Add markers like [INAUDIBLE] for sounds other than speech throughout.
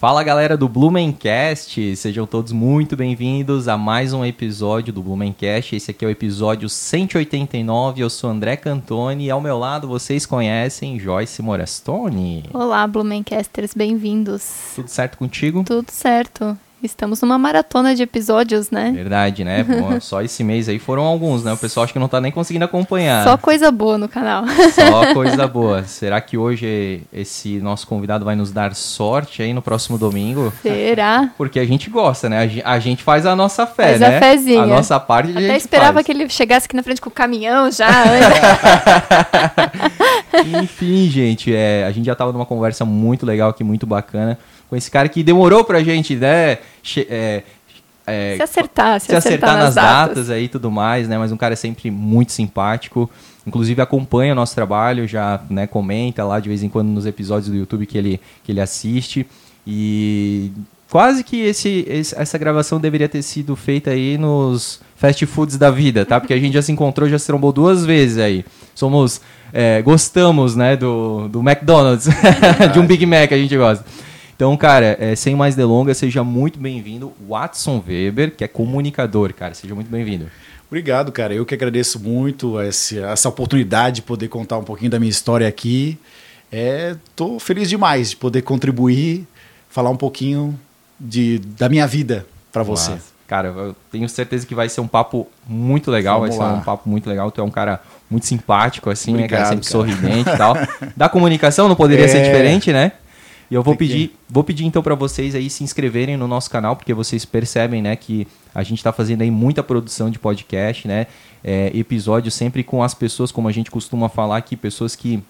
Fala galera do Blumencast, sejam todos muito bem-vindos a mais um episódio do Blumencast. Esse aqui é o episódio 189. Eu sou André Cantoni e ao meu lado vocês conhecem Joyce Morastone. Olá, Blumencasters, bem-vindos. Tudo certo contigo? Tudo certo. Estamos numa maratona de episódios, né? Verdade, né? Pô, [LAUGHS] só esse mês aí foram alguns, né? O pessoal acho que não tá nem conseguindo acompanhar. Só coisa boa no canal. Só [LAUGHS] coisa boa. Será que hoje esse nosso convidado vai nos dar sorte aí no próximo domingo? Será? Porque a gente gosta, né? A gente faz a nossa fé, faz né? a fezinha. A nossa parte a Até esperava faz. que ele chegasse aqui na frente com o caminhão já. [LAUGHS] Enfim, gente, é, a gente já tava numa conversa muito legal aqui, muito bacana, com esse cara que demorou pra gente, né? che- é, é, se acertar, se, se acertar, nas datas. datas. aí e tudo mais, né? Mas um cara sempre muito simpático. Inclusive acompanha o nosso trabalho, já né, comenta lá de vez em quando nos episódios do YouTube que ele, que ele assiste. E quase que esse, esse- essa gravação deveria ter sido feita aí nos fast foods da vida, tá? Porque a gente já se encontrou, já se trombou duas vezes aí. Somos. é, gostamos, né, do, do McDonald's, [LAUGHS] de um Big Mac a gente gosta. Então, cara, é, sem mais delongas, seja muito bem-vindo, Watson Weber, que é comunicador, cara. Seja muito bem-vindo. Obrigado, cara. Eu que agradeço muito esse- essa oportunidade de poder contar um pouquinho da minha história aqui. É, tô feliz demais de poder contribuir, falar um pouquinho de, da minha vida para você. Mas, cara, eu tenho certeza que vai ser um papo muito legal, Vamos vai ser lá. um papo muito legal. Tu é um cara muito simpático, assim, né, cara? Obrigado, Sempre cara. sorridente e tal. [LAUGHS] Da comunicação não poderia ser É. diferente, né? E eu vou Tem que- pedir, vou pedir então para vocês aí se inscreverem no nosso canal, porque vocês percebem, né, que a gente está fazendo aí muita produção de podcast, né? É, episódios sempre com as pessoas, como a gente costuma falar aqui, pessoas que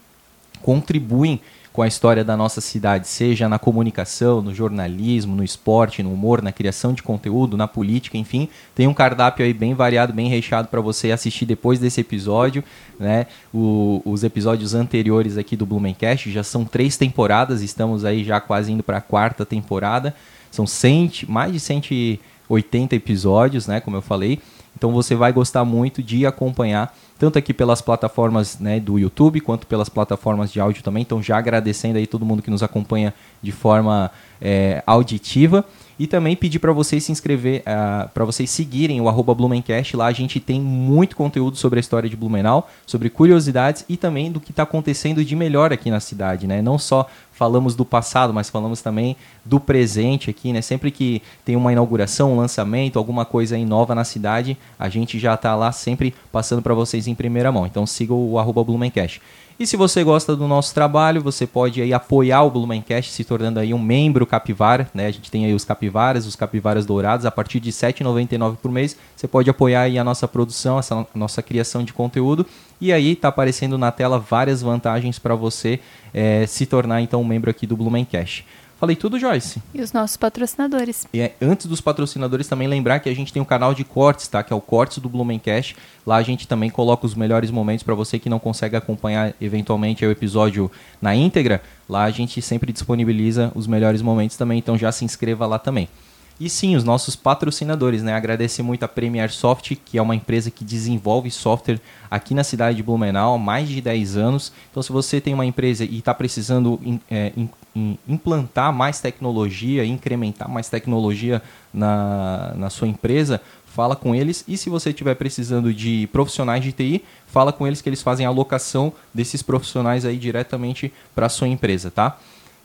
contribuem com a história da nossa cidade, seja na comunicação, no jornalismo, no esporte, no humor, na criação de conteúdo, na política, enfim, tem um cardápio aí bem variado, bem recheado para você assistir depois desse episódio, né? O- os episódios anteriores aqui do Blumencast já são três temporadas, estamos aí já quase indo para a quarta temporada, são 100, mais de 180 episódios, né? Como eu falei. Então você vai gostar muito de acompanhar, tanto aqui pelas plataformas né, do YouTube, quanto pelas plataformas de áudio também. Então já agradecendo aí todo mundo que nos acompanha de forma é, auditiva. E também pedir para vocês se inscrever, para vocês seguirem o arroba Blumencast. Lá a gente tem muito conteúdo sobre a história de Blumenau, sobre curiosidades e também do que está acontecendo de melhor aqui na cidade. Né? Não só falamos do passado, mas falamos também do presente aqui, né? Sempre que tem uma inauguração, um lançamento, alguma coisa nova na cidade, a gente já tá lá sempre passando para vocês em primeira mão. Então siga o arroba Blumencast. E se você gosta do nosso trabalho, você pode aí apoiar o Blumencast se tornando aí um membro capivara, né? A gente tem aí os capivaras, os capivaras dourados, a partir de R$ 7,99 por mês, você pode apoiar aí a nossa produção, essa no- nossa criação de conteúdo. E aí tá aparecendo na tela várias vantagens para você eh, se tornar então um membro aqui do Blumencast. Falei tudo, Joyce? E os nossos patrocinadores. E é, antes dos patrocinadores também lembrar que a gente tem um canal de cortes, tá? Que é o Cortes do Blumencast. Lá a gente também coloca os melhores momentos para você que não consegue acompanhar eventualmente o episódio na íntegra. Lá a gente sempre disponibiliza os melhores momentos também, então já se inscreva lá também. E sim, os nossos patrocinadores, né? Agradecer muito a Premier Soft, que é uma empresa que desenvolve software aqui na cidade de Blumenau há mais de 10 anos. Então, se você tem uma empresa e está precisando é, im- implantar mais tecnologia, incrementar mais tecnologia na, na sua empresa, fala com eles. E se você estiver precisando de profissionais de TI, fala com eles que eles fazem a alocação desses profissionais aí diretamente para a sua empresa, tá?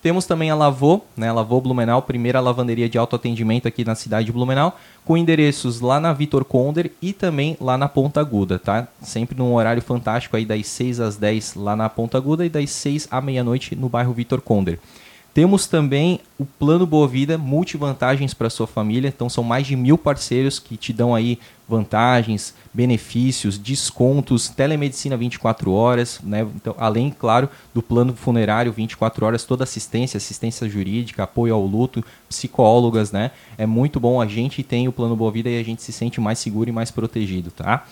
Temos também a Lavô, né? Lavô Blumenau, primeira lavanderia de autoatendimento aqui na cidade de Blumenau, com endereços lá na Vitor Conder e também lá na Ponta Aguda, tá? Sempre num horário fantástico aí das 6 às 10 lá na Ponta Aguda e das 6 à meia-noite no bairro Vitor Conder. Temos também o Plano Boa Vida, multivantagens para sua família. Então são mais de mil parceiros que te dão aí vantagens, benefícios, descontos, telemedicina 24 horas, né? Então, além, claro, do plano funerário 24 horas, toda assistência, assistência jurídica, apoio ao luto, psicólogas, né? É muito bom. A gente tem o Plano Boa Vida e a gente se sente mais seguro e mais protegido, tá?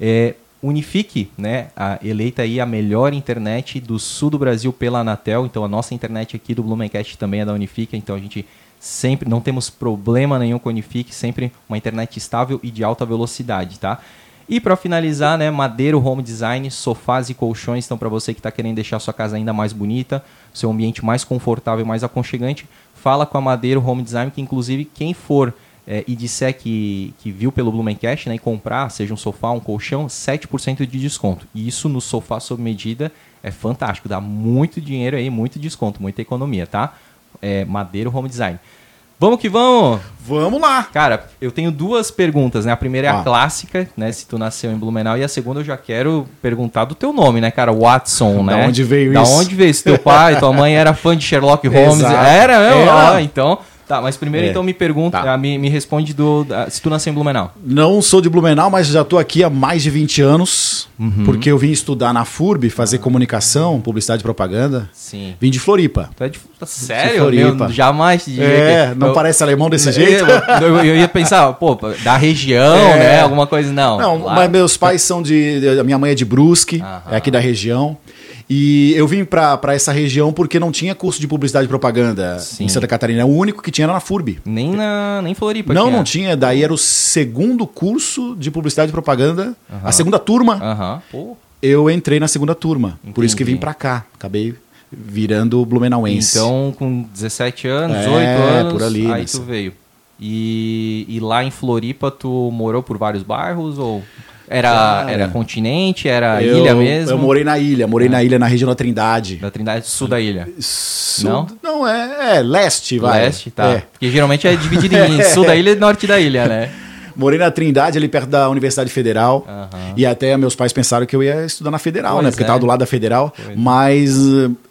É, Unifique, né, a, eleita aí a melhor internet do sul do Brasil pela Anatel. Então a nossa internet aqui do Blumencast também é da Unifique, então a gente sempre não temos problema nenhum com a Unifique, sempre uma internet estável e de alta velocidade, tá? E para finalizar, né, Madeiro Home Design, sofás e colchões estão para você que está querendo deixar sua casa ainda mais bonita, seu ambiente mais confortável e mais aconchegante. Fala com a Madeiro Home Design, que inclusive quem for é, e disser que, que viu pelo Blumencast né, e comprar, seja um sofá, um colchão, 7% de desconto. E isso no sofá sob medida é fantástico, dá muito dinheiro aí, muito desconto, muita economia, tá? É, Madeiro Home Design. Vamos que vamos! Vamos lá! Cara, eu tenho duas perguntas, né? A primeira é Ah. a clássica, né? Se tu nasceu em Blumenau. E a segunda eu já quero perguntar do teu nome, né, cara? Watson, Da né? onde veio da isso? onde veio isso? Teu pai, [LAUGHS] tua mãe era fã de Sherlock Holmes? Exato. Era? Era. Ah, então... Tá, mas primeiro É. então me pergunta, Tá. ah, me, me responde do, da- se tu nasceu em Blumenau. Não sou de Blumenau, mas já estou aqui há mais de 20 anos, Uhum. porque eu vim estudar na FURB, fazer comunicação, publicidade e propaganda. Sim. Vim de Floripa. Tu é de... Sério? Floripa. Meu, jamais diria É, não eu- parece alemão desse jeito? Eu, eu- ia pensar, pô, da região, É. né? Alguma coisa, não. Não, Lá- mas meus pais são de. de- A minha mãe é de Brusque, Aham. é aqui da região. E eu vim pra pra essa região porque não tinha curso de publicidade e propaganda Sim. em Santa Catarina. O único que tinha era na FURB. Nem na nem Floripa Não, tinha. não tinha. Daí era o segundo curso de publicidade e propaganda. A segunda turma, Aham. Pô, eu entrei na segunda turma. Por isso que Entendi. vim pra cá. Acabei virando blumenauense. Então, com 17 anos, É, 18 anos, por ali, aí nessa. tu veio. E, e lá em Floripa, tu morou por vários bairros ou era, Cara, era continente, era eu, ilha mesmo? Eu morei na ilha, morei na ilha na região da Trindade. Da Trindade Sul da ilha. Sul- Não? Não, é, é leste, vai. Leste, tá. É. Porque geralmente é dividido [LAUGHS] em sul da ilha e norte da ilha, né? Morei na Trindade, ali perto da Universidade Federal. Aham. E até meus pais pensaram que eu ia estudar na Federal, Pois né? Porque é. tava do lado da Federal. Pois é. Mas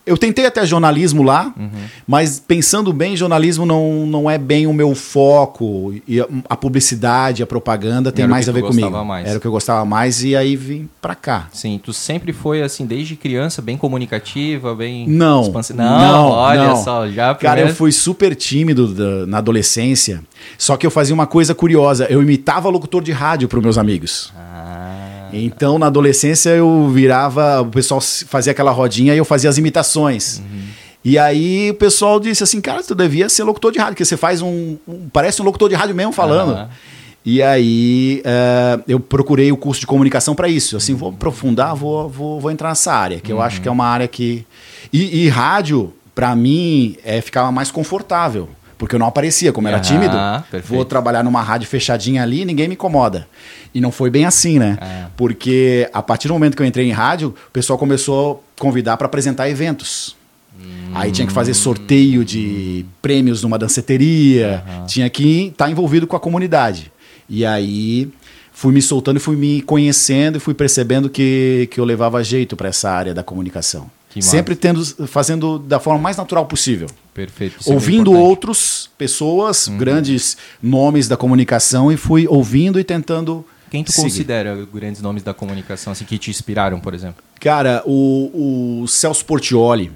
eu tentei até jornalismo lá, Uhum. mas pensando bem, jornalismo não, não é bem o meu foco. E a, publicidade, a propaganda tem mais a ver comigo. gostava mais. Era o que eu gostava mais e aí vim pra cá. Sim, tu sempre foi, assim, desde criança, bem comunicativa, bem... Não, expansiva? Não, não, olha não. só, já... Cara, primeiro- eu fui super tímido da- na adolescência, só que eu fazia uma coisa curiosa. Eu imitava locutor de rádio para meus amigos. Ah, Então, na adolescência, eu virava, o pessoal fazia aquela rodinha e eu fazia as imitações. E aí o pessoal disse assim, cara, tu devia ser locutor de rádio, porque você faz um, um- parece um locutor de rádio mesmo falando. Aham. E aí eh, eu procurei o curso de comunicação para isso. Assim, vou aprofundar, vou, vou, vou entrar nessa área, que eu acho que é uma área que... E, e rádio, para mim, é, ficava mais confortável. Porque eu não aparecia, como era tímido. perfeito. Vou trabalhar numa rádio fechadinha ali, ninguém me incomoda. E não foi bem assim, né? É. Porque a partir do momento que eu entrei em rádio, o pessoal começou a convidar para apresentar eventos. Aí tinha que fazer sorteio de prêmios numa danceteria, tinha que estar envolvido com a comunidade. E aí fui me soltando e fui me conhecendo e fui percebendo que, que eu levava jeito para essa área da comunicação. Que. Sempre tendo, fazendo da forma mais natural possível perfeito. é ouvindo importante. outros pessoas, Uhum. grandes nomes da comunicação e fui ouvindo e tentando. Quem tu seguir. considera grandes nomes da comunicação, assim, que te inspiraram, por exemplo? Cara, o, o Celso Portioli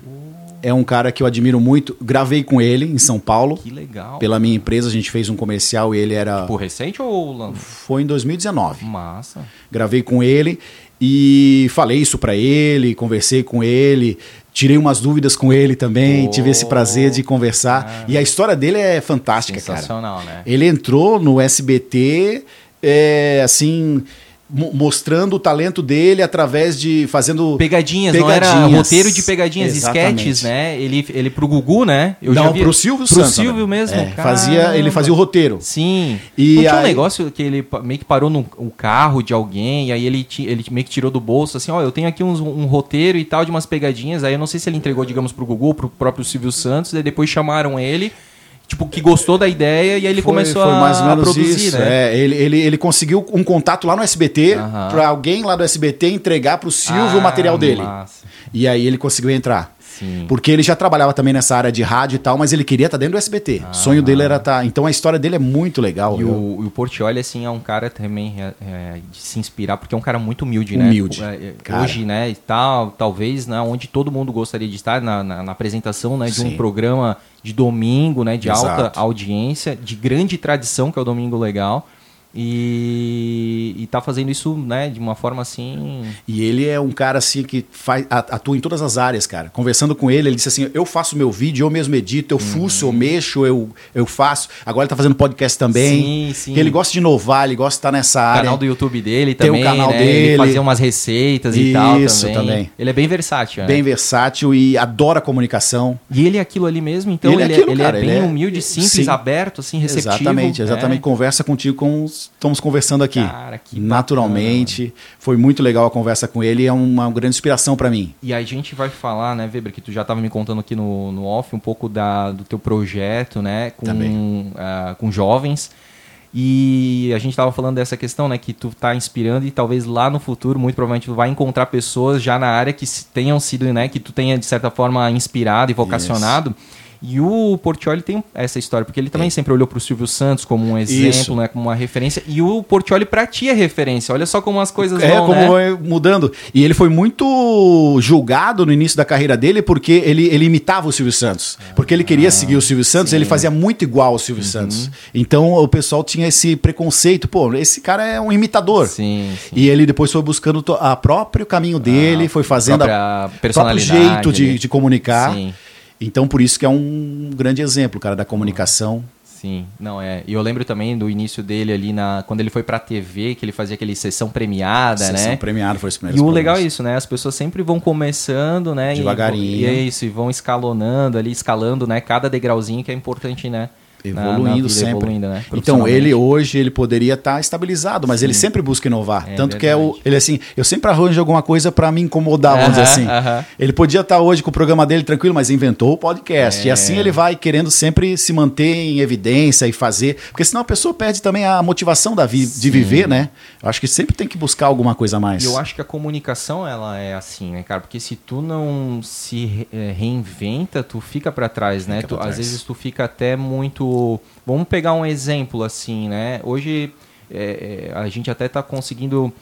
é um cara que eu admiro muito. Gravei com ele em São Paulo. Que legal. Pela minha empresa, a gente fez um comercial e ele era. Por recente ou... Foi em 2019. Massa. Gravei com ele e falei isso pra ele, conversei com ele, tirei umas dúvidas com ele também, Oh, tive esse prazer de conversar. cara. E a história dele é fantástica, cara. Sensacional, né? Ele entrou no SBT, é, assim, mostrando o talento dele através de fazendo Pegadinhas, não era Pegadinhas. roteiro de pegadinhas, Exatamente. sketches, né? Ele, ele pro Gugu, né? Eu não já vi- pro Silvio pro Santos. Silvio também. mesmo. É, fazia, ele fazia o roteiro. Sim. E não tinha um aí- negócio que ele meio que parou no o carro de alguém, e aí ele, ele meio que tirou do bolso, assim, ó, eu tenho aqui uns- um roteiro e tal de umas pegadinhas, aí eu não sei se ele entregou, digamos, pro Gugu, pro próprio Silvio Santos, e depois chamaram ele, tipo, que gostou da ideia, e aí ele Foi- começou foi a, mais ou a menos produzir, isso. né? É, ele, ele, ele conseguiu um contato lá no SBT Aham. para alguém lá do SBT entregar pro Silvio o Ah, material dele. massa. E aí ele conseguiu entrar. Sim. Porque ele já trabalhava também nessa área de rádio e tal, mas ele queria estar dentro do SBT. O sonho dele era estar. Então a história dele é muito legal. E o, o Portioli, assim, é um cara também é, é, de se inspirar, porque é um cara muito humilde, né? Humilde, É, é. Hoje, né, e tal, talvez, né, onde todo mundo gostaria de estar, na, na, na apresentação, né, de Sim. um programa de domingo, né, de alta Exato. audiência, de grande tradição, que é o Domingo Legal. E, e tá fazendo isso, né, de uma forma assim. E ele é um cara assim que faz, atua em todas as áreas, cara. Conversando com ele, ele disse assim: eu faço meu vídeo, eu mesmo edito, eu uhum. fuço, eu mexo, eu, eu faço. Agora ele tá fazendo podcast também. Sim, sim. Ele gosta de inovar, ele gosta de estar nessa área. O canal do YouTube dele também. Tem o canal né? dele. Ele fazer umas receitas e tal. Isso também. também. Ele é bem versátil, né? Bem versátil e adora comunicação. E ele é aquilo ali mesmo, então ele, é ele, é, aquilo, ele é, bem ele é, humilde, simples, sim. aberto, assim, receptivo. Exatamente, exatamente. É. Conversa contigo como estamos conversando aqui. Cara, Naturalmente. Bacana. Foi muito legal a conversa com ele é uma grande inspiração para mim. E a gente vai falar, né, Weber, que tu já estava me contando aqui no, no off um pouco da, do teu projeto, né, com, uh, com jovens. E a gente estava falando dessa questão, né, que tu tá inspirando e talvez lá no futuro, muito provavelmente, tu vai encontrar pessoas já na área que tenham sido, né, que tu tenha de certa forma inspirado e vocacionado. Yes e o Portioli tem essa história, porque ele também é. sempre olhou para o Silvio Santos como um exemplo, né, como uma referência. E o Portioli para ti é referência. Olha só como as coisas é, vão, como né? vai mudando. E ele foi muito julgado no início da carreira dele porque ele, ele imitava o Silvio Santos. Porque ele queria ah, seguir o Silvio Santos, sim. ele fazia muito igual ao Silvio uhum. Santos. Então o pessoal tinha esse preconceito. Pô, esse cara é um imitador. Sim, sim. E ele depois foi buscando a próprio caminho dele, ah, foi fazendo a, próprio jeito de, de comunicar. Sim. Então, por isso que é um grande exemplo, cara, da comunicação. Sim, não é. E eu lembro também do início dele ali na quando ele foi pra TV, que ele fazia aquele sessão premiada, sessão né? Sessão premiada foi esse primeiro. E o legal é isso, né? As pessoas sempre vão começando, né? Devagarinho. E, e é isso, e vão escalonando ali, escalando, né? Cada degrauzinho que é importante, né? Evoluindo na, sempre. Evoluindo, né? Então ele hoje ele poderia estar tá estabilizado, mas Sim. ele sempre busca inovar. É, Tanto verdade. que é o, ele assim, eu sempre arranjo alguma coisa para me incomodar, vamos uh -huh, dizer assim. Uh -huh. Ele podia estar tá hoje com o programa dele tranquilo, mas inventou o podcast. É. E assim ele vai querendo sempre se manter em evidência e fazer, porque senão a pessoa perde também a motivação da vi de viver, né? Eu acho que sempre tem que buscar alguma coisa a mais. Eu acho que a comunicação ela é assim, né, cara? Porque se tu não se eh, reinventa, tu fica para trás, né? Tu, trás. Às vezes tu fica até muito Vamos pegar um exemplo assim, né? Hoje é, é a gente até está conseguindo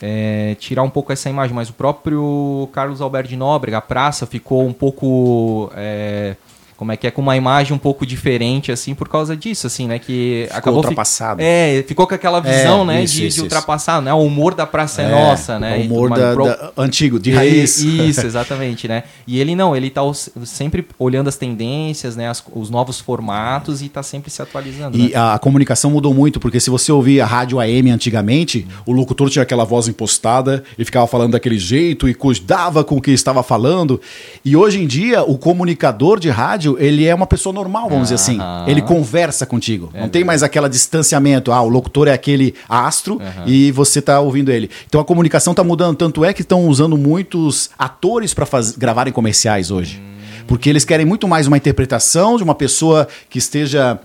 é, tirar um pouco essa imagem, mas o próprio Carlos Alberto de Nóbrega, a praça ficou um pouco é, como é que é com uma imagem um pouco diferente assim por causa disso assim né que ficou acabou ultrapassado. É ficou com aquela visão é, né isso, de, isso, de ultrapassar né o humor da praça é, é nossa né o humor da, pro... da, antigo de raiz. [LAUGHS] isso [LAUGHS] exatamente né. E ele não ele tá sempre olhando as tendências né as, os novos formatos e tá sempre se atualizando e né? a, a, comunicação mudou muito porque se você ouvia a rádio AM antigamente o locutor tinha aquela voz impostada e ficava falando daquele jeito e cuidava com o que estava falando. E hoje em dia o comunicador de rádio rádio, ele é uma pessoa normal, vamos dizer assim. Ele conversa contigo. É não tem mais aquele distanciamento. Ah, o locutor é aquele astro e você está ouvindo ele. Então a comunicação está mudando. Tanto é que estão usando muitos atores para gravarem comerciais hoje. Hum. Porque eles querem muito mais uma interpretação de uma pessoa que esteja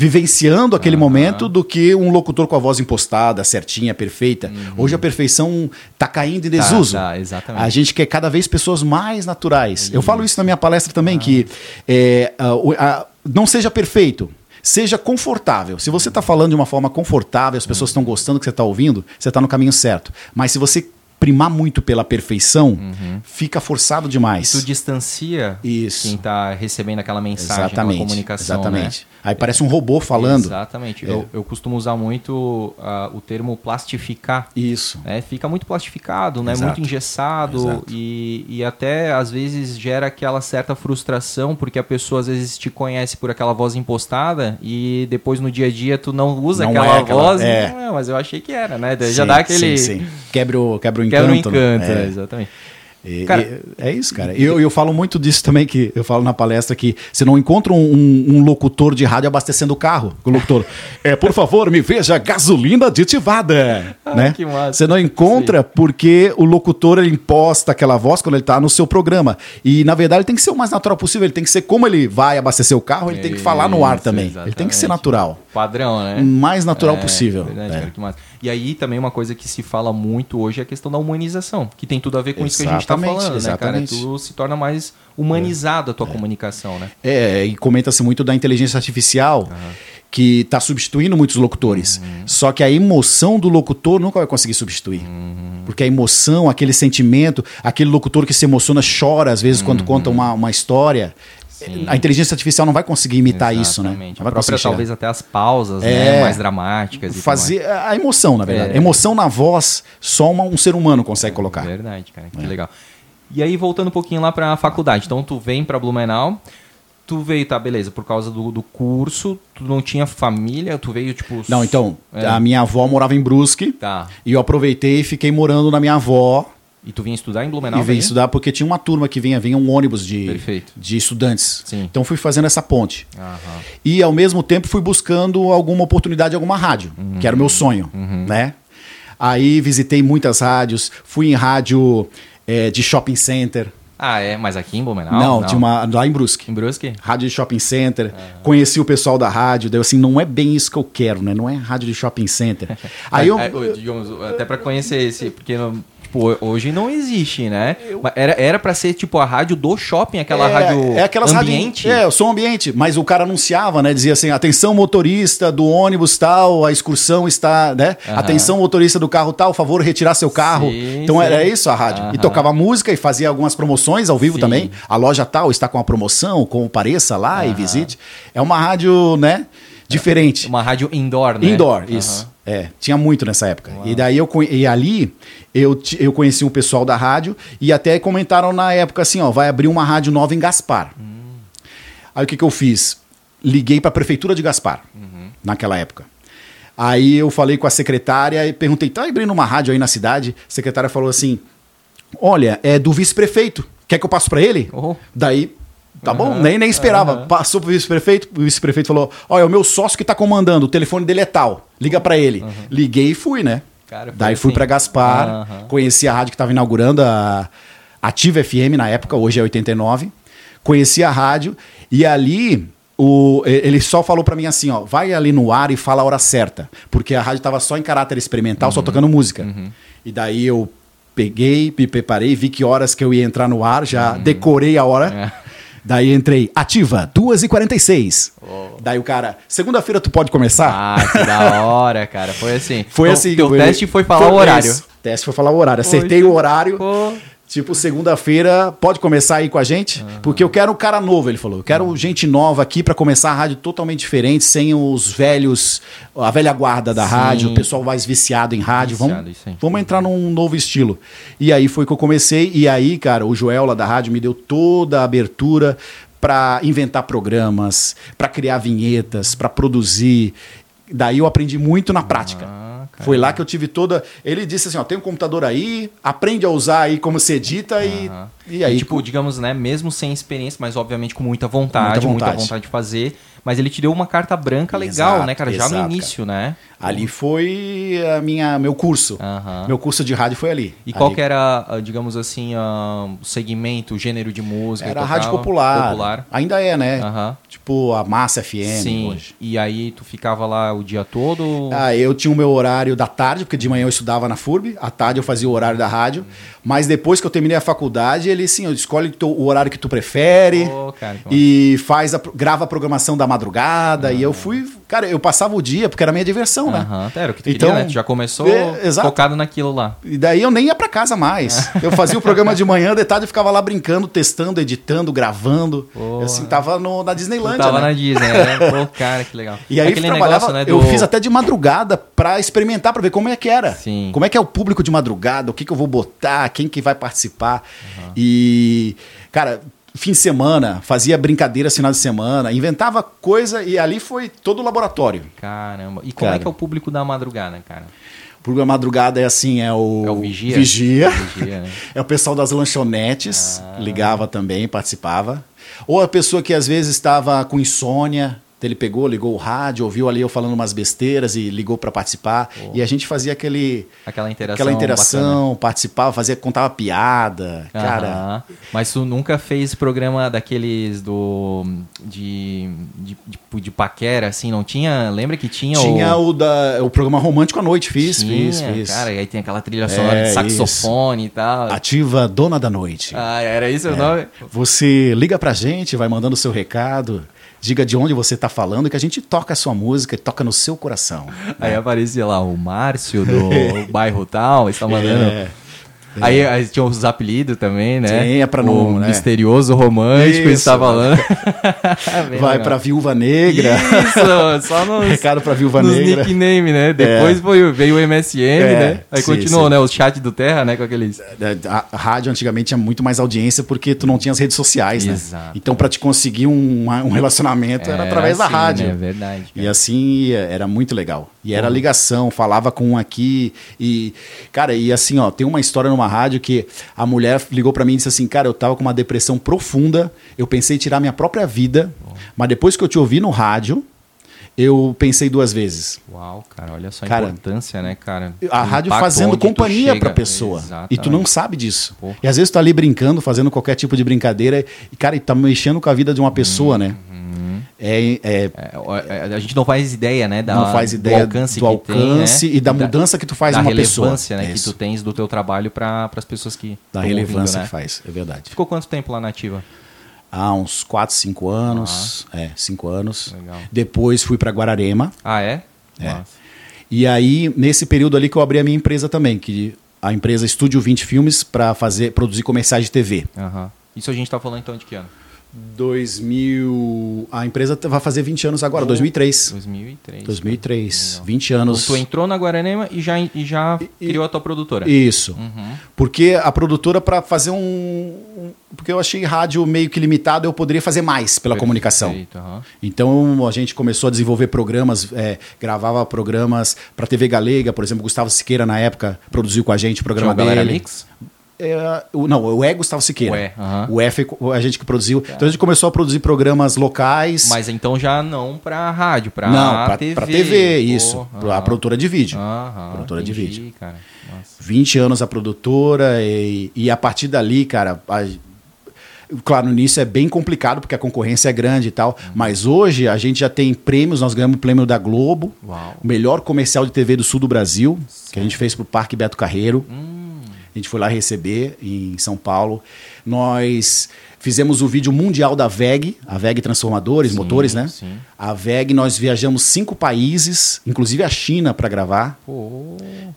vivenciando aquele uhum. momento do que um locutor com a voz impostada, certinha, perfeita. Uhum. Hoje a perfeição está caindo em desuso. Tá, tá, exatamente. A gente quer cada vez pessoas mais naturais. Isso. Eu falo isso na minha palestra também, que é, a, a, não seja perfeito, seja confortável. Se você está falando de uma forma confortável, as pessoas estão gostando do que você está ouvindo, você está no caminho certo. Mas se você primar muito pela perfeição, uhum. fica forçado demais. Isso distancia Isso. quem está recebendo aquela mensagem, exatamente, aquela comunicação. Né? Exatamente. Né? Aí parece um robô falando. Exatamente. É. Eu, eu costumo usar muito uh, o termo plastificar. Isso. Né? Fica muito plastificado, né? muito engessado e, e até às vezes gera aquela certa frustração porque a pessoa às vezes te conhece por aquela voz impostada e depois no dia a dia tu não usa não aquela, é aquela voz. É. Não, mas eu achei que era, né? Sim, Já dá aquele... Sim, sim. Quebra o, quebra o encanto. Quebra o encanto, né? é. exatamente. E, cara, e, é isso, cara. E eu, eu falo muito disso também, que eu falo na palestra que você não encontra um, um, um locutor de rádio abastecendo o carro. O locutor, [LAUGHS] é, por favor, me veja gasolina aditivada. Ah, né? Que massa. Você não encontra Sim. porque o locutor ele imposta aquela voz quando ele está no seu programa. E, na verdade, ele tem que ser o mais natural possível. Ele tem que ser como ele vai abastecer o carro, ele isso, tem que falar no ar também. Exatamente. Ele tem que ser natural. Padrão, né? O mais natural é, possível. Verdade, é. cara, que massa. E aí também uma coisa que se fala muito hoje é a questão da humanização, que tem tudo a ver com exatamente, isso que a gente está falando, exatamente. né, cara? Tu se torna mais humanizado a tua é. comunicação, né? É, e comenta-se muito da inteligência artificial. Uhum que está substituindo muitos locutores. Uhum. Só que a emoção do locutor nunca vai conseguir substituir. Uhum. Porque a emoção, aquele sentimento, aquele locutor que se emociona, chora às vezes uhum. quando conta uma, uma história. Sim. A inteligência artificial não vai conseguir imitar isso, né? Exatamente. Não A vai conseguir própria, chegar. talvez até as pausas, É. né? Mais dramáticas. e fazer a emoção, na verdade. É. Emoção na voz, só uma- um ser humano consegue colocar. Verdade, cara. Que É. legal. E aí, voltando um pouquinho lá pra faculdade. Então, tu vem pra Blumenau. Tu veio, tá, beleza, por causa do, do curso. Tu não tinha família? Tu veio, tipo... Não, então, É. a minha avó morava em Brusque Tá. e eu aproveitei e fiquei morando na minha avó E tu vinha estudar em Blumenau? e vim daí? estudar porque tinha uma turma que vinha, vinha um ônibus de, Perfeito. de estudantes. Sim. Então fui fazendo essa ponte. Aham. E ao mesmo tempo fui buscando alguma oportunidade, alguma rádio, que era o meu sonho, né? Aí visitei muitas rádios, fui em rádio eh, de shopping center. Ah, é? Mas aqui em Blumenau? não, tinha uma lá em Brusque. Em Brusque? Rádio de shopping center, conheci o pessoal da rádio, daí eu assim, não é bem isso que eu quero, né? Não é rádio de shopping center. [LAUGHS] Aí eu, É, é, digamos, até pra conhecer esse, porque não- tipo, hoje não existe, né? Mas Era, era pra ser tipo a rádio do shopping, aquela é, rádio é aquelas ambiente. Rádio, é, o som ambiente, mas o cara anunciava, né? Dizia assim: atenção motorista do ônibus tal, a excursão está, né? Aham. Atenção motorista do carro tal, favor retirar seu carro. Sim, então sim. era isso a rádio. Aham. E tocava música e fazia algumas promoções ao vivo Sim. também. A loja tal está com a promoção, compareça lá e Aham. visite. É uma rádio, né? Diferente. Uma rádio indoor, né? Indoor, isso. É, tinha muito nessa época. E daí eu e ali eu, eu conheci um pessoal da rádio e até comentaram na época assim, ó, vai abrir uma rádio nova em Gaspar. Aí o que, que eu fiz? Liguei para a prefeitura de Gaspar naquela época. Aí eu falei com a secretária e perguntei, tá abrindo uma rádio aí na cidade? A secretária falou assim: "Olha, é do vice-prefeito. Quer que eu passe para ele?" Oh. Daí Tá bom? Nem, nem esperava. aham. Passou pro vice-prefeito, o vice-prefeito falou: Olha, é o meu sócio que tá comandando, o telefone dele é tal. Liga pra ele. Liguei e fui, né? Cara, Daí fui assim. pra Gaspar, Aham. conheci a rádio que tava inaugurando, a Ativa FM na época, hoje é 89. Conheci a rádio e ali o, ele só falou pra mim assim: ó, vai ali no ar e fala a hora certa. Porque a rádio tava só em caráter experimental, Uhum. só tocando música. E daí eu peguei, me preparei, vi que horas que eu ia entrar no ar, já decorei a hora. Uhum. É. Daí entrei, ativa, 2h46. Daí o cara, segunda-feira tu pode começar? Ah, que da hora, cara. Foi assim. [LAUGHS] Foi Então, assim. Teu foi- teste foi falar o horário. isso. Teste foi falar o horário. Acertei Poxa. o horário. Pô. Tipo, segunda-feira, pode começar aí com a gente? Porque eu quero um cara novo, ele falou. Eu quero gente nova aqui pra começar a rádio totalmente diferente, sem os velhos, a velha guarda da Sim. rádio, o pessoal mais viciado em rádio. Viciado, vamos, vamos entrar num novo estilo. E aí foi que eu comecei. E aí, cara, o Joel lá da rádio me deu toda a abertura pra inventar programas, pra criar vinhetas, pra produzir. Daí eu aprendi muito na prática. Ah. Foi lá que eu tive toda. Ele disse assim: ó, tem um computador aí, aprende a usar aí como se edita e, Aham. e aí. tipo, digamos, né, mesmo sem experiência, mas obviamente com muita vontade, Muita muita vontade. vontade, de fazer. Mas ele te deu uma carta branca legal, Exato, né, cara? Já exato, no início, né? ali foi a minha, meu curso. Meu curso de rádio foi ali. E qual Ali. que era, ah, digamos assim, ah, o segmento, o gênero de música? Era rádio popular. Popular. Ainda é, né? Tipo a Massa FM Sim. hoje. E aí tu ficava lá o dia todo? Ah, eu tinha o meu horário da tarde, porque de manhã eu estudava na FURB, à tarde eu fazia o horário da rádio. Mas depois que eu terminei a faculdade, ele sim, eu escolhe o horário que tu prefere. Pô, cara, E faz a, grava a programação da madrugada. E eu fui. Cara, eu passava o dia, porque era minha diversão, né? Era o que tu Então, queria, né? Tu já começou é, focado naquilo lá. E daí eu nem ia pra casa mais. [LAUGHS] Eu fazia o programa de manhã, de tarde eu ficava lá brincando, testando, editando, gravando. Eu assim, tava no, na Tu Disneylândia. tava né? na Disney, né? [LAUGHS] Pô, cara, que legal. E aí Aquele trabalhava, negócio, né, eu do- fiz até de madrugada pra experimentar, pra ver como é que era. Sim. Como é que é o público de madrugada, o que, que eu vou botar, quem que vai participar. E, cara, fim de semana, fazia brincadeiras final de semana, inventava coisa e ali foi todo o laboratório. Caramba. E como Cara. é que é o público da madrugada, cara? O programa madrugada é assim, é o... É o Vigia? Vigia. Vigia, né? [LAUGHS] É o pessoal das lanchonetes, Ah. ligava também, participava. Ou a pessoa que às vezes estava com insônia, ele pegou, ligou o rádio, ouviu ali eu falando umas besteiras e ligou para participar. E a gente fazia aquele, Aquela interação. aquela interação, participava, fazia, contava piada. bacana. Cara, Aham. Mas tu nunca fez programa daqueles do. de. de, de, de paquera, assim, não tinha? Lembra que tinha, tinha o. o, da, o programa Romântico à Noite, fiz, Tinha, fiz, fiz. Cara, e aí tem aquela trilha sonora É, de saxofone e tal. Ativa Dona da Noite. Ah, era isso o É. nome? Você liga pra gente, vai mandando o seu recado, diga de onde você tá falando, que a gente toca a sua música e toca no seu coração. Aí aparecia lá o Márcio do [LAUGHS] bairro tal, está mandando. É. Aí, aí tinha os apelidos também, né? Sim, é pra não, né? misterioso romântico, Isso, está falando. [LAUGHS] Bem Vai pra Viúva Negra. Isso, só [LAUGHS] nos, Recado pra Viúva nos Negra. nickname, né? Depois foi, veio o MSN, É, né? Aí sim, continuou, sim. né? O chat do Terra, né? Com aqueles... A, a rádio antigamente tinha muito mais audiência porque tu não tinha as redes sociais, né? Exato. Então, pra te conseguir um, um relacionamento era, através da assim, rádio. Né? Verdade. E cara. assim, era muito legal. E era ligação, falava com um aqui e... Cara, e assim, ó, tem uma história numa rádio que a mulher ligou pra mim e disse assim, cara, eu tava com uma depressão profunda, eu pensei em tirar minha própria vida, mas depois que eu te ouvi no rádio, eu pensei duas vezes. Uau, cara, olha só a Cara, importância, né, cara? A rádio fazendo companhia pra pessoa. Exatamente. E tu não sabe disso. Porra. E às vezes tu tá ali brincando, fazendo qualquer tipo de brincadeira, e, cara, e tá mexendo com a vida de uma pessoa, né? Uhum. É, é- É, a gente não faz ideia, né? Da, não faz ideia do alcance, do que tem, alcance né? e da mudança que tu faz da numa pessoa. relevância, né? Que tu tens do teu trabalho para as pessoas que Da relevância ouvindo, né? que faz, é verdade. Ficou quanto tempo lá na ativa? Há uns 4, 5 anos. É, 5 anos. Legal. Depois fui pra Guararema. Ah, é? É. E aí, nesse período ali que eu abri a minha empresa também, que a empresa Estúdio 20 Filmes para fazer produzir comerciais de TV. Aham. Isso a gente tá falando então de que ano? 2000, a empresa vai fazer 20 anos agora, 2003. 2003. 2003, Legal. 20 anos. Tu entrou na Guaranema e já, e já E- criou a tua produtora. Isso. Uhum. Porque a produtora para fazer um, um- porque eu achei rádio meio que limitado, eu poderia fazer mais pela comunicação. Perfeito, aham. Então a gente começou a desenvolver programas, é, gravava programas para TV Galega, por exemplo, Gustavo Siqueira na época produziu com a gente o Tinha programa Galera dele. Mix? É, o- não, o E Gustavo Siqueira. O E, aham. O E foi a gente que produziu. Então a gente começou a produzir programas locais. Mas então já não pra rádio, pra não, pra TV. pra TV, Pô, isso. aham. A produtora de vídeo. Aham, produtora de entendi, vídeo. cara. Nossa. 20 anos a produtora e, e a partir dali, cara, a- claro, no início é bem complicado porque a concorrência é grande e tal, Uhum. mas hoje a gente já tem prêmios, nós ganhamos o prêmio da Globo, Uau. o melhor comercial de TV do sul do Brasil, que a gente fez pro Parque Beto Carreiro. Hum. A gente foi lá receber em São Paulo. Nós fizemos o vídeo mundial da VEG, a VEG Transformadores, Sim, motores, né? sim. A VEG, nós viajamos cinco países, inclusive a China, para gravar.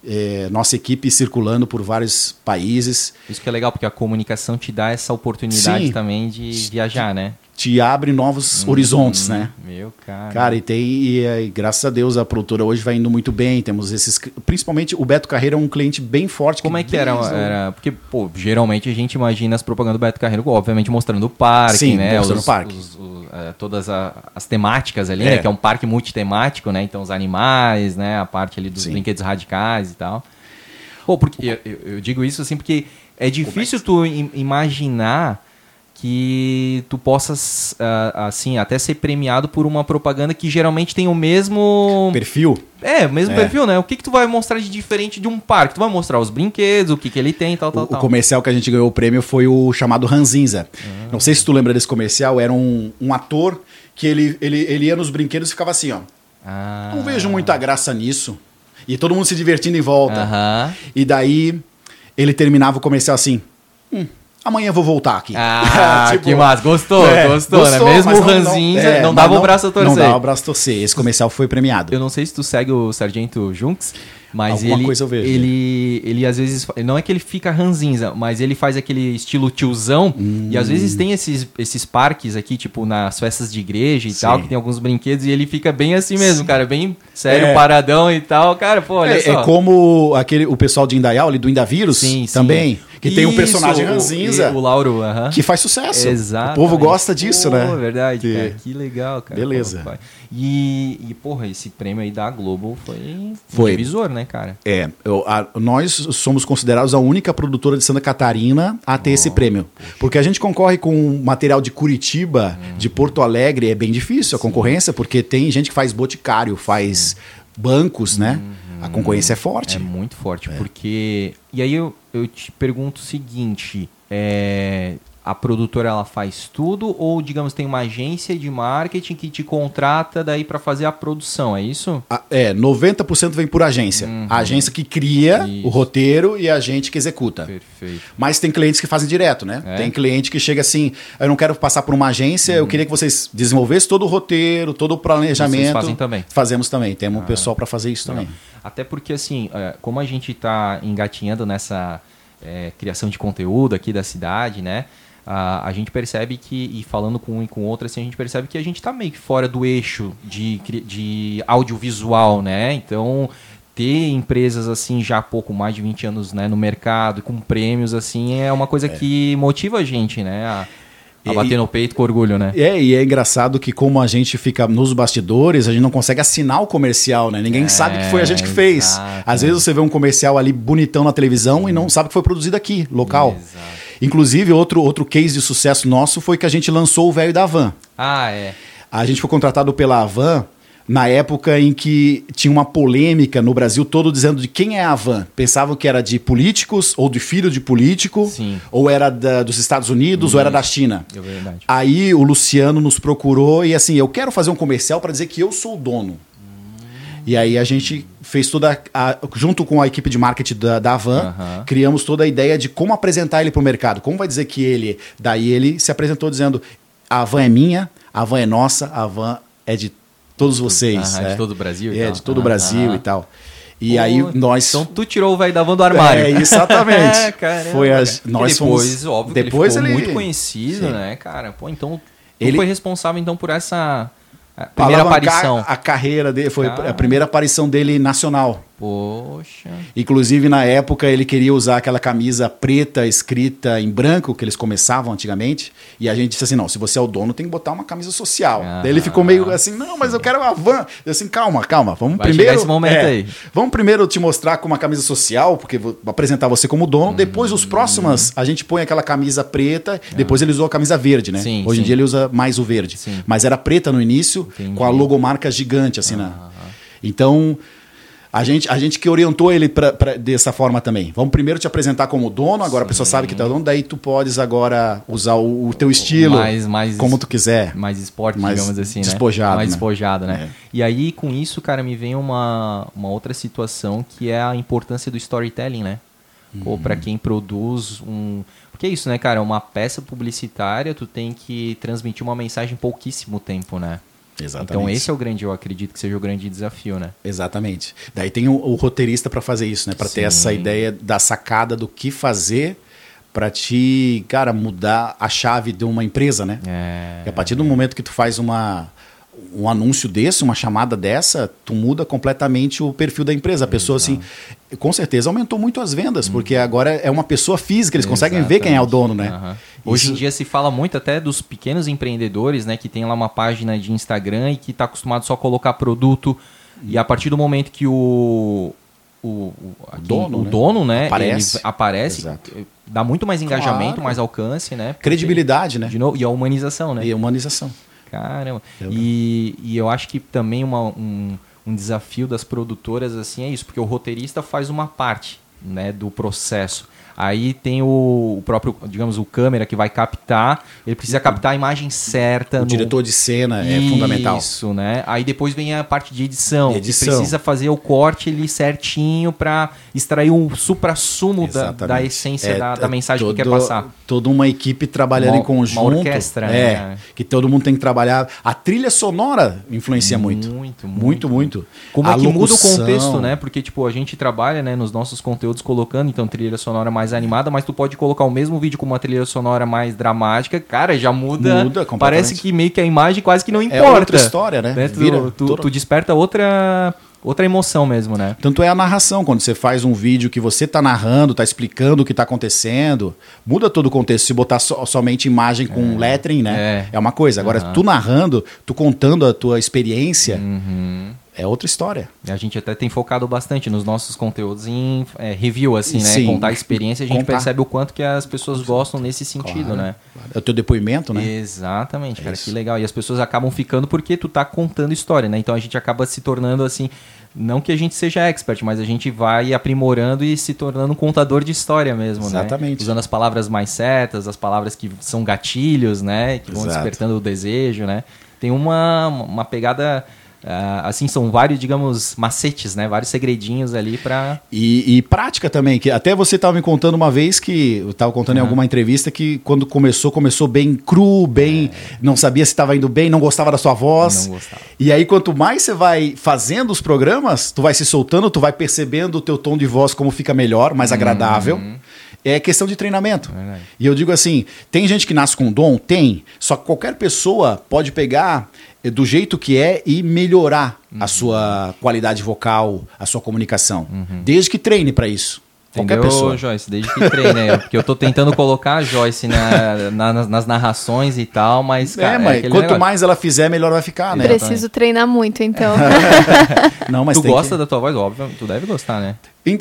É, nossa equipe circulando por vários países. isso que é legal, porque a comunicação te dá essa oportunidade Sim. também de viajar, né? Te abre novos horizontes, né? Meu cara. Cara, e tem, e, e graças a Deus a produtora hoje vai indo muito bem. Temos esses. Principalmente o Beto Carreiro é um cliente bem forte. Como é que era, era? Porque, pô, geralmente a gente imagina as propagandas do Beto Carreiro, obviamente mostrando o parque, Sim, né? mostrando Os- o parque. os- os, eh, todas a- as temáticas ali, É. né? Que é um parque multitemático, né? Então os animais, né? A parte ali dos Sim. brinquedos radicais e tal. Pô, porque eu, eu- digo isso assim porque é difícil tu im- imaginar que tu possas, ah, assim, até ser premiado por uma propaganda que geralmente tem o mesmo... perfil. É, o mesmo É. perfil, né? O que, que tu vai mostrar de diferente de um parque? Tu vai mostrar os brinquedos, o que, que ele tem, tal, O, tal, o tal. comercial que a gente ganhou o prêmio foi o chamado Ranzinza. Ah. Não sei se tu lembra desse comercial, era um, um ator que ele, ele, ele ia nos brinquedos e ficava assim, ó. Ah. Não vejo muita graça nisso. E todo mundo se divertindo em volta. E daí ele terminava o comercial assim. "Hum, amanhã eu vou voltar aqui. [LAUGHS] Ah, Tipo, que massa. Gostou, é, gostou, né? Mesmo mas o Ranzinza é, não dava o braço a torcer. Não dava o braço a torcer. Esse comercial foi premiado. Eu não sei se tu segue o Sargento Junks, mas Alguma ele, coisa eu vejo. ele, ele às vezes, não é que ele fica ranzinza, mas ele faz aquele estilo tiozão, e às vezes tem esses, esses parques aqui, tipo nas festas de igreja e Sim. tal, que tem alguns brinquedos, e ele fica bem assim mesmo, cara, bem sério, É. paradão e tal, cara, pô, olha É, só. é como aquele, o pessoal de Indaial, ali do Indavírus, Sim, sim. Que tem um personagem o- ranzinza, O Lauro, aham. que faz sucesso. Exato. O povo gosta disso, Pô, né? verdade, Que- cara. Que legal, cara. Beleza. Pô. E, e, porra, esse prêmio aí da Globo foi, um Foi. divisor, né, cara? É, eu- a- nós somos considerados a única produtora de Santa Catarina a ter esse prêmio. Porque a gente concorre com material de Curitiba, Uhum. de Porto Alegre, é bem difícil a concorrência, porque tem gente que faz boticário, faz bancos, né? A concorrência é forte. É muito forte, porque... E aí eu, eu te pergunto o seguinte, é... A produtora ela faz tudo ou, digamos, tem uma agência de marketing que te contrata daí pra fazer a produção, é isso? A- É, 90% vem por agência. A agência que cria Isso. o roteiro e a gente que executa. Perfeito. Mas tem clientes que fazem direto, né? É? Tem cliente que chega assim, eu não quero passar por uma agência, eu queria que vocês desenvolvessem todo o roteiro, todo o planejamento. Vocês fazem também? Fazemos também, temos um pessoal para fazer isso também. Até porque, assim, é, como a gente está engatinhando nessa, é, criação de conteúdo aqui da cidade, né? A, a gente percebe que, e falando com um e com outro, assim, a gente percebe que a gente está meio que fora do eixo de, de audiovisual, né? Então, ter empresas assim já há pouco mais de 20 anos né, no mercado, com prêmios, assim, é uma coisa é. que motiva a gente, né? A, a bater no peito com orgulho, né? É, e é engraçado que como a gente fica nos bastidores, a gente não consegue assinar o comercial, né? Ninguém é, sabe que foi a gente que fez. Exato. Às vezes você vê um comercial ali bonitão na televisão e não sabe que foi produzido aqui, local. Exato. Inclusive, outro, outro case de sucesso nosso foi que a gente lançou o velho da Van. Ah, é. A gente foi contratado pela Avan na época em que tinha uma polêmica no Brasil todo dizendo de quem é a Van. Pensavam que era de políticos, ou de filho de político, Sim. ou era da, dos Estados Unidos, ou era da China. É verdade. Aí o Luciano nos procurou e assim, eu quero fazer um comercial para dizer que eu sou o dono. E aí a gente fez toda, a, junto com a equipe de marketing da, da Van, uhum. criamos toda a ideia de como apresentar ele para o mercado. Como vai dizer que ele. Daí ele se apresentou dizendo: a Van é minha, a Van é nossa, a Van é de todos vocês. é. De todo o Brasil? É, de todo o Brasil e tal. E Pô, aí nós. Então tu tirou o velho da van do armário. É, exatamente. [LAUGHS] é, Foi as, nós depois, fomos, óbvio, depois ele, ele muito conhecido, Sim. né, cara? Pô, então ele foi responsável então por essa primeira aparição. A carreira dele foi a primeira aparição dele nacional. Poxa. Inclusive, na época, ele queria usar aquela camisa preta escrita em branco, que eles começavam antigamente. E a gente disse assim: não, se você é o dono, tem que botar uma camisa social. Ah, Daí ele ficou meio assim: não, mas eu quero uma van. Eu assim, calma, calma. Vamos Vai primeiro. Esse momento é, aí. Vamos primeiro te mostrar com uma camisa social, porque vou apresentar você como dono. Hum, depois, os próximas, a gente põe aquela camisa preta. Ah. Depois ele usou a camisa verde, né? Sim, Hoje sim. em dia ele usa mais o verde. Mas era preta no início, Entendi. com a logomarca gigante, assim, ah. na. Então. A gente, a gente que orientou ele pra, pra, dessa forma também. Vamos primeiro te apresentar como dono, agora Sim. a pessoa sabe que tu é dono, daí tu podes agora usar o, o teu estilo mais, mais, como tu quiser. Mais esporte, mais digamos assim, né? despojado, né? Mais né? despojado, né? É. E aí, com isso, cara, me vem uma, uma outra situação que é a importância do storytelling, né? Ou para quem produz um... Porque é isso, né, cara? Uma peça publicitária, tu tem que transmitir uma mensagem em pouquíssimo tempo, né? Exatamente. Então esse é o grande, eu acredito que seja o grande desafio, né? Exatamente. Daí tem o, o roteirista para fazer isso, né? Para ter essa ideia da sacada do que fazer para te, cara, mudar a chave de uma empresa, né? É, e a partir do momento que tu faz uma um anúncio desse, uma chamada dessa, tu muda completamente o perfil da empresa. A pessoa, assim, com certeza aumentou muito as vendas, uhum. porque agora é uma pessoa física, eles conseguem ver quem é o dono, né? Uhum. Hoje em dia se fala muito até dos pequenos empreendedores, né, que tem lá uma página de Instagram e que está acostumado só a colocar produto. E a partir do momento que o, o, o, aqui, dono, o né? dono, né, aparece, aparece dá muito mais engajamento, claro. mais alcance, né? Credibilidade, né? De novo, e a humanização, né? E a humanização. Caramba. E, e eu acho que também uma, um, um desafio das produtoras assim é isso, porque o roteirista faz uma parte né, do processo. Aí tem o, o, próprio, digamos, o câmera que vai captar, ele precisa captar a imagem certa. O no... diretor de cena é fundamental. Isso, né? Aí depois vem a parte de edição. edição. precisa fazer o corte ali certinho para extrair o supra-sumo da, da, essência é, da, da, mensagem todo, que quer passar. Toda uma equipe trabalhando uma, em conjunto. Uma orquestra, é, né? Que todo mundo tem que trabalhar. A trilha sonora influencia muito. Muito, muito. Muito, muito. Como a é que locução. muda o contexto, né? Porque, tipo, a gente trabalha né, nos nossos conteúdos colocando, então, trilha sonora mais mais animada, mas tu pode colocar o mesmo vídeo com uma trilha sonora mais dramática, cara, já muda. Muda Parece que meio que a imagem quase que não importa. É outra história, né? né? Tu, Vira, tu, tu desperta outra outra emoção mesmo, né? Tanto é a narração, quando você faz um vídeo que você está narrando, está explicando o que está acontecendo, muda todo o contexto. Se botar so, somente imagem com é. lettering, né? É. é uma coisa. Agora, uhum. tu narrando, tu contando a tua experiência, uhum é outra história. A gente até tem focado bastante nos nossos conteúdos em é, review, assim, né? Sim, Contar a experiência, a gente contar. percebe o quanto que as pessoas gostam nesse sentido, claro, né? Claro. É o teu depoimento, né? Exatamente, é cara, isso. que legal. E as pessoas acabam ficando porque tu tá contando história, né? Então a gente acaba se tornando assim, não que a gente seja expert, mas a gente vai aprimorando e se tornando um contador de história mesmo, Exatamente. né? Exatamente. Usando as palavras mais certas, as palavras que são gatilhos, né? Que vão Exato. despertando o desejo, né? Tem uma, uma pegada Uh, assim, são vários, digamos, macetes, né? Vários segredinhos ali para e, e, prática também, que até você estava me contando uma vez que eu estava contando uhum. em alguma entrevista que quando começou, começou bem cru, bem, é. não sabia se estava indo bem, não gostava da sua voz. Não gostava. E aí quanto mais você vai fazendo os programas, tu vai se soltando, tu vai percebendo o teu tom de voz como fica melhor, mais uhum. É questão de treinamento. Verdade. E eu digo assim: tem gente que nasce com dom? Tem. Só que qualquer pessoa pode pegar eh, do jeito que é e melhorar Uhum. a sua qualidade vocal, a sua comunicação. Desde que treine para isso. Qualquer Entendeu, pessoa. Joyce? Desde que treine, né? Porque eu tô tentando colocar a Joyce na, na- nas, nas narrações e tal, mas, cara, é, mas aquele quanto negócio. mais ela fizer, melhor vai ficar, né? Preciso treinar muito, então. [LAUGHS] Não, mas Tu tem gosta que... da tua voz? Óbvio, tu deve gostar, né?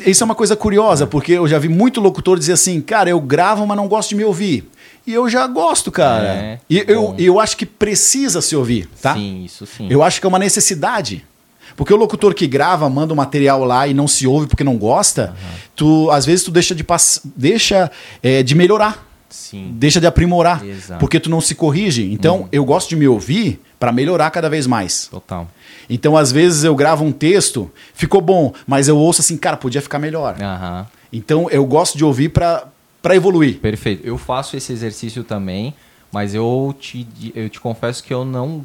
Isso é uma coisa curiosa, porque eu já vi muito locutor dizer assim, cara, eu gravo, mas não gosto de me ouvir. E eu já gosto, cara. É, e eu, eu acho que precisa se ouvir, tá? Sim, isso sim. Eu acho que é uma necessidade. Porque o locutor que grava, manda o material lá e não se ouve porque não gosta, tu às vezes tu deixa de pass... deixa é, de melhorar, Sim. deixa de aprimorar, Exato. porque tu não se corrige. Então, eu gosto de me ouvir para melhorar cada vez mais. Total. Então, às vezes eu gravo um texto, ficou bom, mas eu ouço assim, cara, podia ficar melhor. Aham. Então, eu gosto de ouvir para para evoluir. Perfeito. Eu faço esse exercício também, mas eu te, eu te confesso que eu não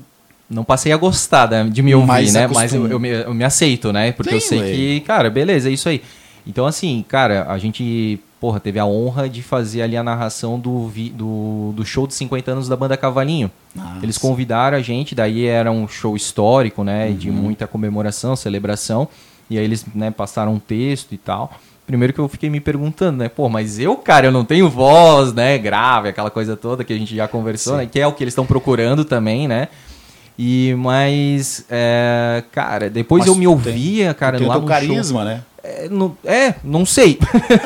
não passei a gostar de me ouvir, Mas né? acostuma. Mas eu, eu me, eu me aceito, né? Porque eu Sim, sei ué. que, cara, beleza, é isso aí. Então, assim, cara, a gente, porra, teve a honra de fazer ali a narração do, vi- do, do show de 50 anos da banda Cavalinho. Nossa. Eles convidaram a gente, daí era um show histórico, né? Uhum. De muita comemoração, celebração. E aí eles né, passaram um texto e tal. Primeiro que eu fiquei me perguntando, né? Pô, mas eu, cara, eu não tenho voz, né? Grave, aquela coisa toda que a gente já conversou, Sim. né? Que é o que eles estão procurando também, né? E, mas, é, cara, depois Mas eu me ouvia, cara, Tem lá no show. carisma, né? É, não, é, não sei.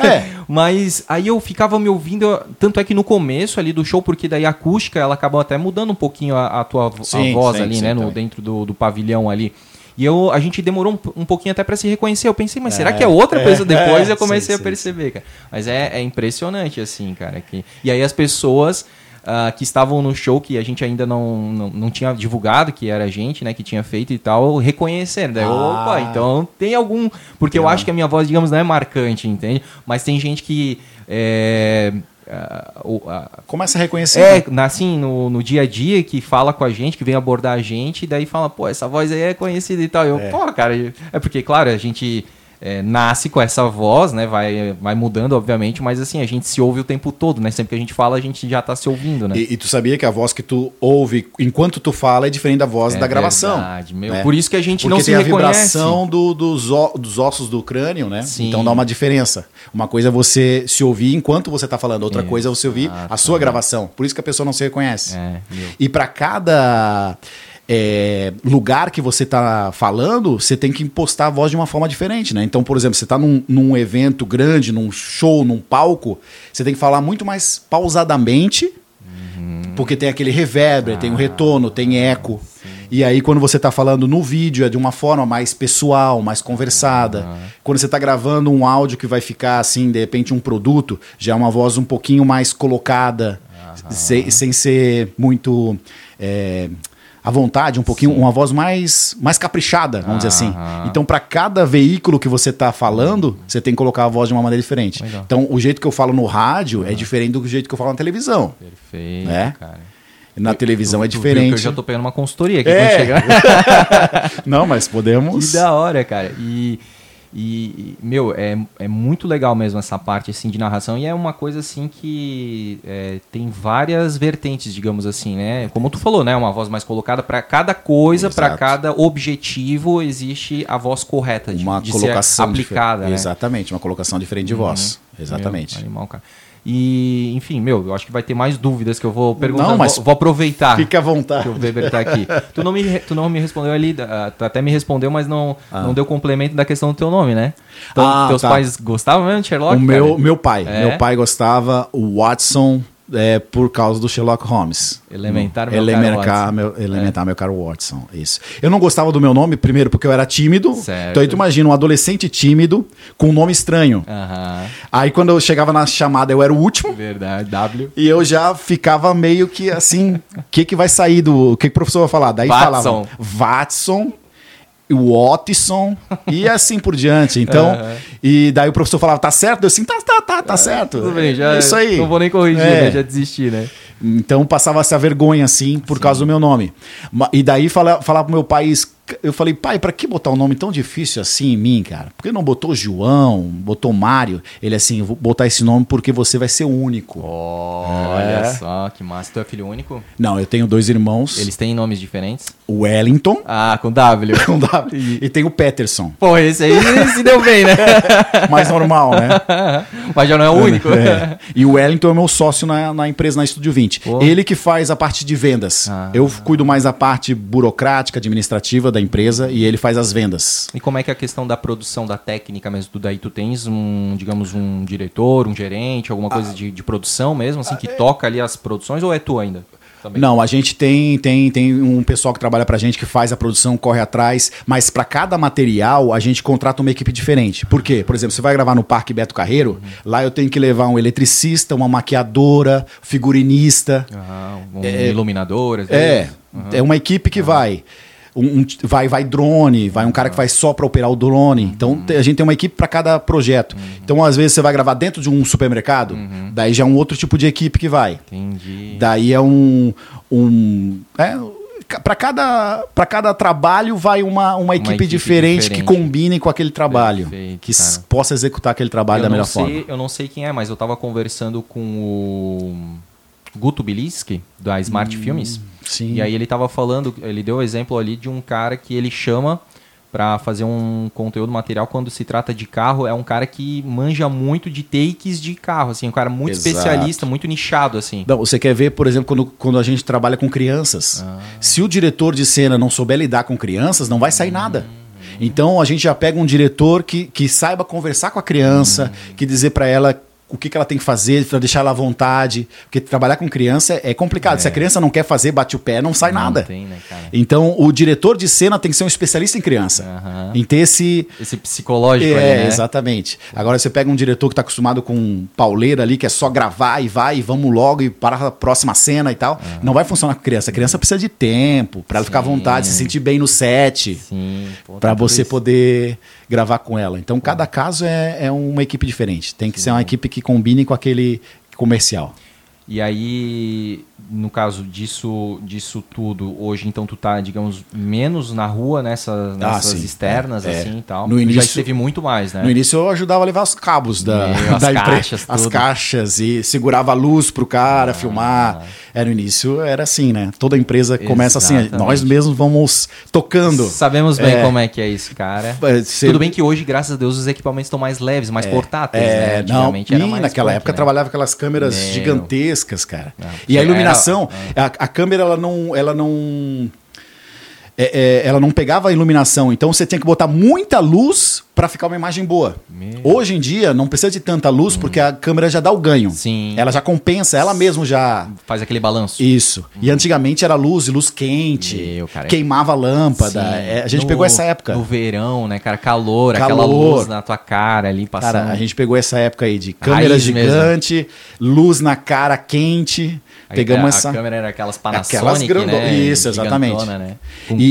É. [LAUGHS] Mas aí eu ficava me ouvindo, tanto é que no começo ali do show, porque daí a acústica, ela acabou até mudando um pouquinho a, a tua vo- a Sim, voz sim, ali, sim, né, no, dentro do, do pavilhão ali. E eu, a gente demorou um, um pouquinho até pra se reconhecer. Eu pensei, mas será É, que é outra é, pessoa? Depois é, eu comecei sim, a sim, perceber, cara. Mas é, é impressionante, assim, cara. Que... E aí as pessoas ah, que estavam no show, que a gente ainda não, não, não tinha divulgado, que era a gente, né, que tinha feito e tal, reconheceram. Daí, Ah. opa, então tem algum... Porque eu Tem acho que a minha voz, digamos, não é marcante, entende? Mas tem gente que... É, o- a- Começa a reconhecer. é, né? assim, no, no dia a dia, que fala com a gente, que vem abordar a gente, e daí fala, pô, essa voz aí é conhecida e tal. Eu, É. pô, cara, é porque, claro, a gente é, nasce com essa voz, né? Vai, vai mudando, obviamente, mas assim, a gente se ouve o tempo todo, né? Sempre que a gente fala, a gente já tá se ouvindo, né? E, e tu sabia que a voz que tu ouve enquanto tu fala é diferente da voz É da gravação. verdade, meu. né? Por isso que a gente Porque não se tem a reconhece. vibração do- dos, dos ossos do crânio, né? Sim. Então dá uma diferença. Uma coisa é você se ouvir enquanto você está falando, outra coisa é você ouvir a sua gravação. Por isso que a pessoa não se reconhece. É. E para cada é, lugar que você está falando, você tem que impostar a voz de uma forma diferente, né? Então, por exemplo, você está num, num evento grande, num show, num palco, você tem que falar muito mais pausadamente, porque tem aquele reverber, tem o retorno, tem eco. E aí, quando você está falando no vídeo, é de uma forma mais pessoal, mais conversada. Quando você está gravando um áudio que vai ficar assim, de repente, um produto, já é uma voz um pouquinho mais colocada, sem, sem ser muito. é, à vontade, um pouquinho, uma voz mais, mais caprichada, vamos dizer assim. Então, para cada veículo que você está falando, você tem que colocar a voz de uma maneira diferente. Legal. Então, o jeito que eu falo no rádio é diferente do jeito que eu falo na televisão. Perfeito, É? cara. Na televisão é Tu viu diferente. Eu já tô pegando uma consultoria aqui É. quando chegar. [LAUGHS] Não, mas podemos. Que da hora, cara. E, e meu, é, é muito legal mesmo essa parte assim de narração e é uma coisa assim que é, tem várias vertentes, digamos assim, né? Como tu falou, né? Uma voz mais colocada para cada coisa, para cada objetivo existe a voz correta de, uma de colocação aplicada, né? Exatamente, uma colocação diferente de voz. Exatamente. Animal, cara. E, enfim, meu, eu acho que vai ter mais dúvidas que eu vou perguntar. Não, mas vou, vou aproveitar Fique à que o vontade. Weber tá aqui. tu, não me, tu não me respondeu ali, ah, tu até me respondeu, mas não, não deu complemento da questão do teu nome, né? Então, Ah, teus tá. pais gostavam mesmo de Sherlock? O meu, meu pai. É? Meu pai gostava o Watson é, por causa do Sherlock Holmes. Elementar, meu elementar, caro meu, elementar, meu caro Watson. Isso. Eu não gostava do meu nome, primeiro, porque eu era tímido. Certo. Então aí tu imagina um adolescente tímido com um nome estranho. Aham, Aí quando eu chegava na chamada, eu era o último. verdade. W. E eu já ficava meio que assim, o que, que vai sair do. O que, que o professor vai falar? Daí Watson. falava Watson, Watson e assim por diante. Então, [LAUGHS] e daí o professor falava, tá certo? Eu assim, tá, tá, tá, tá certo. Tudo bem, já. É isso aí. Não vou nem corrigir, É. né? Já desisti, né? Então passava essa vergonha assim por causa do meu nome. E daí falar, falar pro meu pai, es- eu falei, pai, pra que botar um nome tão difícil assim em mim, cara? Por que não botou João, botou Mário? Ele assim, vou botar esse nome porque você vai ser o único. Olha É. só, que massa. Tu é filho único? Não, eu tenho dois irmãos, Eles têm nomes diferentes? o Wellington Ah, com W. [LAUGHS] com W, e tem o Peterson, Pô, esse aí se deu bem, né? [LAUGHS] mais normal, né? [LAUGHS] Mas já não é o único. É. E o Wellington é meu sócio na, na empresa, na Estúdio 20. Pô. Ele que faz a parte de vendas. Ah. Eu cuido mais da parte burocrática, administrativa da empresa e ele faz as vendas. E como é que é a questão da produção, da técnica mesmo? Tu daí tu tens um, digamos, um diretor, um gerente, alguma coisa Ah. de, de produção mesmo, assim, que toca ali as produções, ou é tu ainda? Também? Não, a gente tem, tem, tem um pessoal que trabalha pra gente que faz a produção, corre atrás, mas pra cada material a gente contrata uma equipe diferente. Por quê? Por exemplo, você vai gravar no Parque Beto Carreiro, lá eu tenho que levar um eletricista, uma maquiadora, figurinista. Ah, um iluminador, às É, vezes? é uma equipe que vai. Um, um- vai vai drone, vai um cara que vai só para operar o drone. Então te- a gente tem uma equipe para cada projeto. Então às vezes você vai gravar dentro de um supermercado, daí já é um outro tipo de equipe que vai. Entendi. Daí é um um é, para cada para cada trabalho vai uma, uma, equipe, equipe diferente, que diferente. combine com aquele trabalho, Perfeito, que cara. possa executar aquele trabalho eu da melhor sei, forma. Eu não sei quem é, mas eu tava conversando com o Guto Bilinski, da Smart Filmes. Hum, Sim. E aí ele tava falando, ele deu o exemplo ali de um cara que ele chama pra fazer um conteúdo material quando se trata de carro, é um cara que manja muito de takes de carro, assim, um cara muito Exato. especialista, muito nichado, assim. Não, você quer ver, por exemplo, quando, quando a gente trabalha com crianças. Ah. Se o diretor de cena não souber lidar com crianças, não vai sair nada. Então a gente já pega um diretor que, que saiba conversar com a criança, Hum. que dizer pra ela o que, que ela tem que fazer para deixar ela à vontade. Porque trabalhar com criança é complicado. Se a criança não quer fazer, bate o pé, não sai Não nada. tem, né? Então o diretor de cena tem que ser um especialista em criança. Aham. Em ter esse, Esse psicológico é, ali, né? exatamente. Agora você pega um diretor que tá acostumado com pauleira ali, que é só gravar e vai, e vamos logo e para a próxima cena e tal. Não vai funcionar com criança. A criança precisa de tempo para ela ficar à vontade, se sentir bem no set, para tudo você isso. poder gravar com ela. Então cada caso é, é uma equipe diferente. Tem que ser uma equipe que combine com aquele comercial. E aí, no caso disso, disso tudo, hoje então tu tá, digamos, menos na rua nessas, Ah, nessas sim. externas, É, é. assim e tal. No início- já esteve muito mais, né? No início eu ajudava a levar os cabos da, Meu, [LAUGHS] as da empre- caixas, as tudo. caixas e segurava a luz pro cara filmar. É, no início era assim, né? Toda empresa começa assim, Exatamente. nós mesmos vamos tocando. Sabemos bem É. como é que é isso, cara. É, Tudo bem que hoje, graças a Deus, os equipamentos estão mais leves, mais portáteis, né? É, não, e naquela punk, época né? trabalhava aquelas câmeras Meu. gigantescas, cara. E a era- iluminação, a, a câmera ela não, ela não, é, é, ela não pegava a iluminação, então você tinha que botar muita luz para ficar uma imagem boa. Meu. Hoje em dia não precisa de tanta luz porque a câmera já dá o ganho. Sim. Ela já compensa, ela mesmo já Faz aquele balanço. isso. E antigamente era luz, e luz quente, Meu, cara, é- queimava a lâmpada. É, a gente No- pegou essa época. No verão, né, cara? Calor, aquela Calor. luz na tua cara ali passando. Cara, a gente pegou essa época aí de câmera Raiz mesmo. gigante, luz na cara quente. Pegamos a, essa. A câmera era aquelas Panasonic, Aquelas grando... né? Isso, exatamente. gigantona, né? Com- e,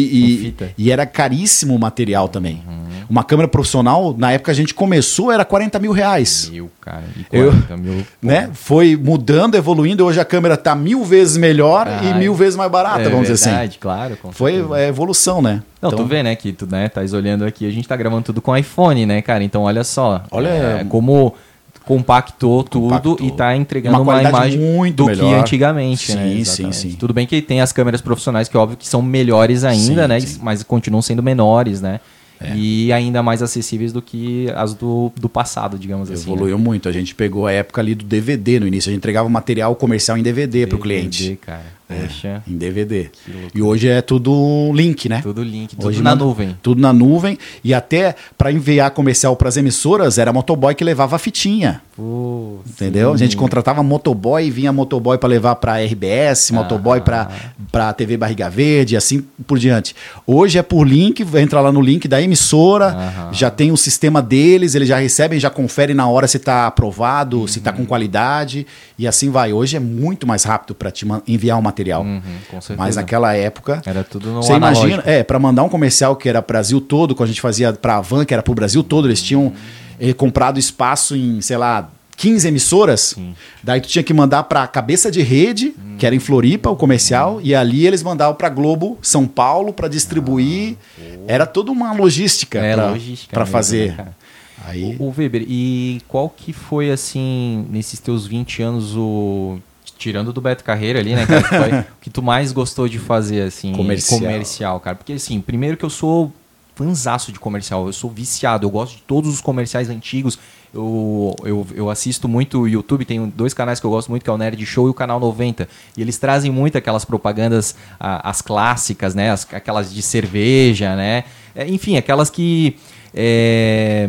e- com. Uhum. e era caríssimo o material também. Uma câmera profissional, na época a gente começou, era 40 mil reais. Mil, cara. E Eu- 40 mil. [LAUGHS] Né? Foi mudando, evoluindo. Hoje a câmera tá mil vezes melhor e Ah, mil vezes mais barata, é vamos dizer assim. verdade, claro. Foi a evolução, né? Não, Então, tu vê, né, que tu, né, tá olhando aqui, a gente tá gravando tudo com iPhone, né, cara? Então, olha só. Olha- é, como compactou tudo Compactou. e tá entregando Uma uma, imagem muito do que melhor. antigamente, né? Sim, Exatamente. sim, sim. Tudo bem que tem as câmeras profissionais que óbvio que são melhores ainda, Sim, né? sim. É. Mas continuam sendo menores, né? E ainda mais acessíveis do que as do, do passado, digamos assim. Evoluiu muito. A gente pegou a época ali do DVD no início. A gente entregava material comercial em DVD, né? pro DVD, cliente. cara. É, Poxa, em DVD. E hoje é tudo link, né? tudo link, tudo Hoje na nuvem. Tudo na nuvem. E até para enviar comercial para as emissoras, era motoboy que levava a fitinha. Pô, Entendeu? sim. A gente contratava motoboy e vinha motoboy para levar para RBS, motoboy Ah. para para TV Barriga Verde, assim por diante. Hoje é por link, entra lá no link da emissora, Aham. já tem o sistema deles, eles já recebem, já conferem na hora se está aprovado, se está Uhum. com qualidade e assim vai. Hoje é muito mais rápido para te enviar o material. Uhum, com certeza. Mas naquela época Era tudo no você analógico. imagina, é, para mandar um comercial que era Brasil todo, quando a gente fazia pra Van, que era pro Brasil todo, eles tinham eh, comprado espaço em, sei lá, 15 emissoras, daí tu tinha que mandar pra cabeça de rede, Hum. que era em Floripa, o comercial, e ali eles mandavam pra Globo São Paulo pra distribuir. era toda uma logística É, mesmo, fazer. né? Aí, O Weber, e qual que foi, assim, nesses teus 20 anos, o. Tirando do Beto Carreira ali, né, cara? que foi [LAUGHS] o que tu mais gostou de fazer, assim, Comercial. comercial, cara? Porque, assim, primeiro que eu sou fanzaço de comercial, eu sou viciado, eu gosto de todos os comerciais antigos. Eu, eu, eu assisto muito o YouTube, tem dois canais que eu gosto muito, que é o Nerd Show e o Canal 90. E eles trazem muito aquelas propagandas, a- as clássicas, né? As- aquelas de cerveja, né? É, enfim, aquelas que. é,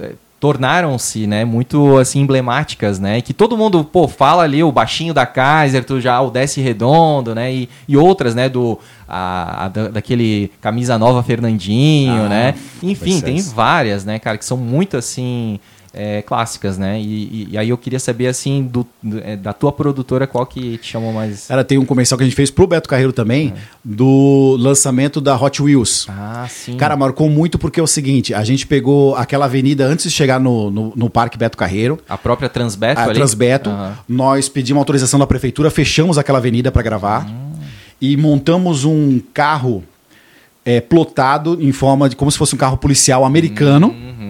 é, tornaram-se, né, muito assim emblemáticas, né, que todo mundo, pô, fala ali o baixinho da Kaiser, tu já o desce redondo, né, e, e outras, né, do a, a da- daquele camisa nova Fernandinho, Ah, né, enfim, tem várias, né, cara, que são muito assim é, clássicas, né, e, e- e aí eu queria saber assim do, do- é, da tua produtora qual que te chamou mais. Cara, tem um comercial que a gente fez pro Beto Carreiro também, do lançamento da Hot Wheels. Ah, sim. Cara, marcou muito porque é o seguinte: a gente pegou aquela avenida antes de chegar no, no, no Parque Beto Carreiro, a própria Transbeto a ali. Transbeto. Aham. Nós pedimos autorização da prefeitura, fechamos aquela avenida para gravar e montamos um carro é, plotado em forma de como se fosse um carro policial americano. Uhum.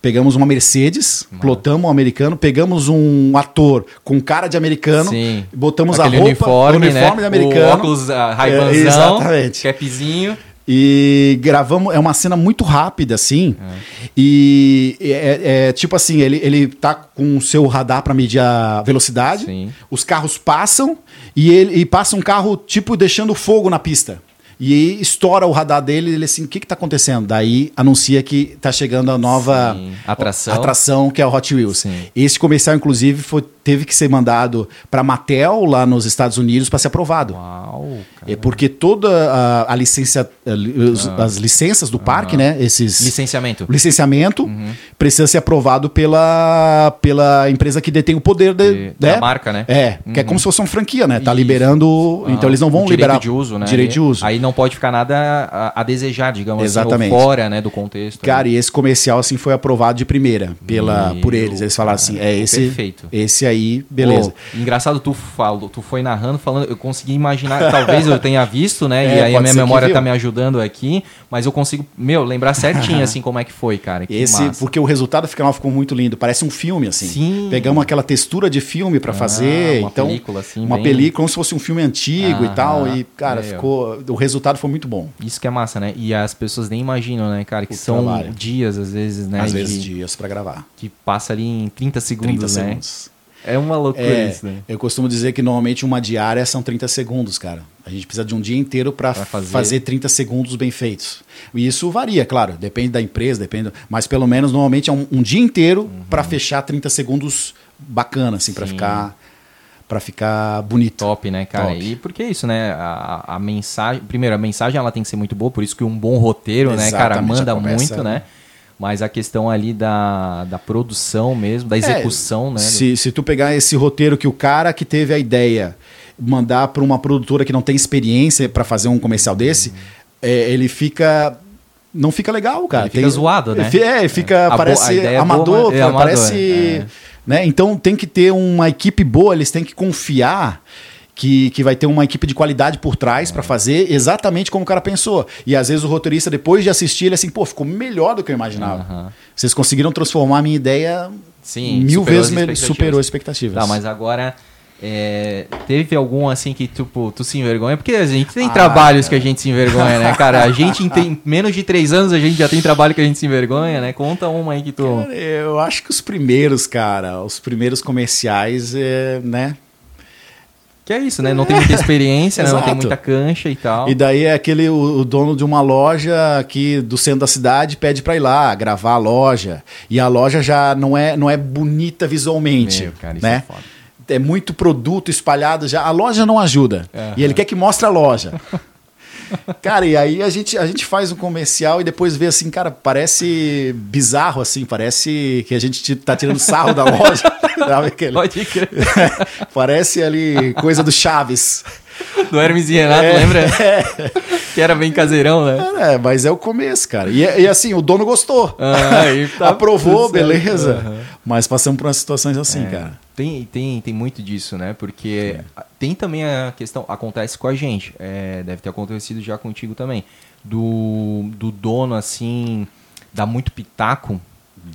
Pegamos uma Mercedes, plotamos um americano, pegamos um ator com cara de americano, Sim. botamos Aquele a roupa, uniforme, uniforme né? de americano. O óculos uh, É, exatamente. capzinho. E gravamos, é uma cena muito rápida, assim. É. E é, é tipo assim, ele, ele tá com o seu radar para medir a velocidade. Sim. Os carros passam e ele e passa um carro, tipo, deixando fogo na pista. E estoura o radar dele e ele assim, o que que tá acontecendo? Daí anuncia que tá chegando a nova Sim. Atração. atração que é o Hot Wheels. Sim. Esse comercial, inclusive, foi, teve que ser mandado para Mattel lá nos Estados Unidos para ser aprovado. Uau. É porque toda a, a licença, a li- os- as licenças do parque, né? Esses Licenciamento. licenciamento Uhum. precisa ser aprovado pela, pela empresa que detém o poder de, De- da marca, né? É, que é como se fosse uma franquia, né? Tá Isso. liberando, Ah, então eles não vão o direito liberar de uso, né? direito de uso. Aí não pode ficar nada a, a desejar, digamos Exatamente. assim, fora, né, do contexto. Cara, né? e esse comercial assim foi aprovado de primeira pela Meu por eles. Eles falaram assim, é esse, perfeito. esse aí, beleza. Pô, engraçado, tu falou, tu foi narrando, falando, eu consegui imaginar, talvez eu tenha visto, né? [LAUGHS] É, e aí a minha memória tá me ajudando aqui, mas eu consigo, meu, lembrar certinho assim como é que foi, cara. Que Esse, massa. porque o resultado final ficou muito lindo, parece um filme assim. Sim. Pegamos aquela textura de filme pra Ah, fazer, uma então película, assim, uma bem- película como se fosse um filme antigo e Aham, tal e cara, meu. ficou, o resultado foi muito bom. Isso que é massa, né? E as pessoas nem imaginam, né, cara, que O são trabalho. dias, às vezes, né? Às de- vezes dias pra gravar. Que passa ali em 30 segundos, 30 né? segundos. É uma loucura É, isso, né? eu costumo dizer que normalmente uma diária são 30 segundos, cara. A gente precisa de um dia inteiro para Pra fazer. fazer. 30 segundos bem feitos. E isso varia, claro, depende da empresa, depende, mas pelo menos normalmente é um, um dia inteiro pra fechar 30 segundos bacana assim, pra Sim. ficar para ficar bonito. Top, né, cara? Top. E porque é isso, né? A, a mensagem. Primeiro, a mensagem ela tem que ser muito boa, por isso que um bom roteiro, né, cara, Exatamente, manda muito, né? Mas a questão ali da, da produção mesmo, da execução, né? É, Se, se tu pegar esse roteiro que o cara que teve a ideia mandar para uma produtora que não tem experiência para fazer um comercial desse, é, ele fica não fica legal, cara. Ele fica zoado, né? É, fica A bo- a parece é amador, boa, é parece, é. né? Então tem que ter uma equipe boa, eles têm que confiar que, que vai ter uma equipe de qualidade por trás pra fazer exatamente como o cara pensou. E às vezes o roteirista, depois de assistir, ele é assim, pô, ficou melhor do que eu imaginava. Vocês conseguiram transformar a minha ideia Sim, mil vezes as me- expectativas. superou as expectativas. Tá, mas agora. é, teve algum assim que tipo, tu se envergonha? Porque a gente tem Ah, trabalhos que a gente se envergonha, né, cara? A gente em tem menos de três anos a gente já tem trabalho que a gente se envergonha, né? Conta uma aí que tu. Cara, eu acho que os primeiros, cara, os primeiros comerciais, é, né? Que é isso, né? Não tem muita experiência, [LAUGHS] né? não tem muita cancha e tal. E daí é aquele o, o dono de uma loja aqui do centro da cidade pede pra ir lá gravar a loja. E a loja já não é, não é bonita visualmente, Meu, cara, né? é foda. É muito produto espalhado já. A loja não ajuda. Aham. E ele quer que mostre a loja. [LAUGHS] Cara, e aí a gente, a gente faz um comercial e depois vê assim, cara, parece bizarro assim, parece que a gente tá tirando sarro da loja. [LAUGHS] Sabe aquele- Pode crer. [LAUGHS] parece ali coisa do Chaves. Do Hermes e Renato, É. lembra? Que [LAUGHS] que era bem caseirão, né? É, mas é o começo, cara. E, e assim, o dono gostou. Ah, tá Aprovou, beleza. Aham. Mas passamos por umas situações assim, É, cara. Tem, tem, tem muito disso, né? Porque tem também a questão, acontece com a gente, é, deve ter acontecido já contigo também, do, do dono, assim, dar muito pitaco,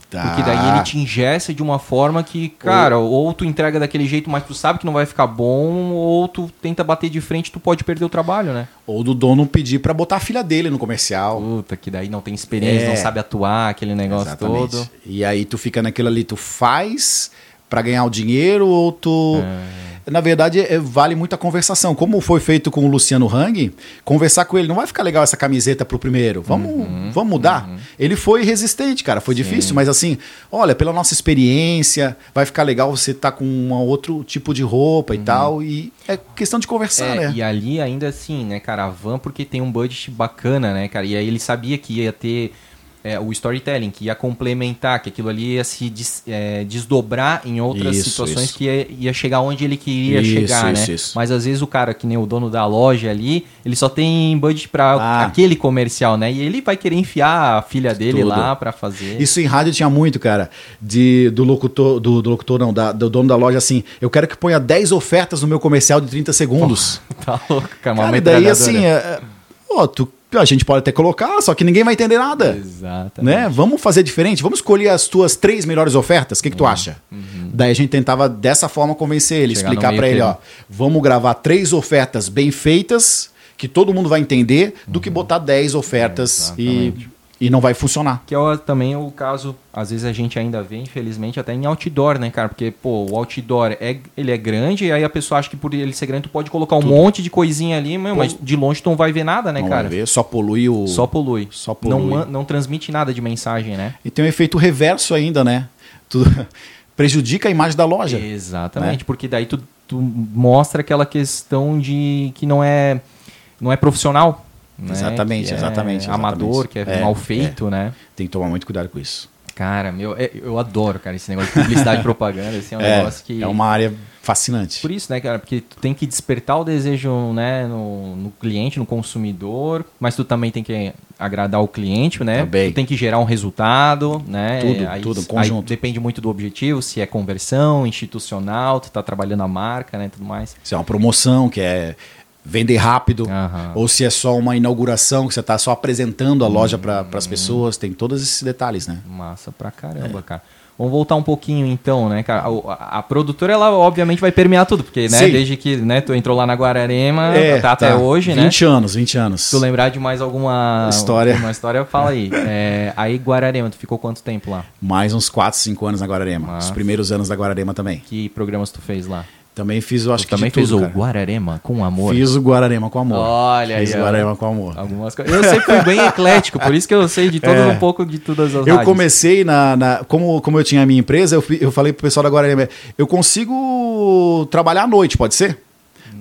porque daí Tá. ele te ingessa de uma forma que, cara, ou, tu entrega daquele jeito, mas tu sabe que não vai ficar bom, ou tu tenta bater de frente, tu pode perder o trabalho, né? Ou do dono pedir pra botar a filha dele no comercial. Puta, que daí não tem experiência, É. não sabe atuar, aquele negócio Exatamente. todo. E aí tu fica naquilo ali, tu faz pra ganhar o dinheiro ou tu. É. Na verdade, é, vale muito a conversação. Como foi feito com o Luciano Hang, conversar com ele, não vai ficar legal essa camiseta pro primeiro. Vamos, Uhum. vamos mudar. Ele foi resistente, cara. Foi difícil, mas assim, olha, pela nossa experiência, vai ficar legal você estar com um outro tipo de roupa e tal. E é questão de conversar, Uhum. É, né? E ali ainda assim, né, cara, a van porque tem um budget bacana, né, cara? E aí ele sabia que ia ter é, o storytelling, que ia complementar, que aquilo ali ia se des- é, desdobrar em outras Isso, situações isso. que ia, ia chegar onde ele queria Isso, chegar, isso, né? isso. Mas às vezes o cara, que nem o dono da loja ali, ele só tem budget pra Ah. aquele comercial, né? E ele vai querer enfiar a filha dele Tudo. lá pra fazer. Isso em rádio tinha muito, cara. De, do locutor, do, do locutor não, da- do dono da loja assim, eu quero que ponha 10 ofertas no meu comercial de 30 segundos. [LAUGHS] tá louco, cara. Uma cara, daí assim, é, é, ó, tu, a gente pode até colocar, só que ninguém vai entender nada. Exatamente. Né? Vamos fazer diferente? Vamos escolher as tuas três melhores ofertas? O que, que tu acha? Daí a gente tentava dessa forma convencer ele, Uhum. Chegar explicar meio ele, ó, vamos gravar três ofertas bem feitas, que todo mundo vai entender, do Uhum. que botar 10 ofertas e, Exatamente. E não vai funcionar. Que é o- também o caso, às vezes a gente ainda vê, infelizmente, até em outdoor, né, cara? Porque, pô, o outdoor é, ele é grande, e aí a pessoa acha que por ele ser grande, tu pode colocar um monte de coisinha ali, meu, mas de longe tu não vai ver nada, né, não cara? vai ver, só polui o... Só polui. Só polui. Não, não transmite nada de mensagem, né? E tem um efeito reverso ainda, né? Tu [LAUGHS] prejudica a imagem da loja. Exatamente, né? porque daí tu, tu mostra aquela questão de que não é, não é profissional. Né? Exatamente, é exatamente, Amador, exatamente. que é, É, mal feito, né? Tem que tomar muito cuidado com isso. Cara, meu, é- eu adoro, cara, esse negócio de publicidade e propaganda, assim, é um [LAUGHS] É, negócio que... é uma área fascinante. Por isso, né, cara? Porque tu tem que despertar o desejo, né, no, no cliente, no consumidor, mas tu também tem que agradar o cliente, né? Também. Tu tem que gerar um resultado, né? Tudo, aí, tudo, conjunto. depende muito do objetivo, se é conversão, institucional, tu tá trabalhando a marca, né, tudo mais. Se é uma promoção, que é vender rápido, Aham. ou se é só uma inauguração, que você está só apresentando a loja para Hum. as pessoas, tem todos esses detalhes, né? Massa pra É. caramba, cara. Vamos voltar um pouquinho então, né, cara? A, a- produtora, ela obviamente vai permear tudo, porque, né, Sim. desde que né, tu entrou lá na Guararema, tá até tá. hoje, né? 20 anos, 20 anos. Se tu lembrar de mais alguma História. Uma história, fala aí. [LAUGHS] É, aí Guararema, tu ficou quanto tempo lá? Mais uns 4, 5 anos na Guararema. Massa. Os primeiros anos da Guararema também. Que programas tu fez lá? Também fiz, eu acho tu que também de fez tudo, o cara. Guararema com amor? Fiz o Guararema com amor. Olha Fiz aí, o ó. Guararema com amor. Algumas coisas. Eu sempre fui bem eclético, por isso que eu sei de todo É. um pouco de todas as Eu rádios. comecei na, na- como, como eu tinha a minha empresa, eu, eu falei pro pessoal da Guararema, eu consigo trabalhar à noite, pode ser?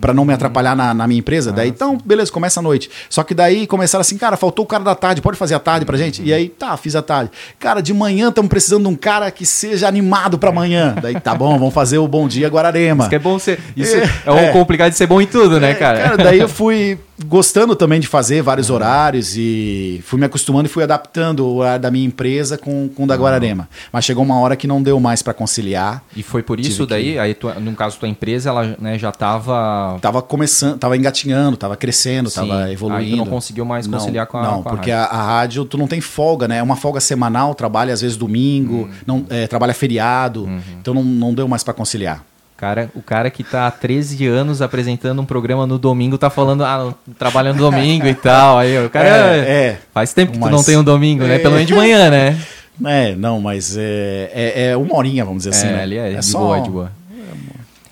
Pra não me atrapalhar na, na minha empresa. daí, então, beleza, começa à noite. Só que daí começaram assim, cara, faltou o cara da tarde, pode fazer a tarde pra gente? E aí, tá, fiz a tarde. Cara, de manhã estamos precisando de um cara que seja animado pra amanhã. Daí, tá bom, vamos fazer o Bom Dia Guararema. Isso que é bom ser. Isso É, é, é. complicado de ser bom em tudo, né, É, cara? daí eu fui gostando também de fazer vários Uhum. horários e fui me acostumando e fui adaptando o horário da minha empresa com, com o da Guararema. Mas chegou uma hora que não deu mais pra conciliar. E foi por isso daí, aí tua- no caso tua empresa, ela né, já tava. Tava começando, tava engatinhando, tava crescendo, Sim, tava aí evoluindo. tu não conseguiu mais Não, conciliar com a- Não, com a porque a, a rádio tu não tem folga, né? É uma folga semanal, trabalha às vezes domingo, Uhum. não, é, trabalha feriado. Então não, não deu mais pra conciliar. Cara, o cara que tá há 13 anos apresentando um programa no domingo tá falando, ah, não, trabalha no domingo e tal. Aí o cara. É, é. Faz tempo que tu não tem um domingo, né? É. Pelo menos de manhã, né? [LAUGHS] É, não, mas é, é, é uma horinha, vamos dizer assim. é, né? ali é, de só- boa, de boa.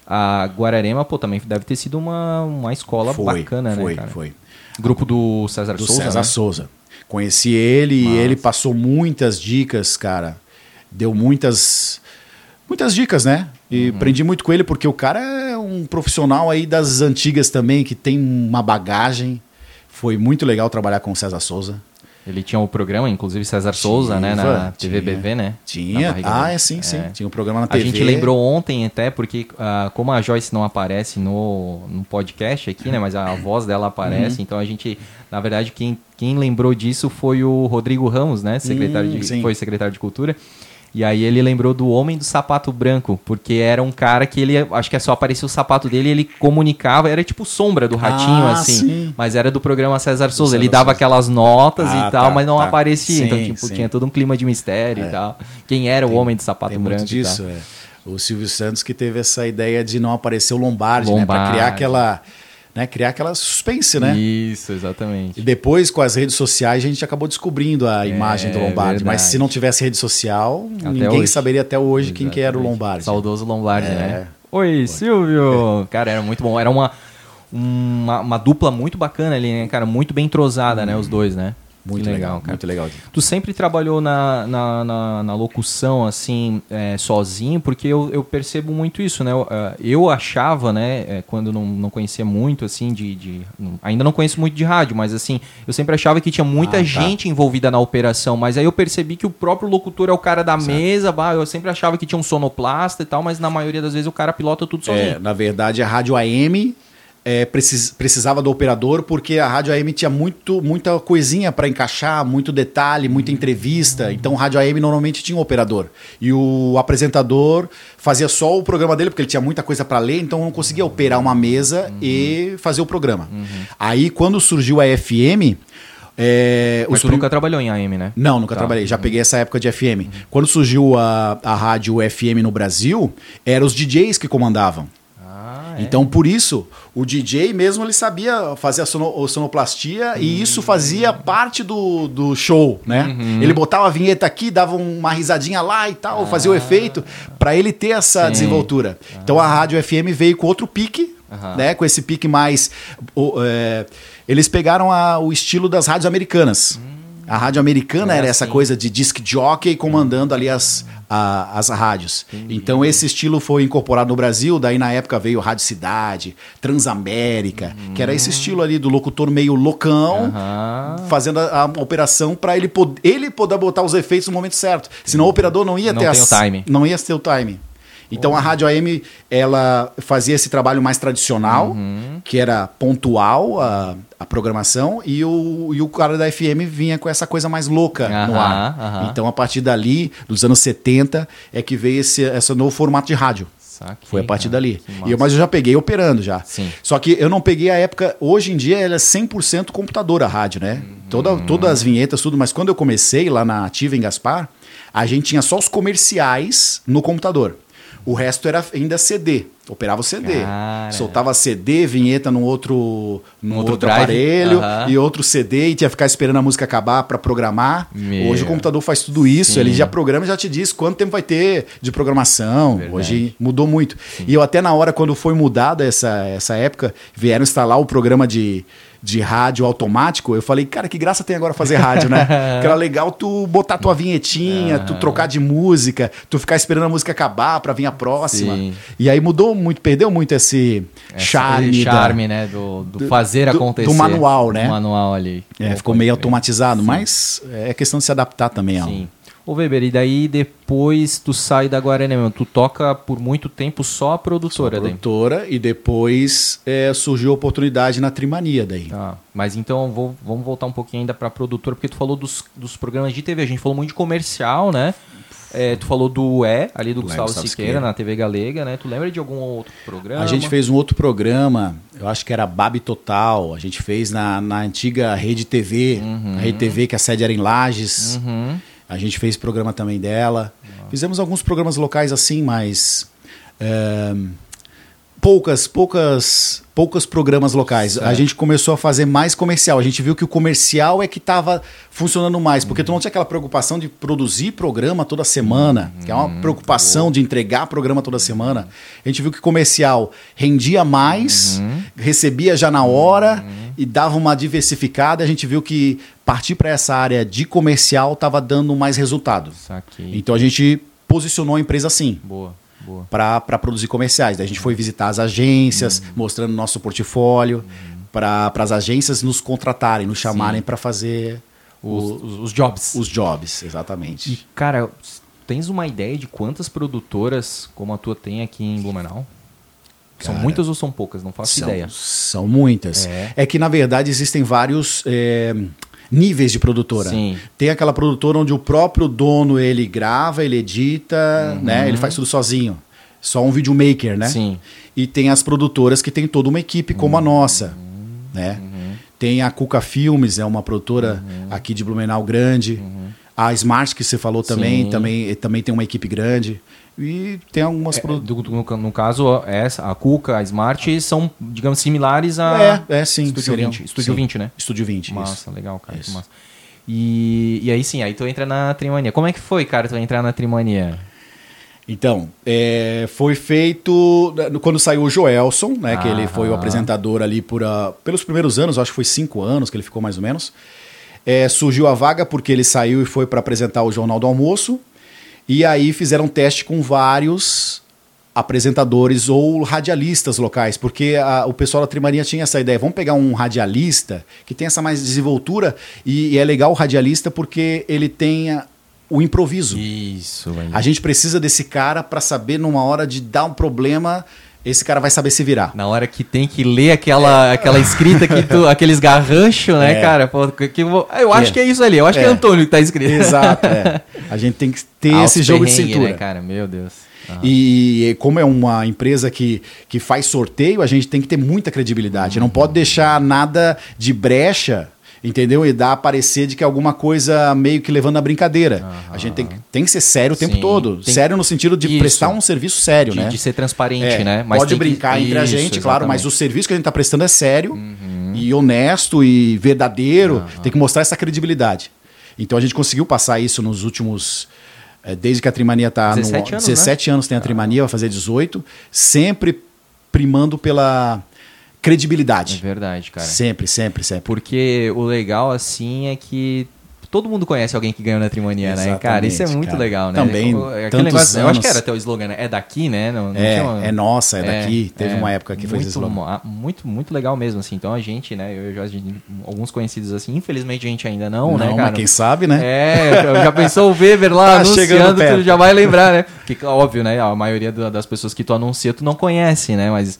A Guararema, pô, também deve ter sido uma, uma escola Foi, bacana, foi, né, cara? foi. Grupo do César do Souza, César né? Souza. Conheci ele e ele passou muitas dicas, cara. Deu muitas muitas dicas, né? E Uhum. aprendi muito com ele porque o cara é um profissional aí das antigas também que tem uma bagagem. Foi muito legal trabalhar com o César Souza. Ele tinha o programa, inclusive César Souza, né? Na Tinha, TVBV, né? Tinha. Ah, é sim, sim. É. Tinha um programa na A TV. gente lembrou ontem até, porque ah, como a Joyce não aparece no, no podcast aqui, né? Mas a [LAUGHS] voz dela aparece, Uhum. então a gente, na verdade, quem, quem lembrou disso foi o Rodrigo Ramos, né? Secretário Hum, de, sim. foi secretário de Cultura. E aí ele lembrou do Homem do Sapato Branco, porque era um cara que ele, acho que é só aparecia o sapato dele, ele comunicava, era tipo sombra do ratinho, Ah, assim. sim. Mas era do programa César Souza. Ele dava aquelas notas Ah, e tal, tá, mas não tá. aparecia. então, Sim, tipo, sim. tinha todo um clima de mistério É. e tal. Quem era o Homem do Sapato Tem Branco? disso, é. O Silvio Santos que teve essa ideia de não aparecer o Lombardi, né? Pra Lombardi. criar aquela, né? Criar aquela suspense, né? Isso, exatamente. E depois, com as redes sociais, a gente acabou descobrindo a imagem do Lombardi. Mas verdade. se não tivesse rede social, Até ninguém hoje. saberia até hoje quem que era o Exatamente. Lombardi. Saudoso Lombardi, É. né? Oi, Silvio! [LAUGHS] Cara, era muito bom. Era uma, uma, uma dupla muito bacana ali, né, cara? Muito bem entrosada, né? Os dois, né? Muito Que legal, cara. muito legal. Tu sempre trabalhou na, na, na, na locução, assim, é, sozinho, porque eu, eu percebo muito isso, né? Eu, ah, eu achava, né, é, quando não, não conhecia muito, assim, de, de- Ainda não conheço muito de rádio, mas, assim, eu sempre achava que tinha muita Ah, tá. gente envolvida na operação, mas aí eu percebi que o próprio locutor é o cara da mesa, bah, eu sempre achava que tinha um sonoplasta e tal, mas na maioria das vezes o cara pilota tudo É, sozinho. na verdade, a rádio AM é, precis- precisava do operador porque a rádio AM tinha muito, muita coisinha para encaixar, muito detalhe, muita entrevista. Então, a rádio AM normalmente tinha um operador. E o apresentador fazia só o programa dele, porque ele tinha muita coisa para ler, então não conseguia operar uma mesa e fazer o programa. Aí, quando surgiu a FM. É, Mas tu prim- nunca trabalhou em AM, né? não, nunca Tá. trabalhei. Já peguei essa época de FM. Quando surgiu a, a rádio FM no Brasil, eram os DJs que comandavam. Ah, é. Então, por isso, o DJ mesmo ele sabia fazer a sono- a sonoplastia e isso fazia parte do, do show, né? Uhum. Ele botava a vinheta aqui, dava uma risadinha lá e tal, fazia o efeito para ele ter essa Ah. Sim. desenvoltura. Então, a rádio FM veio com outro pique, Aham. né? Com esse pique mais... o- é, eles pegaram a- o estilo das rádios americanas. A rádio americana É era essa assim. coisa de disc jockey comandando ali as, a- as rádios. Então esse estilo foi incorporado no Brasil, daí na época veio Rádio Cidade, Transamérica, que era esse estilo ali do locutor meio loucão, Aham. fazendo a, a operação para ele, pod ele poder botar os efeitos no momento certo. Senão o operador não ia Não ter as- o time. Não ia ter o time. Então a Rádio AM ela fazia esse trabalho mais tradicional, Uhum. que era pontual a, a programação, e o, e o cara da FM vinha com essa coisa mais louca no Aham, ar. aham. Então a partir dali, dos anos 70, é que veio esse, esse novo formato de rádio. Foi a partir cara. dali. E eu- mas eu já peguei operando já. Sim. Só que eu não peguei a época. Hoje em dia ela é 100% computador a rádio, né? Uhum. Toda, todas as vinhetas, tudo. Mas quando eu comecei lá na Ativa em Gaspar, a gente tinha só os comerciais no computador. O resto era ainda CD. Operava o CD. Cara. Soltava CD, vinheta no outro, no outro outro, aparelho Aham. e outro CD e tinha que ficar esperando a música acabar para programar. Meu. Hoje o computador faz tudo isso. Sim. Ele já programa e já te diz quanto tempo vai ter de programação. Verdade. Hoje mudou muito. E eu até na hora, quando foi mudada essa, essa época, vieram instalar o programa de, de rádio automático, eu falei, cara, que graça tem agora fazer rádio, né? [LAUGHS] que era legal tu botar tua vinhetinha, tu trocar de música, tu ficar esperando a música acabar pra vir a próxima. Sim. E aí mudou muito, perdeu muito esse Essa- charme. esse da- charme, né? Do, do do- fazer do- acontecer. do manual, né? Do manual ali. É, ficou meio automatizado, mas é questão de se adaptar também. ó. Ô Weber, e daí depois tu sai da Guarani mesmo? Tu toca por muito tempo só a produtora daí? Produtora, e depois é, surgiu a oportunidade na Trimania daí. Tá. Mas então vou, vamos voltar um pouquinho ainda pra produtora, porque tu falou dos, dos programas de TV. A gente falou muito de comercial, né? É, tu falou do E, ali do Gustavo, Gustavo Siqueira, Siqueira. na TV Galega, né? Tu lembra de algum outro programa? A gente fez um outro programa, eu acho que era Babi Total. A gente fez na, na antiga Rede TV, a Rede TV que a sede era em Lages. Uhum. A gente fez programa também dela. Fizemos alguns programas locais assim, mas é, poucas, poucas, poucos programas locais. A Certo. gente começou a fazer mais comercial. A gente viu que o comercial é que estava funcionando mais, porque tu não tinha aquela preocupação de produzir programa toda semana, que é uma preocupação de entregar programa toda semana. A gente viu que comercial rendia mais, recebia já na hora e dava uma diversificada. A gente viu que partir para essa área de comercial estava dando mais resultado. Saquei. Então a gente posicionou a empresa assim boa. Para produzir comerciais. Daí a gente foi visitar as agências, mostrando nosso portfólio, para as agências nos contratarem, nos chamarem para fazer Os, os, os jobs. Os jobs, exatamente. E, cara, tens uma ideia de quantas produtoras como a tua tem aqui em Blumenau? são Cara, muitas ou são poucas? Não faço são, ideia. São muitas. É. É. que, na verdade, existem vários é, níveis de produtora. Sim. Tem aquela produtora onde o próprio dono, ele grava, ele edita, Uhum. né? Ele faz tudo sozinho. Só um videomaker, né? Sim. E tem as produtoras que tem toda uma equipe como a Uhum. nossa, né? Tem a Cuca Filmes, é uma produtora aqui de Blumenau grande. A Smart, que você falou também, Sim. também, também tem uma equipe grande. E tem algumas É, do- no, no caso, essa, a Cuca, a Smart são, digamos, similares a É, é sim. Estúdio seriam- 20. Estúdio sim. 20, né? Estúdio 20, isso. Massa, legal, cara. Isso. massa. E, e aí sim, aí tu entra na Trimania. Como é que foi, cara, tu entrar na Trimania? Então, é, foi feito né, quando saiu o Joelson, né? Que ele foi o apresentador ali por, ah, pelos primeiros anos, acho que foi cinco anos que ele ficou mais ou menos. É, surgiu a vaga porque ele saiu e foi para apresentar o Jornal do Almoço. E aí fizeram um teste com vários apresentadores ou radialistas locais, porque a- o pessoal da Trimaria tinha essa ideia, vamos pegar um radialista que tem essa mais desenvoltura e, e é legal o radialista porque ele tem a- o improviso. Isso, velho. A gente precisa desse cara para saber numa hora de dar um problema, esse cara vai saber se virar. Na hora que tem que ler aquela, aquela escrita que tu, [LAUGHS] aqueles garranchos, né, É. cara? Pô, que, eu ah, acho É. que é isso ali, eu acho que é É. Antônio que tá escrito. Exato, é. [LAUGHS] A gente tem que ter Altos esse jogo de cintura. Né, cara? Meu Deus. Aham. E como é uma empresa que, que faz sorteio, a gente tem que ter muita credibilidade. Não pode deixar nada de brecha, entendeu? E dar a parecer de que é alguma coisa meio que levando a brincadeira. A gente tem, que- tem que ser sério o tempo Sim, todo. Sério no sentido de Isso. prestar um serviço sério, de, né? de ser transparente, É, né? pode tem que- brincar entre a Isso, gente, claro, mas o exatamente. Uhum. serviço que a gente está prestando é sério e honesto e verdadeiro. Tem que mostrar essa credibilidade. Então a gente conseguiu passar isso nos últimos. eh, Desde que a Trimania está 17 no. anos, né? 17 anos tem a Trimania, vai fazer 18. Sempre primando pela É credibilidade. verdade, cara. Sempre, sempre, sempre. Porque o legal, assim, é que todo mundo conhece alguém que ganhou na Trimania, né? Cara, isso é muito cara. legal, né? Também, aquele negócio, Eu acho que anos. era até o slogan, né? É daqui, né? Não, não É, tinha uma- é nossa, é daqui. Teve uma época que foi muito, esse slogan. mo- ah, muito, muito legal mesmo, assim. Então a gente, né? Eu já, alguns conhecidos assim, infelizmente a gente ainda não, né, Não, cara? mas quem sabe, né? É, já pensou o Weber lá [LAUGHS] Tá chegando anunciando, tu já vai lembrar, né? Porque, óbvio, né? A maioria da- das pessoas que tu anuncia, tu não conhece, né? Mas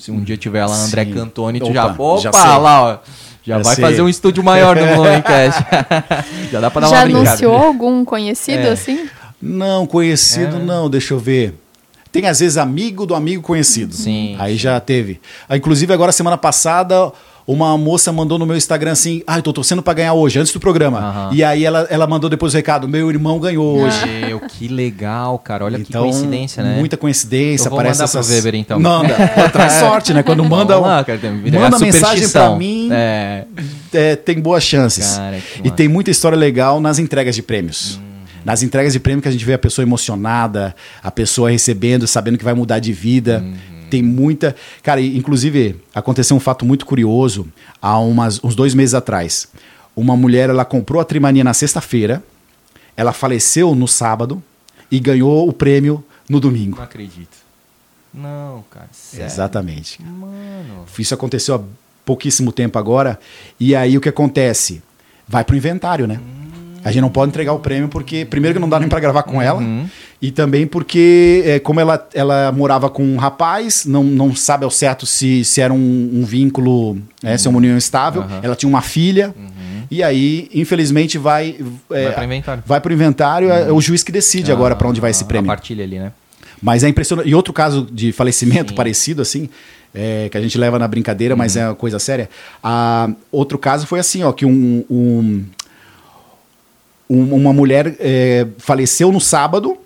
se um dia tiver lá André Sim. Cantoni, tu Opa, já, opa, já sei. lá, ó. Já, Já vai sei. fazer um estúdio maior no [LAUGHS] Momencast. [LAUGHS] já dá pra dar Já uma brincada. anunciou algum conhecido É. assim? Não, conhecido É. não, deixa eu ver. Tem às vezes amigo do amigo conhecido. Sim, Aí já teve. Ah, inclusive agora semana passada uma moça mandou no meu Instagram assim: "Ah, eu tô torcendo pra ganhar hoje, antes do programa". Aham. E aí ela, ela mandou depois o recado: "Meu irmão ganhou hoje". Meu, que legal, cara. Olha que Então, coincidência, né? Muita coincidência, Eu vou mandar pro essas... Weber, então. Manda, traz [LAUGHS] sorte, né? Quando manda, lá, cara, manda mensagem pra mim, É. é, tem boas chances. Cara, que e tem muita história legal nas entregas de prêmios. Uhum. Nas entregas de prêmio que a gente vê a pessoa emocionada, a pessoa recebendo, sabendo que vai mudar de vida. Uhum. Tem muita. Cara, inclusive, aconteceu um fato muito curioso há umas, uns dois meses atrás. Uma mulher, ela comprou a Trimania na sexta-feira, ela faleceu no sábado e ganhou o prêmio no domingo. Não acredito. Não, cara. Sério. Exatamente. Mano. Isso aconteceu há pouquíssimo tempo agora. E aí o que acontece? Vai pro inventário, né? A gente não pode entregar o prêmio porque, primeiro, que não dá nem para gravar com ela, Uhum. e também porque, é, como ela, ela morava com um rapaz, não, não sabe ao certo se, se era um, um vínculo, né, se é uma união estável, Uhum. ela tinha uma filha, e aí, infelizmente, vai. é, Vai pro inventário. vai pro inventário, é o juiz que decide agora para onde vai esse prêmio. A partilha ali, né? Mas é impressionante. E outro caso de falecimento Sim. parecido, assim, é, que a gente leva na brincadeira, mas é uma coisa séria. Ah, outro caso foi assim, ó, que um, um- um- uma mulher é, faleceu no sábado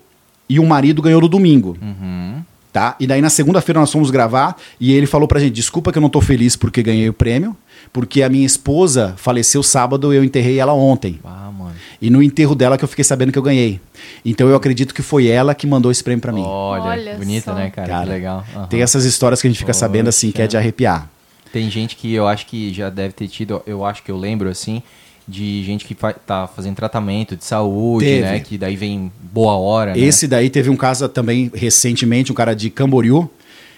e o marido ganhou no domingo. Uhum. Tá? E daí na segunda-feira nós fomos gravar e ele falou pra gente: desculpa que eu não tô feliz porque ganhei o prêmio, porque a minha esposa faleceu sábado e eu enterrei ela ontem. Ah, mano. E no enterro dela que eu fiquei sabendo que eu ganhei. Então eu acredito que foi ela que mandou esse prêmio pra mim. Olha, Olha bonita, né, cara? Cara, que legal. Aham. Tem essas histórias que a gente fica sabendo assim que é de arrepiar. Tem gente que eu acho que já deve ter tido, eu acho que eu lembro assim, de gente que fa tá fazendo tratamento de saúde, Teve. né? Que daí vem boa hora. né? Esse daí teve um caso também recentemente, um cara de Camboriú,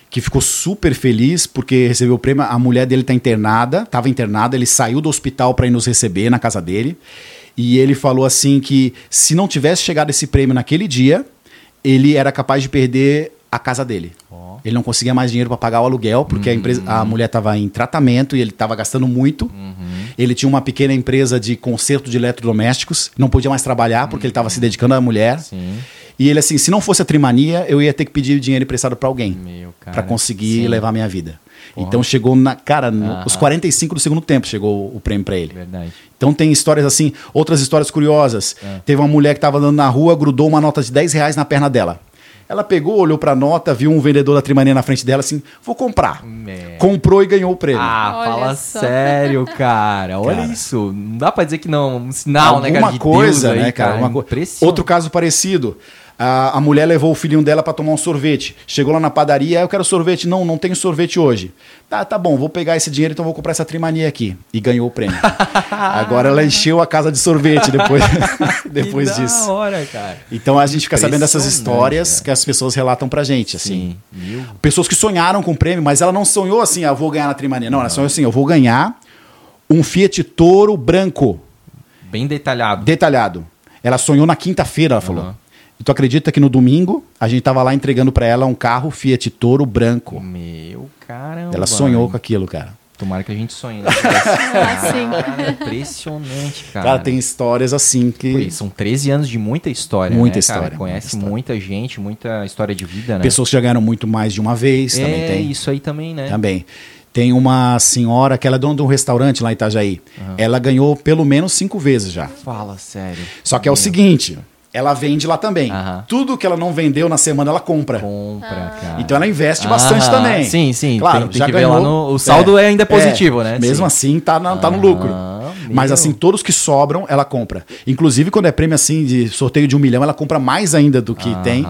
que ficou super feliz porque recebeu o prêmio. A mulher dele tá internada, estava internada, ele saiu do hospital para ir nos receber na casa dele. E ele falou assim que se não tivesse chegado esse prêmio naquele dia, ele era capaz de perder a casa dele. Ó. Ele não conseguia mais dinheiro para pagar o aluguel, porque a, empresa, a mulher estava em tratamento e ele estava gastando muito. Ele tinha uma pequena empresa de conserto de eletrodomésticos, não podia mais trabalhar porque ele estava se dedicando à mulher. Sim. E ele assim, se não fosse a trimania, eu ia ter que pedir dinheiro emprestado para alguém para conseguir Sim. levar minha vida. Porra. Então chegou na cara, no- os 45 do segundo tempo chegou o prêmio para ele. Verdade. Então tem histórias assim, outras histórias curiosas. É. Teve uma mulher que estava andando na rua, grudou uma nota de 10 reais na perna dela. Ela pegou, olhou pra nota, viu um vendedor da Trimania na frente dela assim, vou comprar. É. Comprou e ganhou o prêmio. Ah, Olha fala só. sério, cara. Olha Cara. isso. Não dá pra dizer que não. Um sinal, né, cara? Alguma de coisa, Deus aí, né, cara? Uma co- Impressionante. Outro caso parecido. A, a mulher levou o filhinho dela pra tomar um sorvete. Chegou lá na padaria, "Ah, eu quero sorvete. Não, não tenho sorvete hoje. Tá, tá bom, vou pegar esse dinheiro, então vou comprar essa trimania aqui. E ganhou o prêmio. [LAUGHS] Agora ela encheu a casa de sorvete depois, [LAUGHS] [LAUGHS] depois que disso. Da hora, cara. Então a gente fica sabendo dessas histórias cara. que as pessoas relatam pra gente, assim. Sim. Pessoas que sonharam com o prêmio, mas ela não sonhou assim, ah, vou ganhar na Trimania. Não, ela sonhou assim, eu vou ganhar um Fiat Toro branco, Bem detalhado. detalhado. Ela sonhou na quinta-feira, ela falou. Aham. E tu acredita que no domingo a gente tava lá entregando pra ela um carro Fiat Toro branco. Meu caramba. Ela sonhou com aquilo, cara. Tomara que a gente sonhe. Né? [LAUGHS] Ah, sim. Cara, impressionante, cara. Cara, tem histórias assim Pô, que e São 13 anos de muita história. Muita né, cara? história, Conhece muita muita, história. gente, muita história de vida, né? pessoas que já ganharam muito mais de uma vez, é, também tem. isso aí também, né? Também. Tem uma senhora que ela é dona de um restaurante lá em Itajaí. Ela ganhou pelo menos cinco vezes já. Fala sério. Só que é o seguinte, ela vende lá também. Aham. Tudo que ela não vendeu na semana, ela compra. Compra, cara. Então ela investe bastante Ah, também. Sim, sim. Claro, tem, tem já que ganhou. ver lá no. O saldo é, ainda positivo, né? Mesmo Sim. assim, tá, na- tá no Ah, lucro. Mas meu. assim, todos que sobram, ela compra. Inclusive, quando é prêmio assim de sorteio de um milhão, ela compra mais ainda do que tem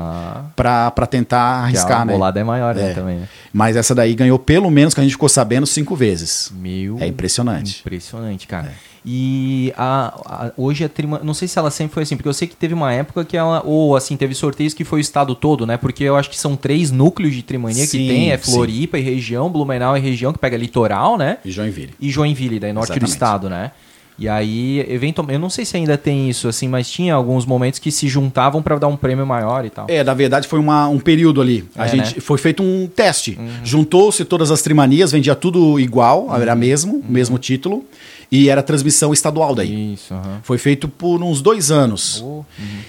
pra, pra tentar arriscar, a né? bolada é maior, né, É. também. né? Mas essa daí ganhou pelo menos, que a gente ficou sabendo, cinco vezes. Meu. É impressionante. Impressionante, cara. E a, a- hoje a Trima, não sei se ela sempre foi assim, porque eu sei que teve uma época que ela, ou assim, teve sorteios que foi o estado todo, né? Porque eu acho que são três núcleos de Trimania Sim, que tem, é sim. Floripa e região, Blumenau e região, que pega litoral, né? E Joinville. E Joinville, daí norte do Exatamente. estado, né? E aí, eventualmente, eu não sei se ainda tem isso, assim, mas tinha alguns momentos que se juntavam pra dar um prêmio maior e tal. É, na verdade foi uma, um período ali. A É, gente né? Uhum. foi feito um teste. Juntou-se todas as trimanias, vendia tudo igual, Uhum. era mesmo, o mesmo título, e era transmissão estadual daí. Isso, aham. Foi feito por uns dois anos. Oh,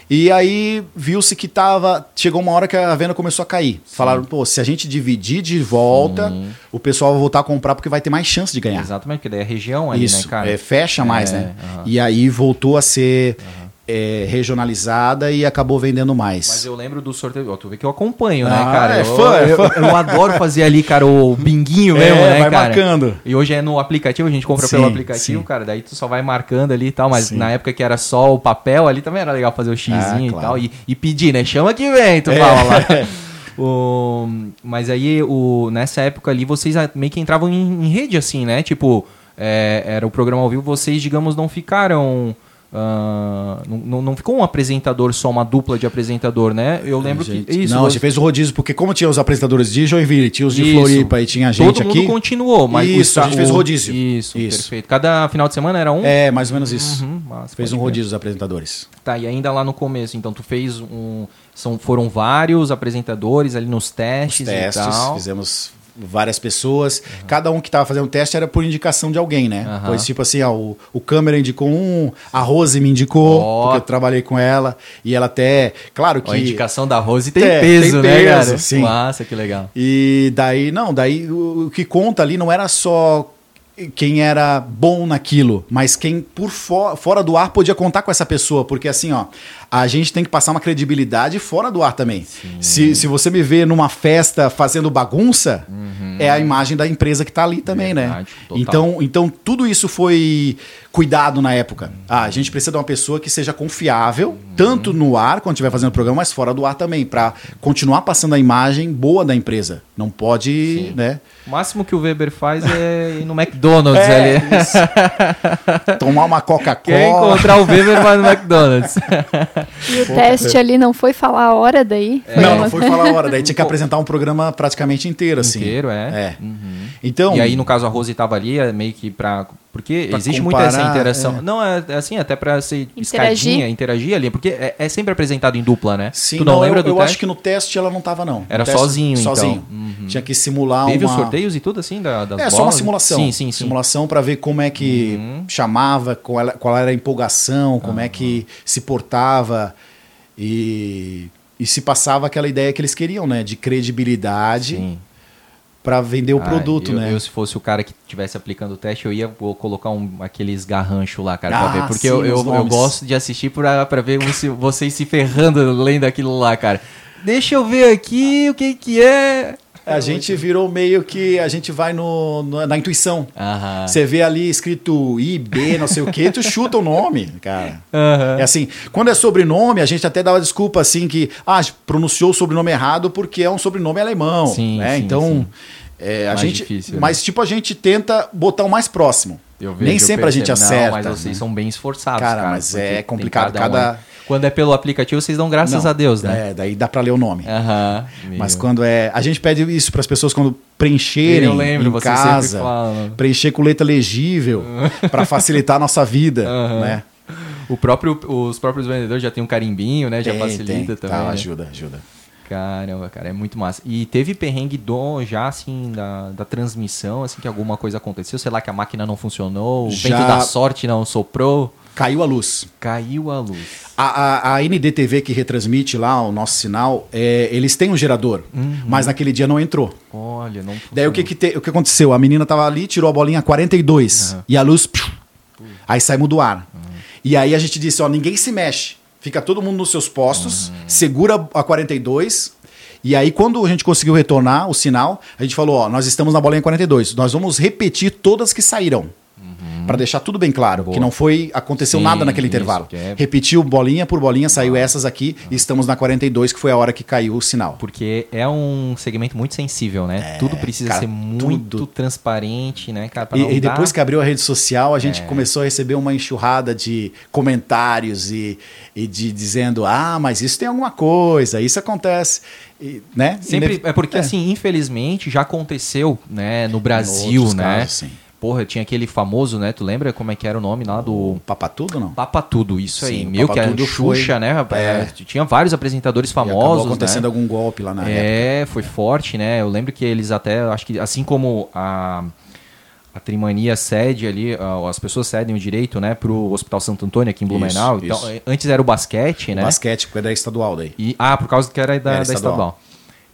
E aí viu-se que tava. Chegou uma hora que a venda começou a cair. Falaram, pô, se a gente dividir de volta, o pessoal vai voltar a comprar porque vai ter mais chance de ganhar. Exatamente, porque daí é região ali, Isso, né, cara? é, fecha mais, É, né? aham. E aí voltou a ser é, regionalizada e acabou vendendo mais. Mas eu lembro do sorteio. Ó, tu vê que eu acompanho, né, Ah, cara? é eu, fã, é eu, fã. eu adoro fazer ali, cara, o binguinho É, mesmo, né, vai cara? marcando. E hoje é no aplicativo, a gente compra Sim, pelo aplicativo, sim. cara. Daí tu só vai marcando ali e tal. Mas Sim. na época que era só o papel, ali também era legal fazer o xizinho Ah, e claro. tal. E, e pedir, né? Chama que vem, tu É. fala lá. [LAUGHS] O, mas aí, o, nessa época ali, vocês meio que entravam em, em rede, assim, né? Tipo, é, era o programa ao vivo, vocês, digamos, não ficaram. Ah, não, não, ficou um apresentador só, uma dupla de apresentador, né? Eu lembro Gente, que. Isso, não, a você- gente fez o rodízio, porque como tinha os apresentadores de Joinville, tinha os de Isso. Floripa e tinha gente Todo mundo aqui. continuou, mas o Isso, a gente fez o o- rodízio. Isso, Isso. perfeito. Cada final de semana era um? É, mais ou menos isso. Uhum, massa, Fez um rodízio dos apresentadores. Tá, e ainda lá no começo, então tu fez um. São, foram vários apresentadores ali nos Os testes, testes, e tal. fizemos várias pessoas. Cada um que estava fazendo o teste era por indicação de alguém, né? Aham. Pois tipo assim, ó, o, o câmera indicou um, a Rose me indicou, Ó. porque eu trabalhei com ela. E ela até, claro que... A indicação da Rose tem É, peso, tem né, peso, cara? sim. Massa, que legal. E daí, não, daí o, o que conta ali não era só quem era bom naquilo, mas quem por fo- fora do ar podia contar com essa pessoa, porque assim, ó, a gente tem que passar uma credibilidade fora do ar também. Se, se você me vê numa festa fazendo bagunça, é a imagem da empresa que tá ali também, Verdade, né? total. Então, então tudo isso foi cuidado na época. Ah, a gente precisa de uma pessoa que seja confiável, tanto no ar, quando estiver fazendo o programa, mas fora do ar também, para continuar passando a imagem boa da empresa. Não pode, Sim. né? O máximo que o Weber faz é ir no McDonald's [LAUGHS] É, ali. Tomar uma Quer Coca-Cola. encontrar o Weber, vai no McDonald's. [LAUGHS] E o teste ali não foi falar a hora daí? É. Não, não foi falar a hora. Daí [LAUGHS] tinha que apresentar um programa praticamente inteiro, assim. Inteiro, é. É. Uhum. Então, E aí, no caso, a Rose tava ali, é meio que pra. Porque Pra existe muita essa comparar, interação. é. Não, é é assim, até pra ser Interagir. escadinha, interagir ali. Porque é, é sempre apresentado em dupla, né? sim, tu não, lembra eu, do eu teste? acho que no teste ela não tava, não. Era teste, sozinho, então. Sozinho. Uhum. Tinha que simular Teve uma... os sorteios e tudo assim da, das É, bolas? só uma simulação. Sim, sim, sim. Simulação para ver como é que Uhum. chamava, qual era, qual era a empolgação, como é que se portava e, e se passava aquela ideia que eles queriam, né? De credibilidade Sim. Para vender o Ah, produto, eu, né? Eu, se fosse o cara que estivesse aplicando o teste, eu ia vou colocar um, aqueles garranchos lá, cara, pra Ah, ver. Porque sim, eu, eu, eu gosto de assistir pra, pra ver vocês se ferrando lendo aquilo lá, cara. Deixa eu ver aqui o que que é. A gente virou meio que a gente vai no, no- na intuição. Aham. Você vê ali escrito IB, não sei o quê, tu chuta o nome, cara. Aham. É assim, quando é sobrenome, a gente até dá uma desculpa assim que, ah, pronunciou o sobrenome errado porque é um sobrenome alemão, Sim, né? sim, então, sim. é, a Mais gente, difícil, né? mas tipo a gente tenta botar o mais próximo. Nem sempre a gente percebo. acerta. Não, mas vocês né? são bem esforçados, Cara, cara. mas é complicado, um, cada- né? Quando é pelo aplicativo, vocês dão graças Não, a Deus, né? É, daí dá pra ler o nome. Aham. Mas quando é, a gente pede isso para as pessoas quando preencherem Eu lembro, em casa, preencher com letra legível [LAUGHS] para facilitar a nossa vida, Aham. né? O próprio, os próprios vendedores já tem um carimbinho, né? Já Tem, facilita tem. também. Tá, né? ajuda, ajuda. Caramba, cara, é muito massa. E teve perrengue do, já, assim, da, da transmissão, assim, que alguma coisa aconteceu? Sei lá, que a máquina não funcionou, o Já- vento da sorte não soprou, Caiu a luz. caiu a luz. A, a, a NDTV que retransmite lá o nosso sinal, é, eles têm um gerador, mas naquele dia não entrou. Olha, não Daí o que, funcionou. que, te- o que aconteceu? A menina tava ali, tirou a bolinha 42 e a luz. piu, aí saímos do ar. E aí a gente disse: ó, ninguém se mexe. Fica todo mundo nos seus postos, segura a 42. E aí, quando a gente conseguiu retornar o sinal, a gente falou: ó, nós estamos na bolinha 42. Nós vamos repetir todas que saíram. Pra deixar tudo bem claro, Boa. que não foi aconteceu Sim, nada naquele intervalo. é- Repetiu bolinha por bolinha, saiu essas aqui e estamos na 42, que foi a hora que caiu o sinal. Porque é um segmento muito sensível, né? tudo precisa cara, ser muito tudo. transparente, né, cara? E, e dar- depois que abriu a rede social, a gente É. começou a receber uma enxurrada de comentários e, e de dizendo: ah, mas isso tem alguma coisa, isso acontece. E, né? Sempre, é porque, É. assim, infelizmente, já aconteceu, né, no Brasil, né? casos, sim. Porra, tinha aquele famoso, né? Tu lembra como é que era o nome lá do... Papatudo não? Papa Tudo, isso aí. Sim, Meu, que era Papatudo Xuxa, foi- né? rapaz? É. Tinha vários apresentadores E acabou famosos, acontecendo né? algum golpe lá na época. É, foi forte, né? Eu lembro que eles até, acho que assim como a, a Trimania cede ali, as pessoas cedem o direito, né, pro Hospital Santo Antônio aqui em Blumenau. Isso, então, isso. eh, antes era o basquete, né? Basquete, porque era estadual daí. E, ah, por causa que era da, Era da estadual. estadual.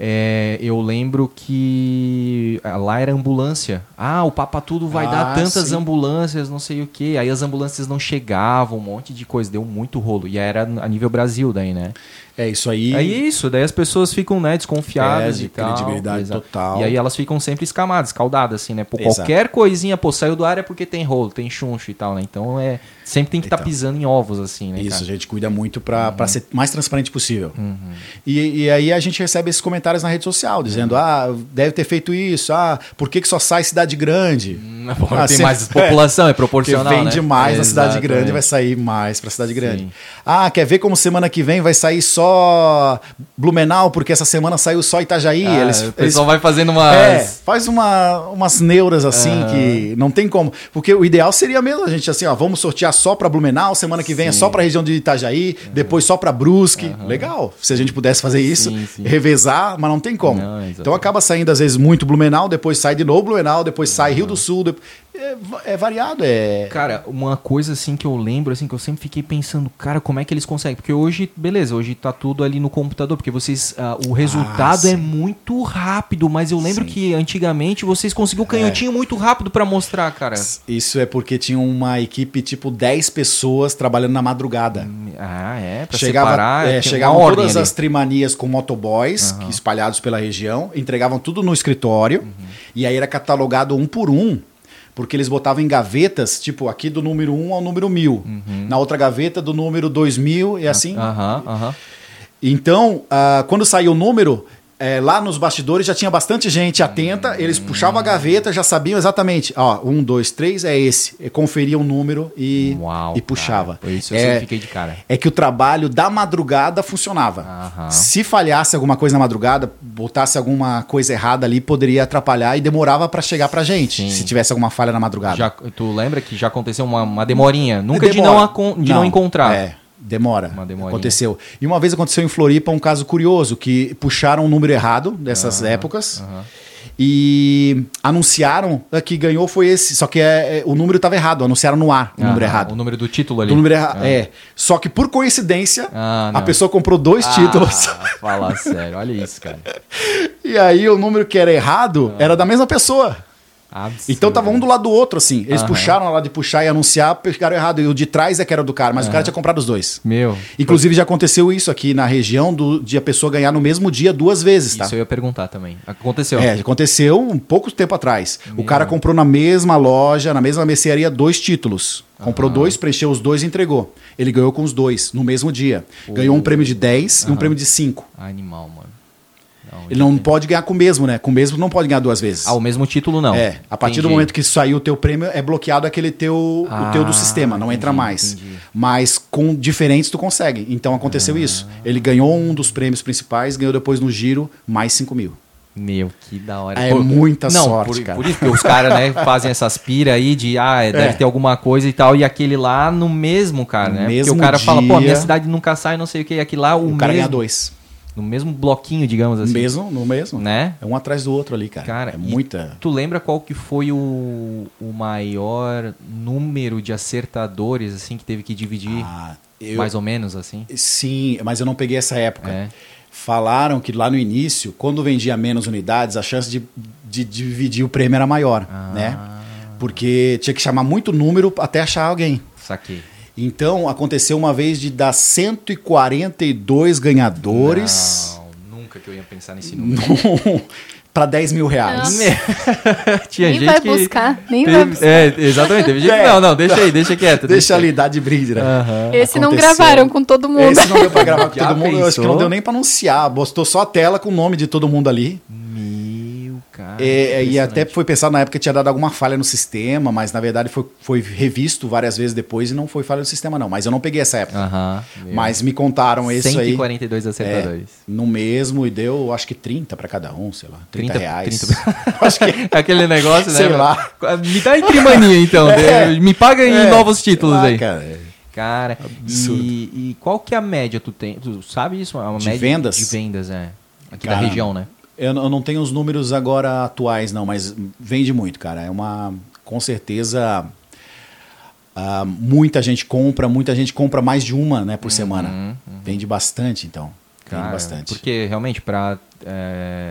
É, eu lembro que lá era ambulância. Ah, o Papa Tudo vai Ah, dar tantas sim. ambulâncias, não sei o quê. Aí as ambulâncias não chegavam, um monte de coisa. Deu muito rolo. E era a nível Brasil daí, né? É isso aí. É isso, daí as pessoas ficam, né, desconfiadas É, e tal. credibilidade Exato. total. E aí elas ficam sempre escamadas, escaldadas, assim, né? Pô, Exato. qualquer coisinha, pô, saiu do ar é porque tem rolo, tem chuncho e tal, né? Então é. Sempre tem que estar Então. pisando em ovos, assim, né? Isso, cara? a gente cuida muito para Uhum. ser mais transparente possível. E, e aí a gente recebe esses comentários na rede social, dizendo: Uhum. ah, deve ter feito isso, ah, por que, que só sai cidade grande? Pô, Ah, tem sempre- mais [LAUGHS] população, é Porque proporcional. vende né? mais na cidade grande, vai sair mais para cidade grande. Sim. Ah, quer ver como semana que vem vai sair só Blumenau, porque essa semana saiu só Itajaí? Ah, eles, o pessoal vai fazendo umas. é, faz uma, umas neuras assim que não tem como. Porque o ideal seria mesmo a gente assim, ó, vamos sortear só para Blumenau, semana que vem é Sim. só para região de Itajaí, depois só para Brusque. Legal, se a gente pudesse fazer isso, Sim, sim. revezar, mas não tem como. Não, então acaba saindo às vezes muito Blumenau, depois sai de novo Blumenau, depois sai Rio do Sul. depois- É, é variado, é. Cara, uma coisa assim que eu lembro, assim, que eu sempre fiquei pensando, cara, como é que eles conseguem? Porque hoje, beleza, hoje tá tudo ali no computador, porque vocês. ah, o resultado sim. é muito rápido, mas eu lembro Sim. que antigamente vocês conseguiam o canhotinho muito rápido pra mostrar, cara. Isso é porque tinha uma equipe tipo 10 pessoas trabalhando na madrugada. Ah, é? Pra Chegava, separar. é, chegavam todas ali. as trimanias com motoboys que espalhados pela região, entregavam tudo no escritório Uhum. e aí era catalogado um por um porque eles botavam em gavetas, tipo, aqui do número 1 ao número 1000. Uhum. Na outra gaveta do número 2000 e assim. Aham, aham. Então, ah, quando saiu o número, é, lá nos bastidores já tinha bastante gente atenta, eles puxavam a gaveta, já sabiam exatamente, ó, um, dois, três é esse. E conferiam o número e, Uau. e puxava. Cara, isso eu é, fiquei de cara. é que o trabalho da madrugada funcionava. Aham. Se falhasse alguma coisa na madrugada, botasse alguma coisa errada ali, poderia atrapalhar e demorava pra chegar pra gente, Sim. se tivesse alguma falha na madrugada. Já, tu lembra que já aconteceu uma, uma demorinha? Nunca de, Demora. não, acon- de não, encontrar. É, demora. Aconteceu. E uma vez aconteceu em Floripa um caso curioso, que puxaram um número errado dessas épocas. E anunciaram é, que ganhou foi esse, só que é, é, o número estava errado, anunciaram no ar o número errado. O número do título ali. O número errado, Ah. é. Só que por coincidência, Ah, a pessoa comprou dois títulos. Ah, fala sério, olha isso, cara. [LAUGHS] E aí o número que era errado era da mesma pessoa. Absurdo. Então tava um do lado do outro, assim. Eles Aham. puxaram hora de puxar e anunciar, pegaram errado. E o de trás é que era do cara, mas o cara tinha comprado os dois. Meu, Inclusive já aconteceu isso aqui na região do, de a pessoa ganhar no mesmo dia duas vezes, tá? isso eu ia perguntar também. Aconteceu. É, aconteceu um pouco tempo atrás. O cara comprou na mesma loja, na mesma mercearia, dois títulos. Comprou dois, preencheu os dois e entregou. Ele ganhou com os dois no mesmo dia. Ganhou um prêmio de 10 e um prêmio de 5. Animal, mano. Não, Ele não pode ganhar com o mesmo, né? Com o mesmo não pode ganhar duas vezes. Ah, o mesmo título não. É, a partir do Entendi. momento que sair o teu prêmio, é bloqueado aquele teu, o teu Ah, do sistema, não entra entendi, mais. entendi. Mas com diferentes tu consegue. Então aconteceu Ah. isso. Ele ganhou um dos prêmios principais, ganhou depois no giro mais 5 mil. Meu, que da hora. É muita não, sorte, por, cara. Por isso que os caras, né, [LAUGHS] fazem essas pira aí de, ah, deve É. ter alguma coisa e tal, e aquele lá no mesmo, cara, né? mesmo Porque o cara fala, pô, dia. minha cidade nunca sai, não sei o que, e aquele lá, o, O, cara ganha mesmo, dois. No mesmo bloquinho, digamos assim. mesmo, no mesmo. Né? É um atrás do outro ali, cara. Cara, é muita. Tu lembra qual que foi o, o maior número de acertadores, assim, que teve que dividir, Ah, eu- mais ou menos, assim? Sim, mas eu não peguei essa época. É. Falaram que lá no início, quando vendia menos unidades, a chance de, de dividir o prêmio era maior, Ah. né? Porque tinha que chamar muito número até achar alguém. Saquei. Então, aconteceu uma vez de dar 142 ganhadores Não, nunca que eu ia pensar nesse número. [LAUGHS] para 10 mil reais. [LAUGHS] Tinha Nem gente vai que buscar, nem teve- vai buscar. É, exatamente. Teve gente, [LAUGHS] É. Não, não, deixa aí, deixa quieto. Deixa ali, dá de brinde, né? Esse não Aconteceu. gravaram com todo mundo. Esse não deu pra gravar com todo mundo. Eu acho que pensou? não deu nem pra anunciar. Postou só a tela com o nome de todo mundo ali. Meu, cara. É, e impressionante. até foi pensado na época que tinha dado alguma falha no sistema, mas na verdade foi, foi revisto várias vezes depois e não foi falha no sistema, não. Mas eu não peguei essa época. Aham. meu. Mas me contaram isso aí. 142 acertadores. No mesmo e deu, acho que 30 pra cada um, sei lá. 30, 30 reais. 30. [LAUGHS] acho que. [LAUGHS] Aquele negócio, né? Sei lá. Me dá em trimania, então. [LAUGHS] É. Me paga em É, novos títulos sei lá, aí. Cara, é. Cara, Absurdo. e, e qual que é a média tu tem? Tu sabe isso? É Uma De média vendas? De vendas, é. Aqui Cara, da região, né? Eu, não- eu não tenho os números agora atuais, não, mas vende muito, cara. É uma. Com certeza. ah, muita gente compra, muita gente compra mais de uma né, por semana. Vende bastante, então. Vende Cara, bastante. Porque realmente, para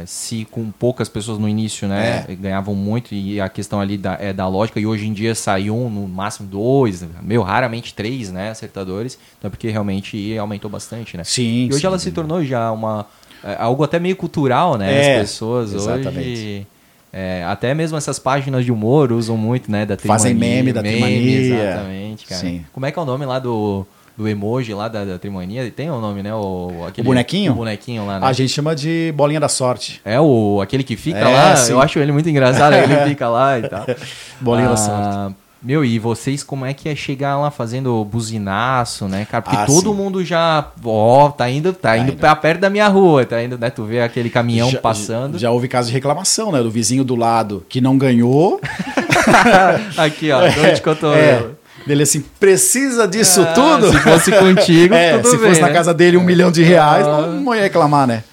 se com poucas pessoas no início, né, É. ganhavam muito, e a questão ali da, é da lógica, e hoje em dia saiu um, no máximo dois, meu, raramente três, né, acertadores, então é porque realmente aumentou bastante, né? Sim. E hoje sim. ela se tornou já uma é, algo até meio cultural, né? É, As pessoas exatamente. hoje. é, até mesmo essas páginas de humor usam muito, né? Da Fazem Trimania, meme da Trimania. Exatamente, cara. Sim. Como é que é o nome lá do, do emoji lá da, da Trimania? Tem o nome, né? O, aquele, O bonequinho? O bonequinho lá, né? A gente chama de bolinha da sorte. É o, aquele que fica É, lá, sim. eu acho ele muito engraçado, ele fica lá e tal. [LAUGHS] Bolinha da Ah, sorte. Meu, e vocês como é que é chegar lá fazendo buzinaço, né, cara? Porque Ah, todo sim. mundo já, ó, tá indo, tá indo indo. pra perto da minha rua, tá indo, né? Tu vê aquele caminhão Já- passando. Já houve caso de reclamação, né? Do vizinho do lado que não ganhou. [LAUGHS] Aqui, ó, dor de cotovelo. É. Ele assim, precisa disso Ah, tudo? Se fosse contigo, [LAUGHS] É, tudo se bem, fosse na né? casa dele um milhão de reais, Ah. não, não ia reclamar, né?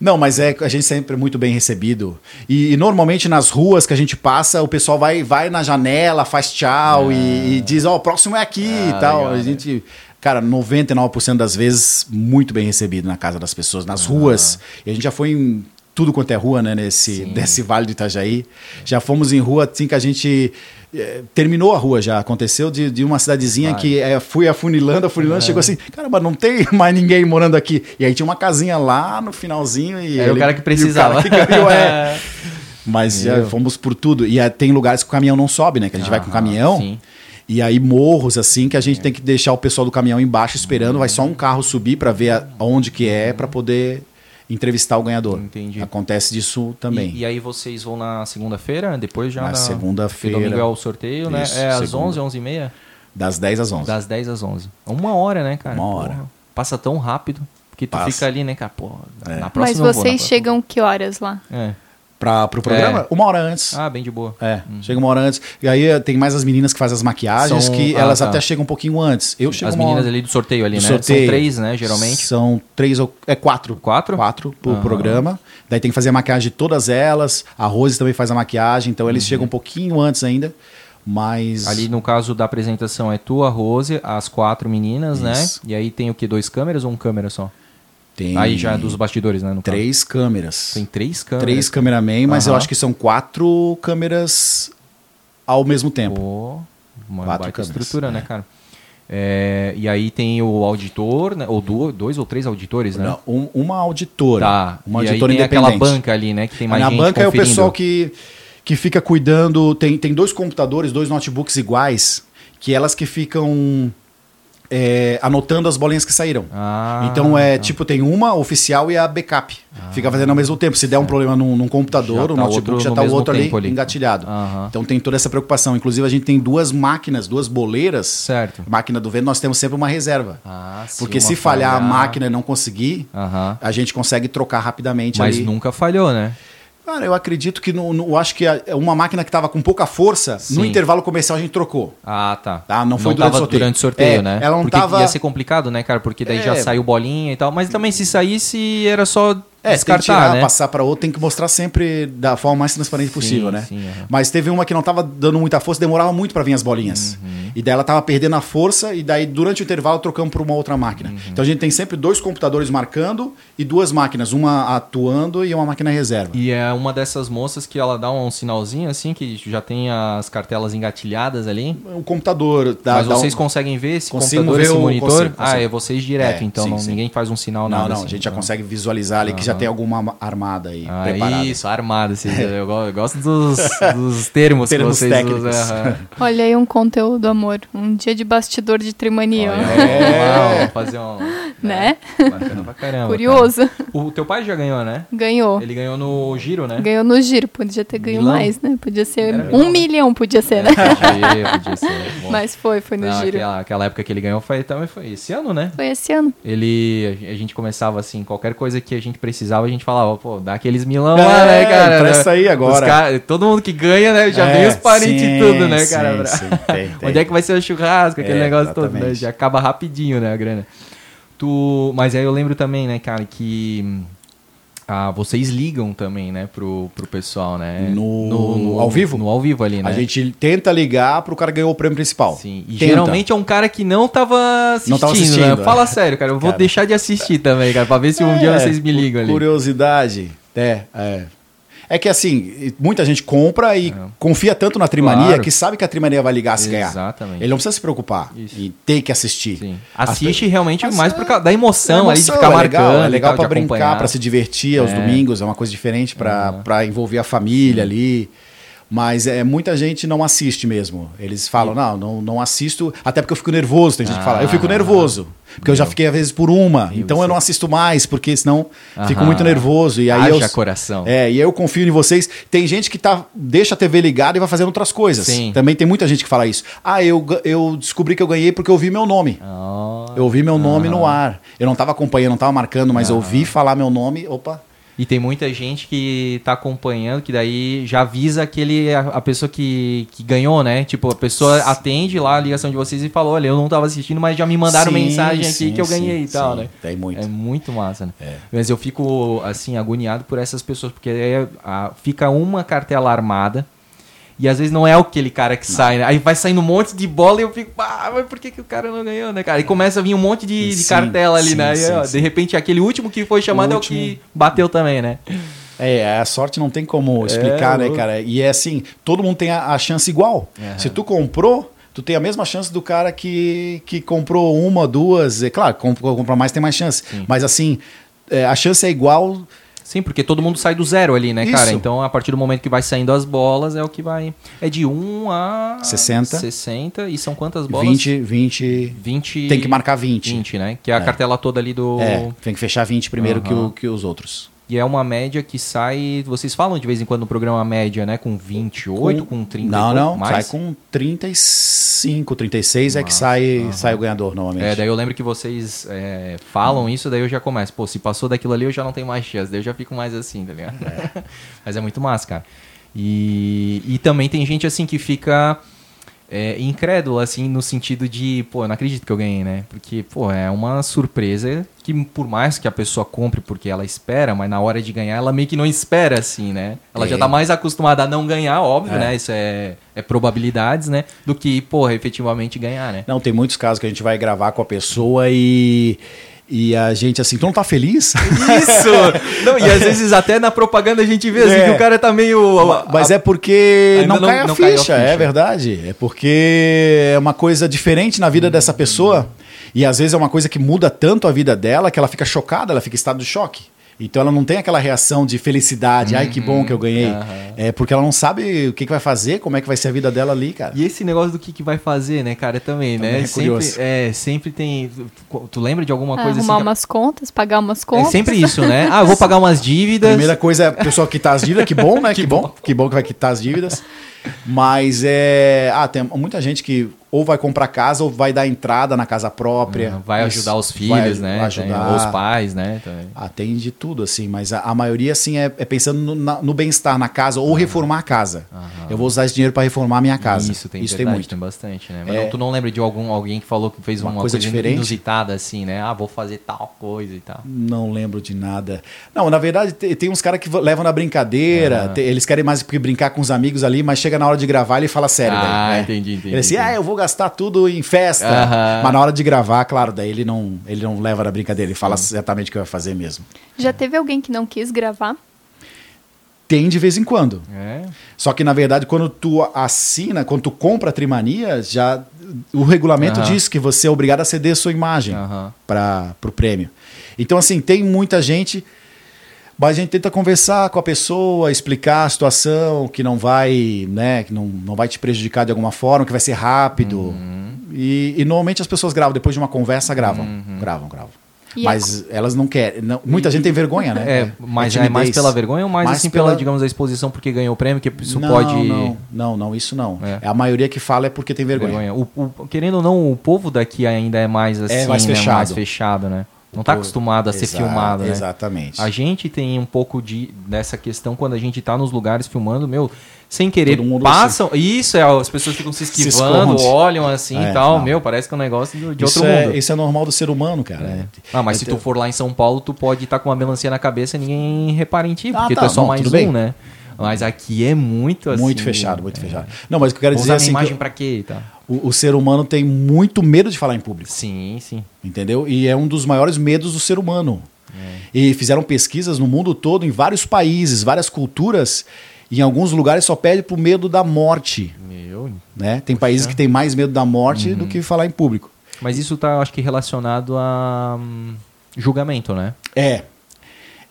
Não, mas é a gente sempre é muito bem recebido. E, e normalmente nas ruas que a gente passa, o pessoal vai, vai na janela, faz tchau e, e diz, ó, o próximo é aqui Ah, e tal. legal, a né? gente, cara, 99% das vezes, muito bem recebido na casa das pessoas, nas ruas. E a gente já foi em tudo quanto é rua, né, nesse, Sim. nesse Vale do Itajaí. Já fomos em rua assim que a gente. Eh, terminou a rua já. Aconteceu de, de uma cidadezinha Vai. que eh, fui afunilando, afunilando, chegou assim, caramba, não tem mais ninguém morando aqui. E aí tinha uma casinha lá no finalzinho e. Era o ele- cara que o precisava. cara que ganhou, é. [LAUGHS] Mas é, fomos por tudo. E é, tem lugares que o caminhão não sobe, né? Que a gente vai com o Aham, caminhão. sim. E aí morros assim que a gente tem que deixar o pessoal do caminhão embaixo esperando, vai só um carro subir para ver a- onde que é para poder entrevistar o ganhador. Entendi. Acontece disso também. E, e aí vocês vão na segunda-feira, depois já Na da- segunda-feira. Domingo é o sorteio, né? Isso, É às segunda. 11, 11 e meia? Das 10 às 11. Das 10 às 11. Uma hora, né, cara? Uma hora. Porra, passa tão rápido. Porque tu Passa. fica ali, né, cara? Pô, É. na Mas próxima vou, na vocês próxima. chegam que horas lá? É. Para pro programa? É. Uma hora antes. Ah, bem de boa. É, chega uma hora antes. E aí eh, tem mais as meninas que fazem as maquiagens, São- que ah, elas tá. até chegam um pouquinho antes. Eu chego As meninas hora- ali do sorteio ali, do né? sorteio. São três, né, geralmente. São três ou. É quatro. Quatro? Quatro por Aham. programa. Daí tem que fazer a maquiagem de todas elas. A Rose também faz a maquiagem, então eles chegam um pouquinho antes ainda. Mas. Uhum. Ali no caso da apresentação é tu, a Rose, as quatro meninas, Isso. né? E aí tem o que? Dois câmeras ou um câmera só? Tem Aí já é dos bastidores, né? Caso. três câmeras. Tem três câmeras. Três cameraman, mas eu Aham. acho que são quatro câmeras ao mesmo tempo. Pô, uma Quatro baita câmeras, estrutura, né, é. cara? É, e aí tem o auditor, né? Ou do- dois ou três auditores, né? Não, um- uma auditora. Tá. Uma e aí auditora tem aquela independente. banca ali, né? Que tem mais Na gente banca é o conferindo. pessoal que, que fica cuidando. Tem, tem dois computadores, dois notebooks iguais, que elas que ficam é, anotando as bolinhas que saíram. Ah, então é tá. tipo, tem uma oficial e a backup. Fica fazendo ao mesmo tempo. Se der um problema num, num computador, Já o tá notebook outro já no tá o outro ali, ali. engatilhado. Aham. Então tem toda essa preocupação. Inclusive, a gente tem duas máquinas, duas boleiras. Certo. Máquina do vento, nós temos sempre uma reserva. Ah, sim, Porque se falhar a máquina e não conseguir, Aham. a gente consegue trocar rapidamente Mas ali. nunca falhou, né? Cara, eu acredito que no, no- acho que a- uma máquina que estava com pouca força, no Sim. intervalo comercial a gente trocou. Ah, tá. Tá, não foi durante tava o sorteio. durante o sorteio, É, né? ela não Porque tava- ia ser complicado, né, cara? Porque daí já É. saiu bolinha e tal. Mas também se saísse, era só É, tem que descartar, tirar, né? passar para outra, tem que mostrar sempre da forma mais transparente possível, né? sim, aham. Mas teve uma que não tava dando muita força, demorava muito para vir as bolinhas. Uhum. E daí ela tava perdendo a força e daí durante o intervalo trocamos por uma outra máquina. Uhum. Então a gente tem sempre dois computadores marcando e duas máquinas, uma atuando e uma máquina reserva. E é uma dessas moças que ela dá um sinalzinho assim, que já tem as cartelas engatilhadas ali. O computador dá, mas dá um- vocês conseguem ver esse Consigo computador, ver esse o- monitor? consigo, Ah, consigo. é vocês direto, É, então sim, não- sim. ninguém faz um sinal Não, nada não, assim, a gente já então. consegue visualizar ali que já. Tem alguma armada aí Ah, preparada. isso, armada. Vocês, [LAUGHS] eu, go- eu gosto dos, dos termos, Termos que vocês técnicos. usam. aham. [LAUGHS] Olha aí um conteúdo, amor. Um dia de bastidor de trimania, É. vamos fazer um... né? Bacana pra caramba. Curioso. cara. O teu pai já ganhou, né? Ganhou. Ele ganhou no giro, né? Ganhou no giro. Podia ter ganho Milão? mais, né? Podia ser Era um né? milhão, podia ser, né? Podia, podia ser. [LAUGHS] Bom. Mas foi, foi no Não, giro. aquela, aquela época que ele ganhou foi, também foi esse ano, né? Foi esse ano. Ele, a gente começava assim, qualquer coisa que a gente precisava, a gente falava, pô, dá aqueles milão É, lá, né, cara? empresta aí Os agora. cara- todo mundo que ganha, né, já É, vem os parentes sim, e tudo, né, sim, cara? sim, tem, [LAUGHS] tem. Onde é que vai ser o churrasco, aquele É, negócio todo, né? exatamente. Já acaba rapidinho, né, a grana. Tu, mas aí eu lembro também, né, cara, que ah, vocês ligam também, né, pro, pro pessoal, né? No- ao vivo? No ao vivo ali, né? A gente tenta ligar pro cara que ganhou o prêmio principal. Sim, e Tenta. geralmente é um cara que não tava assistindo, Não tava né? assistindo, Fala é. sério, cara, eu vou Cara. deixar de assistir também, cara, pra ver se um dia É, vocês me ligam ali. Curiosidade. É, é. É que assim, muita gente compra e É. confia tanto na Trimania Claro. que sabe que a Trimania vai ligar se ganhar. Exatamente. Ele não precisa se preocupar Isso. em ter que assistir. Sim. As Assiste pe- realmente Mas mais é- por causa da emoção, É ali de emoção, ficar é marcando. legal, é e legal de brincar, pra se divertir aos É. domingos, é uma coisa diferente pra pra envolver a família ali. Mas é, muita gente não assiste mesmo. Eles falam, não, não, não assisto, até porque eu fico nervoso. Tem gente que fala, eu fico Ah. nervoso. Porque eu já fiquei, às vezes, por uma. Meu, então eu você- não assisto mais, porque senão fico Aham. muito nervoso. E aí Haja eu, coração. É, e eu confio em vocês. Tem gente que tá, deixa a TV ligada e vai fazendo outras coisas. Sim. Também tem muita gente que fala isso. Ah, eu, eu descobri que eu ganhei porque eu ouvi meu nome. Ah, Eu ouvi meu nome no aham. ar. Eu não estava acompanhando, não estava marcando, mas eu ouvi falar meu nome. Opa. E tem muita gente que tá acompanhando, que daí já avisa aquele, a, a pessoa que, que ganhou, né? Tipo, a pessoa atende lá a ligação de vocês e falou, olha, eu não tava assistindo, mas já me mandaram Sim, mensagem aqui sim, que eu sim, ganhei e tal, sim. né? Tem muito. É muito massa, né? É. Mas eu fico, assim, agoniado por essas pessoas, porque aí, a- fica uma cartela armada e às vezes não é aquele cara que sai, né? Aí vai saindo um monte de bola e eu fico, ah, mas por que, que o cara não ganhou, né, cara? E começa a vir um monte de, de Sim, cartela ali, sim, né? E, sim, ó, sim. De repente aquele último que foi chamado O é o que bateu também, né? É, a sorte não tem como explicar, né, louco. cara? E é assim, todo mundo tem a, a chance igual. Aham. Se tu comprou, tu tem a mesma chance do cara que, que comprou uma, duas. É claro, comp- comprar mais tem mais chance. Mas assim, é, a chance é igual Sim, porque todo mundo sai do zero ali, né, cara? Isso. Então, a partir do momento que vai saindo as bolas, é o que vai. É de 1 a 60. 60. E são quantas bolas? 20, 20. 20. Tem que marcar 20. 20, né? Que é a É. cartela toda ali do. É, tem que fechar 20 primeiro que, Aham. o, que os outros. E é uma média que sai. Vocês falam de vez em quando no programa média, né? Com 28, com, 30 Não, não, mais? sai com 35, 36 é que sai, sai o ganhador normalmente. É, daí eu lembro que vocês é, falam isso, daí eu já começo. Pô, se passou daquilo ali, eu já não tenho mais chance. Daí eu já fico mais assim, tá ligado? [LAUGHS] Mas é muito massa, cara. E, e também tem gente assim que fica é, incrédula, assim, no sentido de, pô, eu não acredito que eu ganhei, né? Porque, pô, é uma surpresa que por mais que a pessoa compre porque ela espera, mas na hora de ganhar ela meio que não espera, assim, né? Ela já É. tá mais acostumada a não ganhar, óbvio, É. né? Isso é, é probabilidades, né? Do que, porra, efetivamente ganhar, né? Não, tem muitos casos que a gente vai gravar com a pessoa e, e a gente assim, tu não tá feliz? [LAUGHS] Isso! Não, e às vezes até na propaganda a gente vê assim, É. que o cara tá meio. Mas é porque não, não- cai a não caiu a ficha, ficha. é verdade. É porque é uma coisa diferente na vida dessa pessoa. E às vezes é uma coisa que muda tanto a vida dela que ela fica chocada, ela fica em estado de choque. Então ela não tem aquela reação de felicidade, ai que bom que eu ganhei. Aham. É porque ela não sabe o que, que vai fazer, como é que vai ser a vida dela ali, cara. E esse negócio do que, que vai fazer, né, cara, também, Também né? é sempre, curioso. é, sempre tem. Tu, lembra de alguma coisa Arrumar assim? que- umas contas, pagar umas É contas. sempre isso, né? Ah, eu vou [LAUGHS] pagar umas dívidas. Primeira coisa é a pessoa quitar as dívidas, que bom, né? [LAUGHS] que, bom. Que bom que vai quitar as dívidas. Mas é. Ah, tem muita gente que ou vai comprar casa ou vai dar entrada na casa própria. Ah, Vai ajudar os vai- filhos, né? Vai ajudar. Tem- ou os pais, né? também. Ah, tem de tudo, assim, mas a, a maioria, assim, é, é pensando no, no bem-estar na casa ou reformar a casa. Eu vou usar esse dinheiro para reformar a minha casa. Isso tem, Isso tem verdade, muito. tem bastante, né? Mas É. não- tu não lembra de algum alguém que falou que fez uma, Uma coisa, coisa diferente? inusitada assim, né? Ah, vou fazer tal coisa e tal. Não lembro de nada. Não, na verdade, te- tem, uns caras que levam na brincadeira, eles querem mais brincar com os amigos ali, mas chega na hora de gravar ele fala sério. Ah, daí, né? entendi, entendi, Ele assim, entendi. ah, eu vou gastar tudo em festa. Aham. Mas na hora de gravar, claro, daí ele não, ele não leva na brincadeira, ele fala exatamente o que vai fazer mesmo. Já teve alguém que não quis gravar? Tem de vez em quando. É. Só que, na verdade, quando tu assina, quando tu compra a Trimania, já o regulamento diz que você é obrigado a ceder sua imagem Aham. para o prêmio. Então, assim, tem muita gente, mas a gente tenta conversar com a pessoa, explicar a situação, que não vai, né, que não, não vai te prejudicar de alguma forma, que vai ser rápido. Uhum. E, e normalmente as pessoas gravam, depois de uma conversa, gravam. Uhum. Gravam, gravam. E mas elas não querem. não- muita gente tem vergonha, né? É, mas é, mais pela vergonha ou mais, Mais assim pela, pela- digamos, a exposição porque ganhou o prêmio, que isso não, pode. Não, não, não, isso não. É. A maioria que fala é porque tem vergonha. vergonha. O, o- querendo ou não, o povo daqui ainda é mais assim, mais né, fechado. mais fechado, né? Não tá Pô, acostumado a ser filmado, né? Exatamente. A gente tem um pouco de dessa questão quando a gente tá nos lugares filmando, meu, sem querer, passam. Isso, é, as pessoas ficam se Se esquivando, esconde. olham assim É, e tal. não. Meu, parece que é um negócio de, outro é, mundo. isso é normal do ser humano, cara. Ah, mas se Então- tu for lá em São Paulo, tu pode estar com uma melancia na cabeça e ninguém repara em ti, Ah, porque tá, tu é só mais um, bem. né? Mas aqui é muito assim. Muito fechado, muito fechado. Não, mas o que eu quero dizer é assim, imagem que pra quê tal. o, o ser humano tem muito medo de falar em público, Sim, sim. entendeu? E é um dos maiores medos do ser humano. É. E fizeram pesquisas no mundo todo, em vários países, várias culturas, e em alguns lugares só pede pro medo da morte, Meu. né? Tem países que têm mais medo da morte Uhum. do que falar em público. Mas isso tá, acho que, relacionado a hum, julgamento, né? É.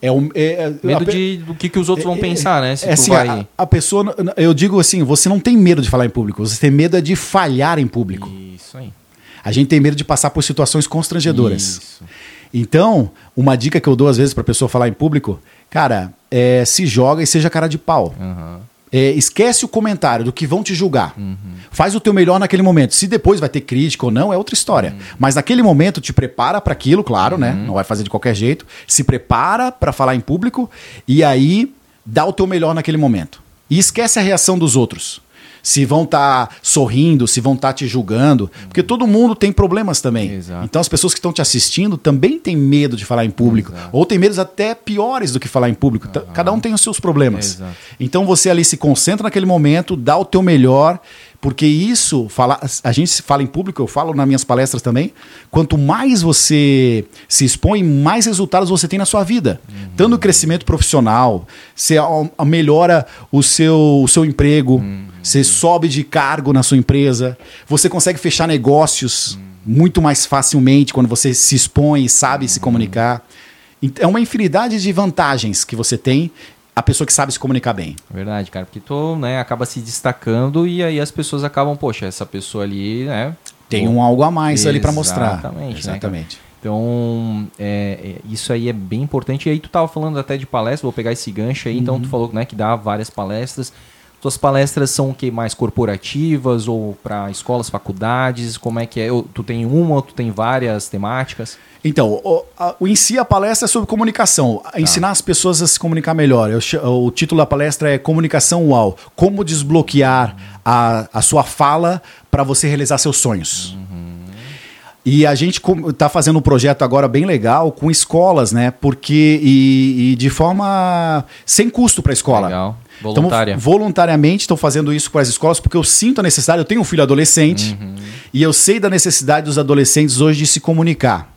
É um, é, é- Medo a de, do que, que os outros vão É, é, pensar, né? Se é tu assim, vai... a, a pessoa, eu digo assim, você não tem medo de falar em público, você tem medo é de falhar em público. Isso aí. A gente tem medo de passar por situações constrangedoras. Isso. Então, uma dica que eu dou às vezes para pessoa falar em público, cara, é, se joga e seja cara de pau. Aham. É, esquece o comentário do que vão te julgar. Uhum. Faz o teu melhor naquele momento. Se depois vai ter crítica ou não, é outra história. Uhum. Mas naquele momento te prepara para aquilo, claro, né? Não vai fazer de qualquer jeito. Se prepara para falar em público e aí dá o teu melhor naquele momento. E esquece a reação dos outros. Se vão estar sorrindo, se vão estar te julgando, porque todo mundo tem problemas também. Exato. Então as pessoas que estão te assistindo também têm medo de falar em público, Exato. ou têm medos até piores do que falar em público. T- Cada um tem os seus problemas. Exato. Então você ali se concentra naquele momento, dá o teu melhor, porque isso, fala, a gente fala em público, eu falo nas minhas palestras também, quanto mais você se expõe, mais resultados você tem na sua vida. Tanto no crescimento profissional, você melhora o seu, o seu emprego, você sobe de cargo na sua empresa, você consegue fechar negócios muito mais facilmente quando você se expõe e sabe se comunicar. É uma infinidade de vantagens que você tem a pessoa que sabe se comunicar bem. Verdade, cara, porque tu né, acaba se destacando e aí as pessoas acabam, poxa, essa pessoa ali, né? Tem um algo a mais ali para mostrar. Exatamente. Exatamente. Né, então, é, é, isso aí é bem importante. E aí tu tava falando até de palestra, vou pegar esse gancho aí. Uhum. Então tu falou né, que dá várias palestras. Tuas palestras são o que mais corporativas ou para escolas, faculdades? Como é que é? Tu tem uma ou tu tem várias temáticas? Então, o, a, o, em si a palestra é sobre comunicação, tá. ensinar as pessoas a se comunicar melhor. Eu, o título da palestra é Comunicação UAU, como desbloquear a, a sua fala para você realizar seus sonhos. Uhum. E a gente está fazendo um projeto agora bem legal com escolas, né? Porque e, e de forma sem custo para a escola. Legal. Voluntária. Então, voluntariamente estou fazendo isso com as escolas porque eu sinto a necessidade. Eu tenho um filho adolescente uhum. e eu sei da necessidade dos adolescentes hoje de se comunicar,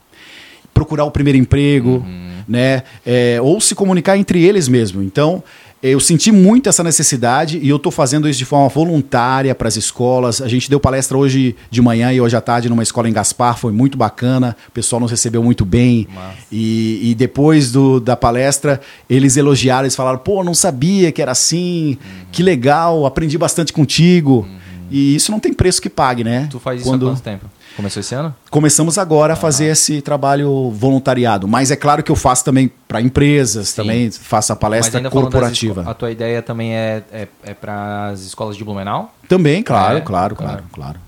procurar o primeiro emprego, uhum. né? É, ou se comunicar entre eles mesmo. Então eu senti muito essa necessidade e eu estou fazendo isso de forma voluntária para as escolas. A gente deu palestra hoje de manhã e hoje à tarde numa escola em Gaspar, foi muito bacana. O pessoal nos recebeu muito bem. E, e, depois do, da palestra, eles elogiaram, eles falaram: pô, não sabia que era assim, uhum. que legal, aprendi bastante contigo. Uhum. E isso não tem preço que pague, né? Tu faz isso Quando... há quanto tempo? Começou esse ano? Começamos agora a fazer esse trabalho voluntariado. Mas é claro que eu faço também para empresas, Sim. também faço a palestra corporativa. A tua ideia também é, é, é para as escolas de Blumenau? Também, claro, é, claro, claro, claro.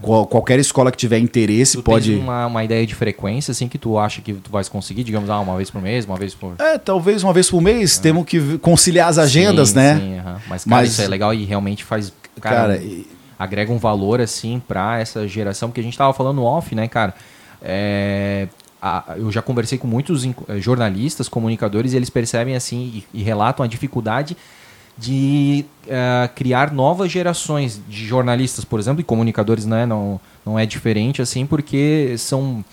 Qual, qualquer escola que tiver interesse tu pode. Tem uma, uma ideia de frequência, assim, que tu acha que tu vais conseguir, digamos, ah, uma vez por mês, uma vez por. É, talvez uma vez por mês. É. Temos que conciliar as agendas, sim, né? Sim, Mas, cara, Mas, isso é legal e realmente faz. Cara, cara agrega um valor assim para essa geração, porque a gente estava falando off, né, cara? É, a, eu já conversei com muitos eh, jornalistas, comunicadores, e eles percebem assim e, e relatam a dificuldade de uh, criar novas gerações de jornalistas, por exemplo, e comunicadores, né? Não, não é diferente assim, porque são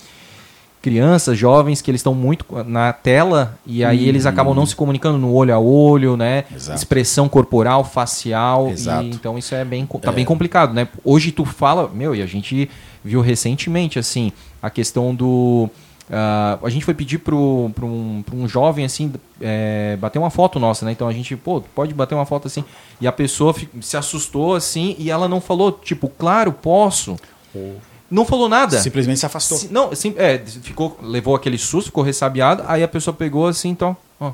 crianças, jovens, que eles estão muito na tela e aí hum. eles acabam não se comunicando no olho a olho, né? Exato. Expressão corporal, facial. Exato. E, então isso é bem, tá é. bem complicado, né? Hoje tu fala, meu, e a gente viu recentemente, assim, a questão do. Uh, a gente foi pedir para um, um jovem assim é, bater uma foto nossa, né? Então a gente, pô, pode bater uma foto assim. E a pessoa se assustou assim e ela não falou, tipo, claro, posso. Oh não falou nada. Simplesmente se afastou. Se, não, sim, é, ficou, levou aquele susto, ficou ressabiado, aí a pessoa pegou assim, então, ó,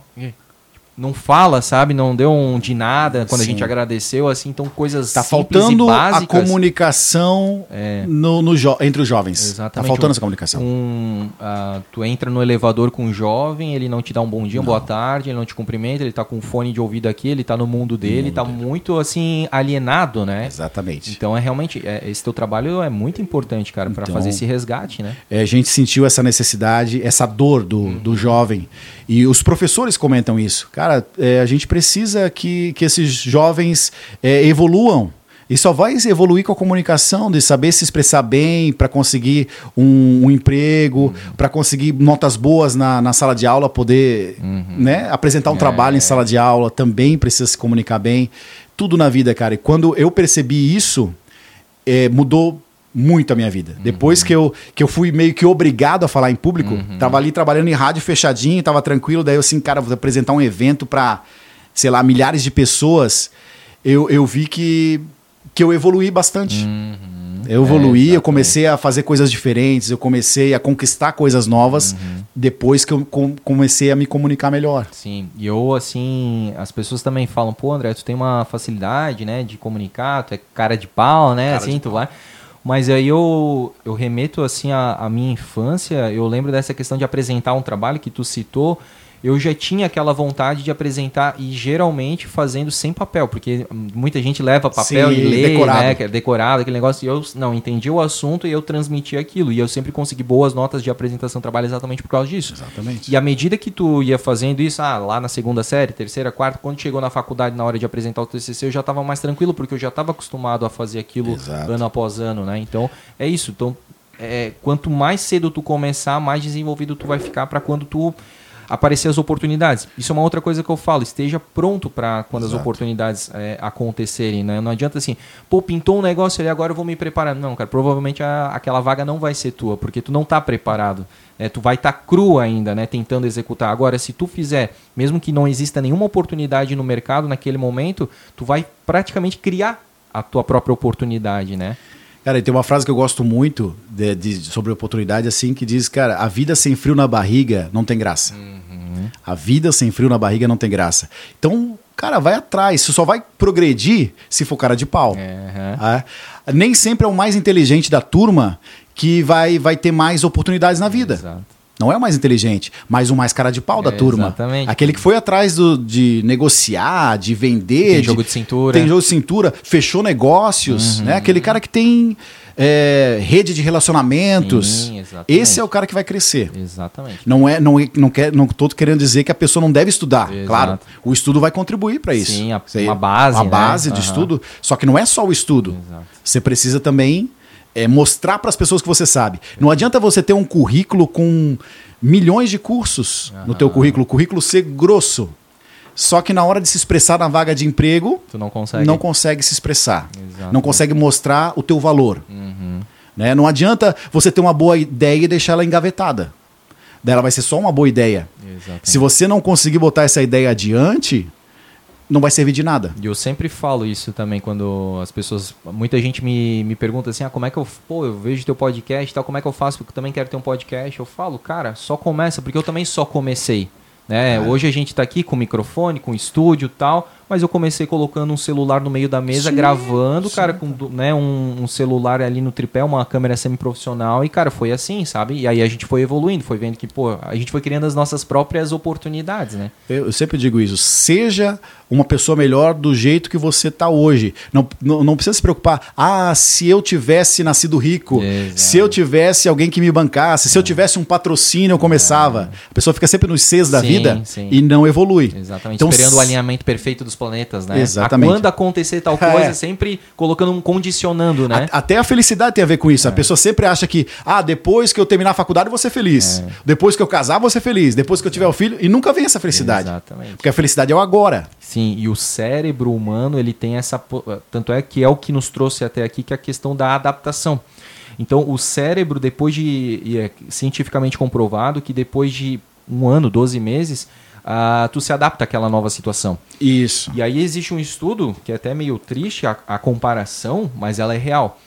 não fala, sabe? Não deu um de nada quando Sim. a gente agradeceu, assim, então coisas tá faltando a comunicação é. no, no entre os jovens. Tá Exatamente. Tá faltando um, essa comunicação. Um, uh, tu entra no elevador com um jovem, ele não te dá um bom dia, uma boa tarde, ele não te cumprimenta, ele tá com um fone de ouvido aqui, ele tá no mundo dele, mundo tá dele. muito assim alienado, né? Exatamente. Então é realmente é, esse teu trabalho é muito importante, cara, para então, fazer esse resgate, né? É, a gente sentiu essa necessidade, essa dor do, uhum. do jovem e os professores comentam isso. Cara, é, a gente precisa que, que esses jovens é, evoluam. E só vai evoluir com a comunicação, de saber se expressar bem, para conseguir um, um emprego, uhum. para conseguir notas boas na, na sala de aula, poder uhum. né, apresentar um é, trabalho em sala de aula, também precisa se comunicar bem. Tudo na vida, cara. E quando eu percebi isso, é, mudou muito a minha vida. Uhum. Depois que eu, que eu fui meio que obrigado a falar em público, uhum. tava ali trabalhando em rádio fechadinho, tava tranquilo, daí eu assim, cara, vou apresentar um evento para, sei lá, milhares de pessoas. Eu, eu vi que, que eu evoluí bastante. Uhum. Eu evoluí, é, eu comecei a fazer coisas diferentes, eu comecei a conquistar coisas novas uhum. depois que eu com, comecei a me comunicar melhor. Sim, e eu, assim, as pessoas também falam, pô, André, tu tem uma facilidade, né, de comunicar, tu é cara de pau, né, cara assim, tu vai... Mas aí eu, eu remeto assim a minha infância, eu lembro dessa questão de apresentar um trabalho que tu citou, eu já tinha aquela vontade de apresentar e geralmente fazendo sem papel, porque muita gente leva papel Sim, e lê, decorado. né, é decorado, aquele negócio, e eu não entendi o assunto e eu transmiti aquilo, e eu sempre consegui boas notas de apresentação trabalho exatamente por causa disso. Exatamente. E à medida que tu ia fazendo isso, ah, lá na segunda série, terceira, quarta, quando chegou na faculdade na hora de apresentar o TCC, eu já estava mais tranquilo, porque eu já estava acostumado a fazer aquilo Exato. ano após ano, né? Então, é isso. Então, é, quanto mais cedo tu começar, mais desenvolvido tu vai ficar para quando tu aparecer as oportunidades. Isso é uma outra coisa que eu falo, esteja pronto para quando Exato. as oportunidades é, acontecerem, né? Não adianta assim, pô, pintou um negócio ali, agora eu vou me preparar. Não, cara, provavelmente a- aquela vaga não vai ser tua, porque tu não tá preparado. né? Tu vai estar cru ainda, né? Tentando executar. Agora, se tu fizer, mesmo que não exista nenhuma oportunidade no mercado naquele momento, tu vai praticamente criar a tua própria oportunidade, né? Cara, e tem uma frase que eu gosto muito de- de- sobre oportunidade, assim, que diz, cara, a vida sem frio na barriga não tem graça. A vida sem frio na barriga não tem graça. Então, cara, vai atrás. Você só vai progredir se for cara de pau. É, É. Nem sempre é o mais inteligente da turma que vai, vai ter mais oportunidades na vida. Exato. Não é o mais inteligente, mas o mais cara de pau da É, turma. exatamente. Aquele que foi atrás do- de negociar, de vender. Tem jogo de cintura. Tem jogo de cintura, fechou negócios, né? Aquele cara que tem é, rede de relacionamentos. Sim, exatamente. Esse é o cara que vai crescer. Exatamente. Não é, não, não quer, não tô querendo dizer que a pessoa não deve estudar. Exato. Claro, o estudo vai contribuir para isso. Sim, a- uma base, Uma né? base de Aham. estudo. Só que não é só o estudo. Exato. Você precisa também é, mostrar para as pessoas que você sabe. Não adianta você ter um currículo com milhões de cursos no teu currículo, o currículo ser grosso. Só que na hora de se expressar na vaga de emprego, Tu não consegue. não consegue se expressar. Exato. Não consegue mostrar o teu valor. Uhum. Né? Não adianta você ter uma boa ideia e deixar ela engavetada. Daí ela vai ser só uma boa ideia. Exatamente. Se você não conseguir botar essa ideia adiante, não vai servir de nada. E eu sempre falo isso também quando as pessoas. Muita gente me, me pergunta assim: ah, como é que eu. Pô, eu vejo teu podcast e tal, como é que eu faço? Porque eu também quero ter um podcast. Eu falo, cara, só começa, porque eu também só comecei. Né? Hoje a gente tá aqui com microfone, com estúdio e tal, mas eu comecei colocando um celular no meio da mesa, Sim, gravando, sim. cara, com né, um, um celular ali no tripé, uma câmera semi-profissional, e, cara, foi assim, sabe? E aí a gente foi evoluindo, foi vendo que, pô, a gente foi criando as nossas próprias oportunidades, né? Eu, eu sempre digo isso. Seja uma pessoa melhor do jeito que você está hoje. Não, não, não precisa se preocupar. Ah, se eu tivesse nascido rico, Exato. se eu tivesse alguém que me bancasse, se eu tivesse um patrocínio, eu começava. A pessoa fica sempre nos Cs da Sim, vida sim. e não evolui. Exatamente, Então, esperando o alinhamento perfeito dos planetas, né? Exatamente. A quando acontecer tal É. coisa, sempre colocando um condicionando, né? A- Até a felicidade tem a ver com É. isso. A pessoa sempre acha que, ah, depois que eu terminar a faculdade, eu vou ser feliz. É. Depois que eu casar, vou ser feliz. Depois que eu tiver o filho. E nunca vem essa felicidade. Exatamente. Porque a felicidade é o agora. Sim, e o cérebro humano, ele tem essa. Tanto é que é o que nos trouxe até aqui, que é a questão da adaptação. Então, o cérebro, depois de. E é cientificamente comprovado que depois de um ano, 12 meses, ah, tu se adapta àquela nova situação. Isso. E aí existe um estudo, que é até meio triste a, a comparação, mas ela é real.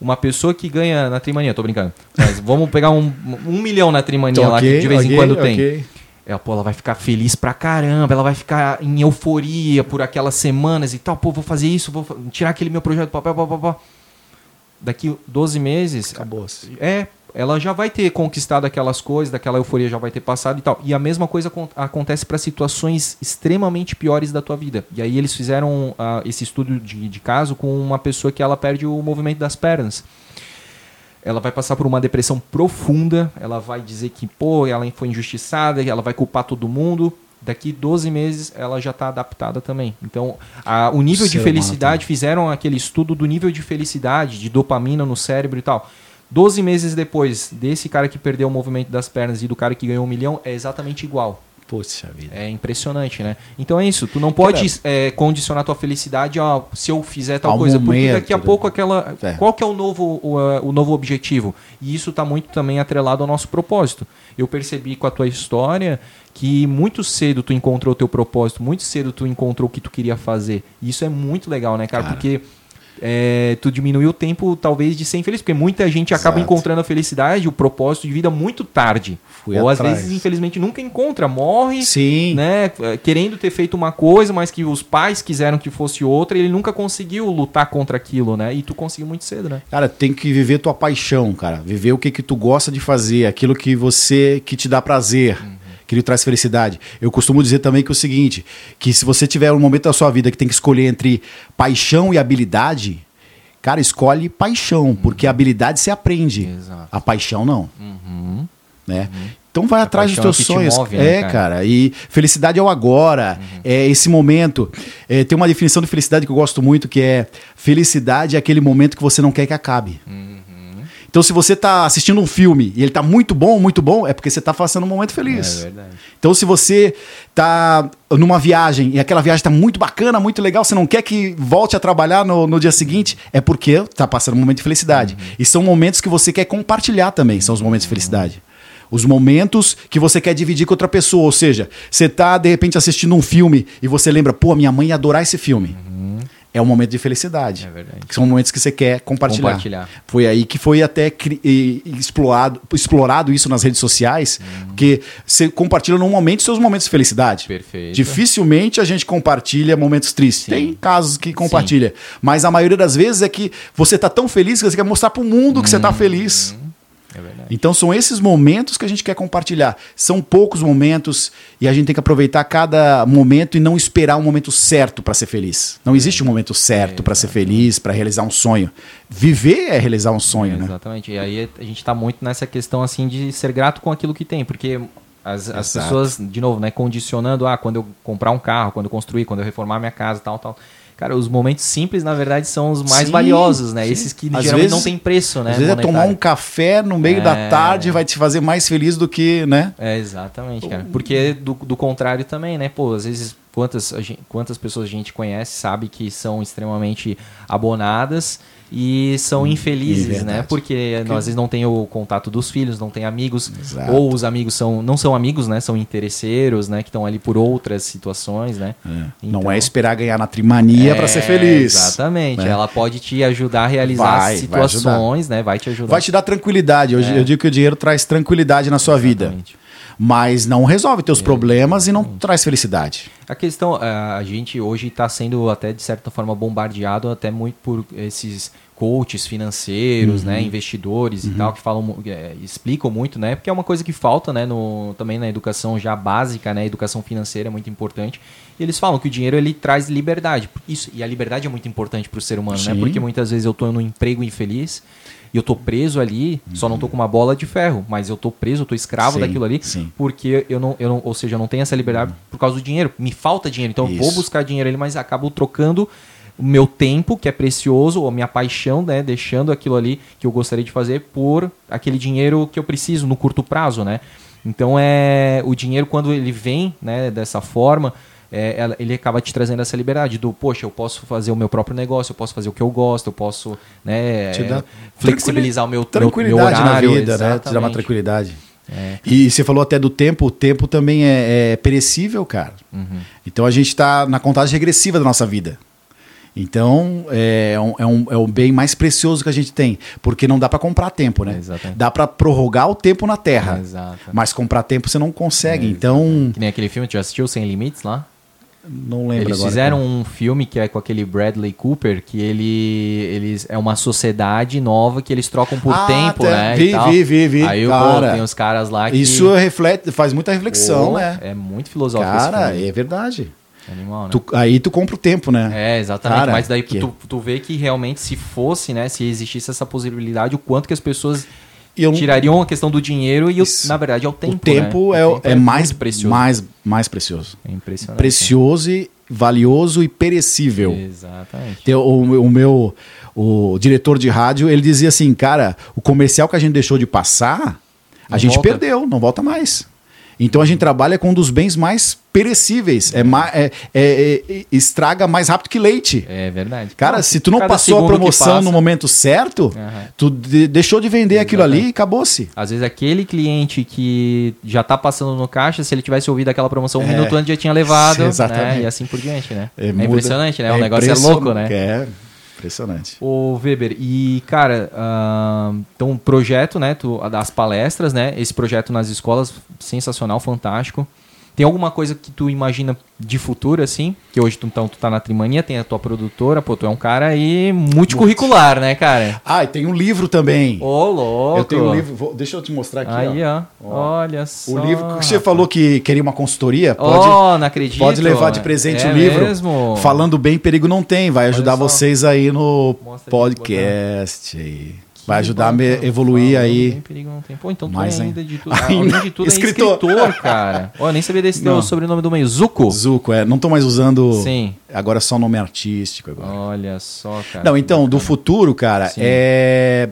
Uma pessoa que ganha na trimania, tô brincando. Mas vamos pegar um, um milhão na trimania lá, que de vez em ok, quando tem. ok. Ela, pô, ela vai ficar feliz pra caramba, ela vai ficar em euforia por aquelas semanas e tal. Pô, vou fazer isso, vou tirar aquele meu projeto do papel, pá, pá. Daqui 12 meses, Acabou-se. é, ela já vai ter conquistado aquelas coisas, daquela euforia já vai ter passado e tal. E a mesma coisa acon- acontece para situações extremamente piores da tua vida. E aí eles fizeram ah, esse estudo de, de caso com uma pessoa que ela perde o movimento das pernas. Ela vai passar por uma depressão profunda, ela vai dizer que, pô, ela foi injustiçada, ela vai culpar todo mundo. Daqui 12 meses ela já está adaptada também. Então, a- o nível de felicidade, fizeram aquele estudo do nível de felicidade, de dopamina no cérebro e tal. 12 meses depois desse cara que perdeu o movimento das pernas e do cara que ganhou um milhão, é exatamente igual. Poxa vida. É impressionante, né? Então é isso. Tu não pode é, condicionar tua felicidade ó, se eu fizer tal Ao coisa. Porque momento, daqui a né? pouco aquela. É. Qual que é o novo, o, eh, o novo objetivo? E isso está muito também atrelado ao nosso propósito. Eu percebi com a tua história que muito cedo tu encontrou o teu propósito, muito cedo tu encontrou o que tu queria fazer. E isso é muito legal, né, cara? Cara. Porque é, tu diminuiu o tempo, talvez, de ser infeliz. Porque muita gente acaba Exato. encontrando a felicidade, o propósito de vida muito tarde. Fui Ou às atrás. vezes, infelizmente, nunca encontra, morre Sim. né, querendo ter feito uma coisa, mas que os pais quiseram que fosse outra, e ele nunca conseguiu lutar contra aquilo, né? E tu conseguiu muito cedo, né? Cara, tem que viver tua paixão, cara. Viver o que que tu gosta de fazer, aquilo que você que te dá prazer, que lhe traz felicidade. Eu costumo dizer também que é o seguinte, que se você tiver um momento da sua vida que tem que escolher entre paixão e habilidade, cara, escolhe paixão, porque a habilidade você aprende. Exato. A paixão não, Uhum. né? Então vai atrás dos é teus te sonhos. move, né, é, cara? cara? E felicidade é o agora, é esse momento. É, tem uma definição de felicidade que eu gosto muito, que é felicidade é aquele momento que você não quer que acabe. Então Então, se você está assistindo um filme e ele está muito bom, muito bom, é porque você está passando um momento feliz. É verdade. Então, se você está numa viagem e aquela viagem está muito bacana, muito legal, você não quer que volte a trabalhar no, no dia seguinte, é porque está passando um momento de felicidade. Uhum. E são momentos que você quer compartilhar também, são os momentos de felicidade. Os momentos que você quer dividir com outra pessoa. Ou seja, você tá, de repente, assistindo um filme e você lembra, pô, minha mãe ia adorar esse filme. É um momento de felicidade. É verdade. Que são momentos que você quer compartilhar. Compartilhar. Foi aí que foi até explorado, explorado isso nas redes sociais, porque você compartilha num momento seus momentos de felicidade. Perfeito. Dificilmente a gente compartilha momentos tristes. Sim. Tem casos que compartilha, mas a maioria das vezes é que você tá tão feliz que você quer mostrar pro mundo que você tá feliz. É verdade. Então são esses momentos que a gente quer compartilhar. São poucos momentos e a gente tem que aproveitar cada momento e não esperar um momento certo para ser feliz. Não existe um momento certo para ser feliz, para realizar um sonho. Viver é realizar um sonho, né? Exatamente. E aí a gente tá muito nessa questão assim de ser grato com aquilo que tem, porque as, as pessoas, de novo, né, condicionando, ah, quando eu comprar um carro, quando eu construir, quando eu reformar minha casa, tal, tal. Cara, os momentos simples, na verdade, são os mais Sim, valiosos, né? sim. Esses que Às geralmente vezes- não tem preço, né? Às vezes é tomar um café no meio É. da tarde vai te fazer mais feliz do que, né? É, exatamente, cara. Porque do, do contrário também, né? Pô, às vezes, quantas, gente- quantas pessoas a gente conhece, sabe que são extremamente abonadas e são infelizes, né? Hum, verdade. Porque não, às vezes não tem o contato dos filhos, não tem amigos, Exato. ou os amigos são não são amigos, né? São interesseiros, né? Que estão ali por outras situações, né? não Então- é esperar ganhar na trimania para ser É, feliz. Exatamente. né? Ela pode te ajudar a realizar Vai, vai situações, né? Vai te ajudar. Vai te dar tranquilidade. Eu, É. eu digo que o dinheiro traz tranquilidade na sua vida. Exatamente. É. Mas não resolve teus problemas e não traz felicidade. A questão, a gente hoje está sendo até de certa forma bombardeado até muito por esses coaches financeiros, né, Uhum. investidores e tal que falam, é, explicam muito, né, porque é uma coisa que falta, né, no, também na educação já básica, né, educação financeira é muito importante. E eles falam que o dinheiro ele traz liberdade. Isso e a liberdade é muito importante para o ser humano, né, Sim. porque muitas vezes eu estou num emprego infeliz e eu tô preso ali, só não tô com uma bola de ferro, mas eu tô preso, eu tô escravo Sim, daquilo ali, sim. porque eu não, eu não, ou seja, eu não tenho essa liberdade por causa do dinheiro. Me falta dinheiro, então eu vou Isso. buscar dinheiro ali, mas acabo trocando o meu tempo, que é precioso, ou a minha paixão, né, deixando aquilo ali que eu gostaria de fazer por aquele dinheiro que eu preciso no curto prazo, né? Então é o dinheiro quando ele vem, né, dessa forma, é, ela- ele acaba te trazendo essa liberdade do, poxa, eu posso fazer o meu próprio negócio, eu posso fazer o que eu gosto, eu posso, né, é, flexibilizar o meu, meu, meu tranquilidade horário, na vida, né? Te dá uma tranquilidade. É. E você falou até do tempo, o tempo também é, é perecível, cara. Uhum. Então a gente está na contagem regressiva da nossa vida. Então é um, é, um, é o bem mais precioso que a gente tem, porque não dá para comprar tempo, né? Dá para prorrogar o tempo na Terra, mas comprar tempo você não consegue. É, então Que nem aquele filme, tu já assistiu Sem Limites lá? Não lembro Eles agora. fizeram um filme que é com aquele Bradley Cooper, que ele eles é uma sociedade nova que eles trocam por Ah, tempo, tá. né? Vi, tal. vi, vi, vi. Aí pô, Cara, tem os caras lá que Isso reflete, faz muita reflexão, Pô, né? É muito filosófico Cara, é verdade. Animal, né? Tu- aí tu compra o tempo, né? É, exatamente. Cara, Mas daí que- tu, tu vê que realmente se fosse, né? Se existisse essa possibilidade, o quanto que as pessoas eu tirariam a questão do dinheiro e, Isso. na verdade, é o tempo, o tempo né? é, O tempo é, mais, muito precioso. mais, mais precioso. É impressionante. Precioso e valioso e perecível. Exatamente. O, o meu o diretor de rádio, ele dizia assim, cara, o comercial que a gente deixou de passar, a Não gente volta. perdeu, não volta mais. Então a gente trabalha com um dos bens mais perecíveis. É, é- é- é- estraga mais rápido que leite. É verdade. Cara, se tu não cada passou a promoção no momento certo, tu de- deixou de vender aquilo ali e acabou-se. Às vezes aquele cliente que já tá passando no caixa, se ele tivesse ouvido aquela promoção um É. minuto antes já tinha levado, [LAUGHS] Exatamente. né? E assim por diante, né? É, muda- impressionante, né? o é negócio é louco, né? É impressionante. Ô Weber, e cara, ah, então o projeto, né, tu, das palestras, né, esse projeto nas escolas, sensacional, fantástico. Tem alguma coisa que tu imagina de futuro, assim? Que hoje tu, então, tu tá na Trimania, tem a tua produtora, pô, tu é um cara aí multicurricular, né, cara? Ah, e tem um livro também. Ô, louco! eu tenho um livro, vou- deixa eu te mostrar aqui. Aí, ó. ó. Olha só. O livro que você falou que queria uma consultoria, pode, oh, não acredito. pode levar de presente é o livro. Mesmo? Falando bem, perigo não tem. Vai ajudar vocês aí no Mostra podcast. aí. Vai ajudar a me bacana. evoluir Falando aí. bem, perigo não tem. Pô, então tu é ainda. de tudo. [LAUGHS] Ainda. De tudo, Escritor. é escritor, cara. [LAUGHS] Ó, eu nem sabia desse teu sobrenome do meio. Zuko? Zuco, é. Não tô mais usando. Sim. Agora é só nome artístico. Agora. Olha só, cara. Não, então, do futuro, cara, Sim. é,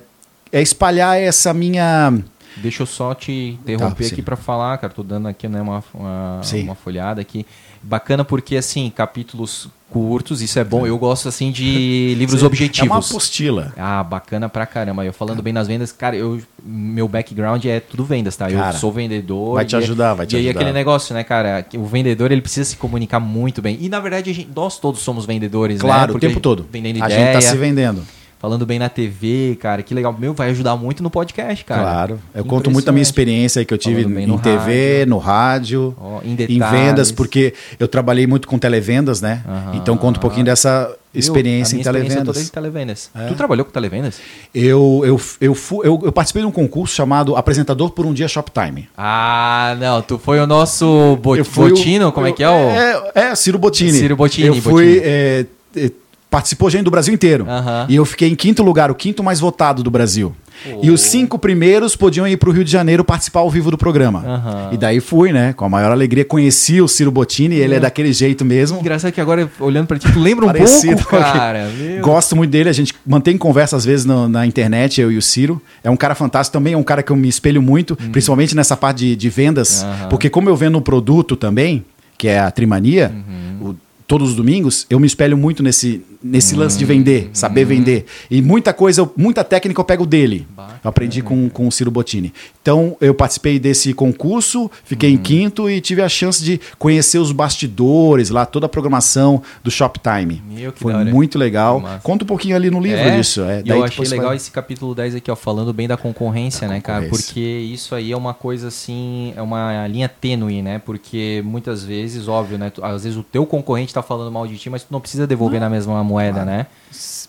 é espalhar essa minha Deixa eu só te interromper Tá, aqui para falar, cara. Tô dando aqui né, uma, uma, uma folhada aqui. Bacana porque, assim, capítulos curtos, isso é bom. Eu gosto, assim, de [LAUGHS] livros É uma objetivos. apostila. Ah, bacana pra caramba. Eu falando bem nas vendas, cara, eu, meu background é tudo vendas, tá? Eu Cara, sou vendedor. vai te e- ajudar, vai te E aí ajudar. aquele negócio, né, cara? que O vendedor, ele precisa se comunicar muito bem. E, na verdade, a gente- nós todos somos vendedores, né? Claro, o tempo todo. Vendendo a ideia, gente tá se vendendo. Falando bem na TV, cara. Que legal. Meu, vai ajudar muito no podcast, cara. Claro. Eu conto muito da minha experiência que eu tive em no TV, rádio. no rádio, Ó, em em vendas, porque eu trabalhei muito com televendas, né? Aham. Então conto um pouquinho dessa experiência A em minha experiência televendas. televendas. É. Tu trabalhou com televendas? Eu, eu, eu, eu, eu participei de um concurso chamado Apresentador por um Dia Shoptime. Ah, não. Tu foi o nosso Bot fui Botino? Como é que é o... É, é, Ciro Bottini. Ciro Bottini, Eu fui. Bottini. é, é, participou gente do Brasil inteiro. Aham. E eu fiquei em quinto lugar, o quinto mais votado do Brasil. E Oh. os cinco primeiros podiam ir para o Rio de Janeiro participar ao vivo do programa. Aham. E daí fui, né? Com a maior alegria, conheci o Ciro Bottini, ele é daquele jeito mesmo. Engraçado que agora, olhando pra ti, tu lembra um Parecido [LAUGHS] pouco, cara. Meu. Gosto muito dele, a gente mantém conversa às vezes no- na internet, eu e o Ciro. É um cara fantástico também, é um cara que eu me espelho muito, principalmente nessa parte de, de vendas, Uhum. Porque como eu vendo um produto também, que é a Trimania, Uhum. o- todos os domingos, eu me espelho muito nesse, nesse lance de vender, saber vender. E muita coisa, eu- muita técnica eu pego dele. Bacana. Eu aprendi com, com o Ciro Bottini. Então, eu participei desse concurso, fiquei Uhum. em quinto e tive a chance de conhecer os bastidores lá, toda a programação do Shoptime. Meu, que Foi muito legal. Massa. Conta um pouquinho ali no livro É, disso. É, eu achei legal vai- esse capítulo 10 aqui, ó, falando bem da concorrência, Da né, cara? concorrência. Porque isso aí é uma coisa assim, é uma linha tênue, né? Porque muitas vezes, óbvio, né? Às vezes o teu concorrente tá falando mal de ti, mas tu não precisa devolver na mesma moeda, né?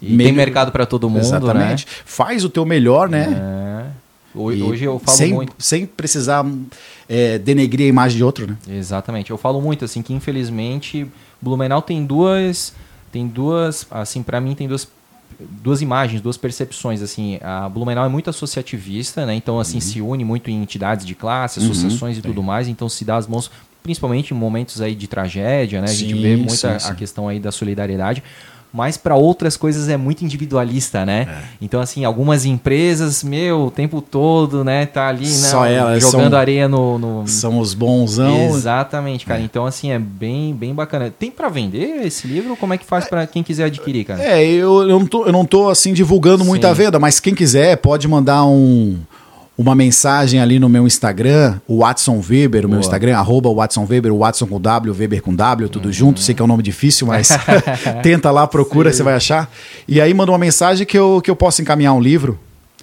E tem Melhor- mercado pra todo mundo, Exatamente. Faz o teu melhor, né? né? É. Hoje, hoje eu falo sem, muito. Sem precisar é, denegrir a imagem de outro, né? Exatamente. Eu falo muito assim que infelizmente Blumenau tem duas tem duas, assim, para mim tem duas duas imagens, duas percepções assim. A Blumenau é muito associativista, né? Então assim se une muito em entidades de classe, Uhum. associações e tudo mais, então se dá as mãos principalmente em momentos aí de tragédia, né? A gente Sim, vê muito sim, a, sim. a questão aí da solidariedade. Mas para outras coisas é muito individualista, né? É. Então, assim, algumas empresas, meu, o tempo todo, né, tá ali, né, Só elas jogando são- areia no, no, São os bonzão. Exatamente, cara. Então, assim, é bem, bem bacana. Tem pra vender esse livro? Como é que faz pra quem quiser adquirir, cara? É, eu, eu, não tô, eu não tô assim divulgando muita Sim. venda, mas quem quiser pode mandar um, uma mensagem ali no meu Instagram, o Watson Weber, o meu Boa. Instagram, arroba Watson Weber, o Watson com W, Weber com W, Uhum. tudo junto. Sei que é um nome difícil, mas [LAUGHS] tenta lá, procura, Sim. você vai achar. E aí manda uma mensagem que eu, que eu posso encaminhar um livro.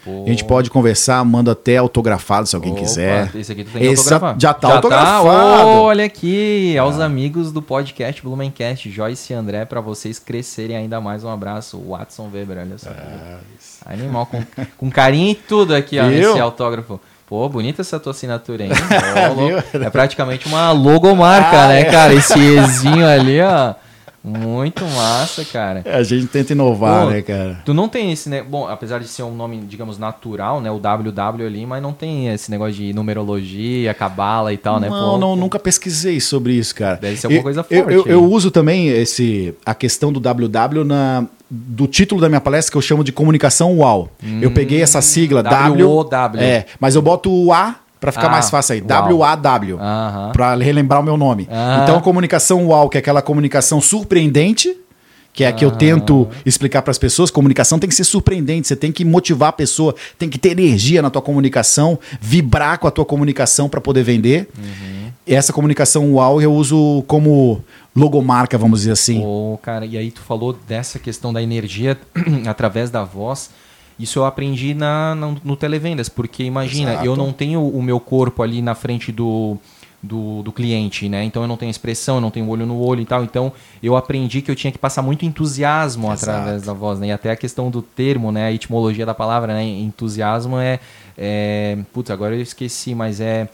Pô. A gente pode conversar, manda até autografado se alguém Opa, quiser. Esse aqui tu tem que Esse autografar. já tá autografado. Olha aqui, aos amigos do podcast Blumencast, Joyce e André, pra vocês crescerem ainda mais. Um abraço, Watson Weber, olha só. Animal, com, com carinho e tudo aqui, ó, Viu? nesse autógrafo. Pô, bonita essa tua assinatura, hein? [LAUGHS] É praticamente uma logomarca, Ah, né, é. cara? Esse Ezinho ali, ó. Muito massa, cara. É, a gente tenta inovar, Pô, né, cara? Tu não tem esse, né? Bom, apesar de ser um nome, digamos, natural, né? O WW ali, mas não tem esse negócio de numerologia, cabala e tal, né? Não, Pô, não, nunca pesquisei sobre isso, cara. Deve ser alguma Eu- coisa eu, forte Eu, aí. eu uso também esse, a questão do WW na, do título da minha palestra que eu chamo de comunicação UAU. eu peguei essa sigla W. WOW. É, mas eu boto o A para ficar Ah, mais fácil aí. W-A-W. Aham. Para relembrar o meu nome. Ah. Então, a comunicação UAU, que é aquela comunicação surpreendente, que é a que eu tento explicar para as pessoas, comunicação tem que ser surpreendente, você tem que motivar a pessoa, tem que ter energia na tua comunicação, vibrar com a tua comunicação para poder vender. Uhum. Essa comunicação UAU eu uso como logomarca, vamos dizer assim. Pô, cara, e aí tu falou dessa questão da energia [CLEARS THROAT] através da voz. Isso eu aprendi na, no, no televendas, porque imagina, Exato. eu não tenho o meu corpo ali na frente do, do, do cliente, né? Então eu não tenho expressão, eu não tenho olho no olho e tal. Então eu aprendi que eu tinha que passar muito entusiasmo Exato. através da voz, né? E até a questão do termo, né? A etimologia da palavra, né? Entusiasmo é. é putz, agora eu esqueci, mas é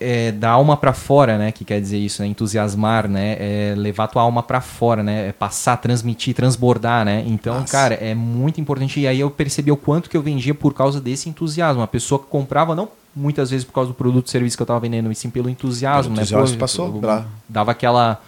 é, da alma para fora, né? Que quer dizer isso, né? Entusiasmar, né? É levar tua alma para fora, né? É passar, transmitir, transbordar, né? Então, Nossa. cara, é muito importante. E aí eu percebi o quanto que eu vendia por causa desse entusiasmo. A pessoa que comprava não muitas vezes por causa do produto, serviço que eu tava vendendo, e sim pelo entusiasmo, Pelo né? entusiasmo, Pô, passou, eu- claro. Dava aquela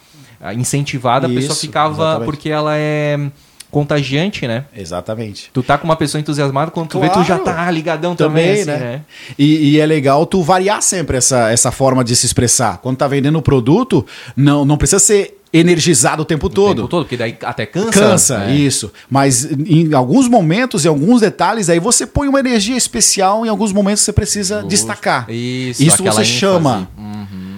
incentivada, a pessoa Isso, ficava exatamente. porque ela é contagiante, né? Exatamente. Tu tá com uma pessoa entusiasmada, quando tu vê, Claro. tu já tá ligadão também, Também, assim, né? né? E, e é legal tu variar sempre essa, essa forma de se expressar. Quando tá vendendo o produto, não, não precisa ser energizado o tempo O todo. tempo todo, porque daí até cansa. Cansa, né? isso. Mas em alguns momentos, em alguns detalhes, aí você põe uma energia especial, em alguns momentos você precisa destacar. Isso, Isso você ênfase. chama. Uhum.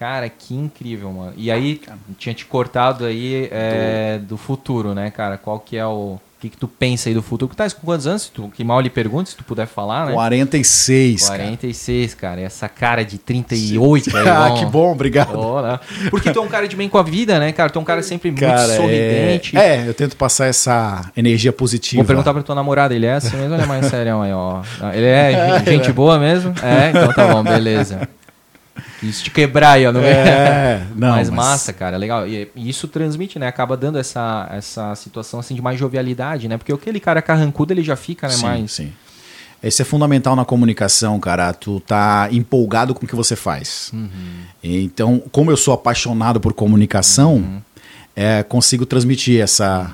Cara, que incrível, mano. E aí, tinha te cortado aí é, do futuro, né, cara? Qual que é o... O que, que tu pensa aí do futuro? Tu tá com quantos anos? Se tu, que mal lhe pergunta, se tu puder falar, né? 46, cara. 46, cara. Essa cara de 38 aí, [LAUGHS] ah, bom. que bom, obrigado. Ó, né? Porque tu é um cara de bem com a vida, né, cara? Tu é um cara sempre muito Cara, sorridente. É, é, eu tento passar essa energia positiva. Vou perguntar pra tua namorada, ele é assim mesmo ou ele é mais [LAUGHS] sério aí, ó? Ele é gen- gente boa mesmo? É, então tá bom, beleza. Isso te quebrar aí, ó, no meio. É, [LAUGHS] não, mas, mas- massa, cara, legal. E, e isso transmite, né? Acaba dando essa, essa situação assim de mais jovialidade, né? Porque aquele cara carrancudo, ele já fica, né, sim, mais... sim. Esse é fundamental na comunicação, cara. Tu tá empolgado com o que você faz. Uhum. Então, como eu sou apaixonado por comunicação, Uhum. é, consigo transmitir essa,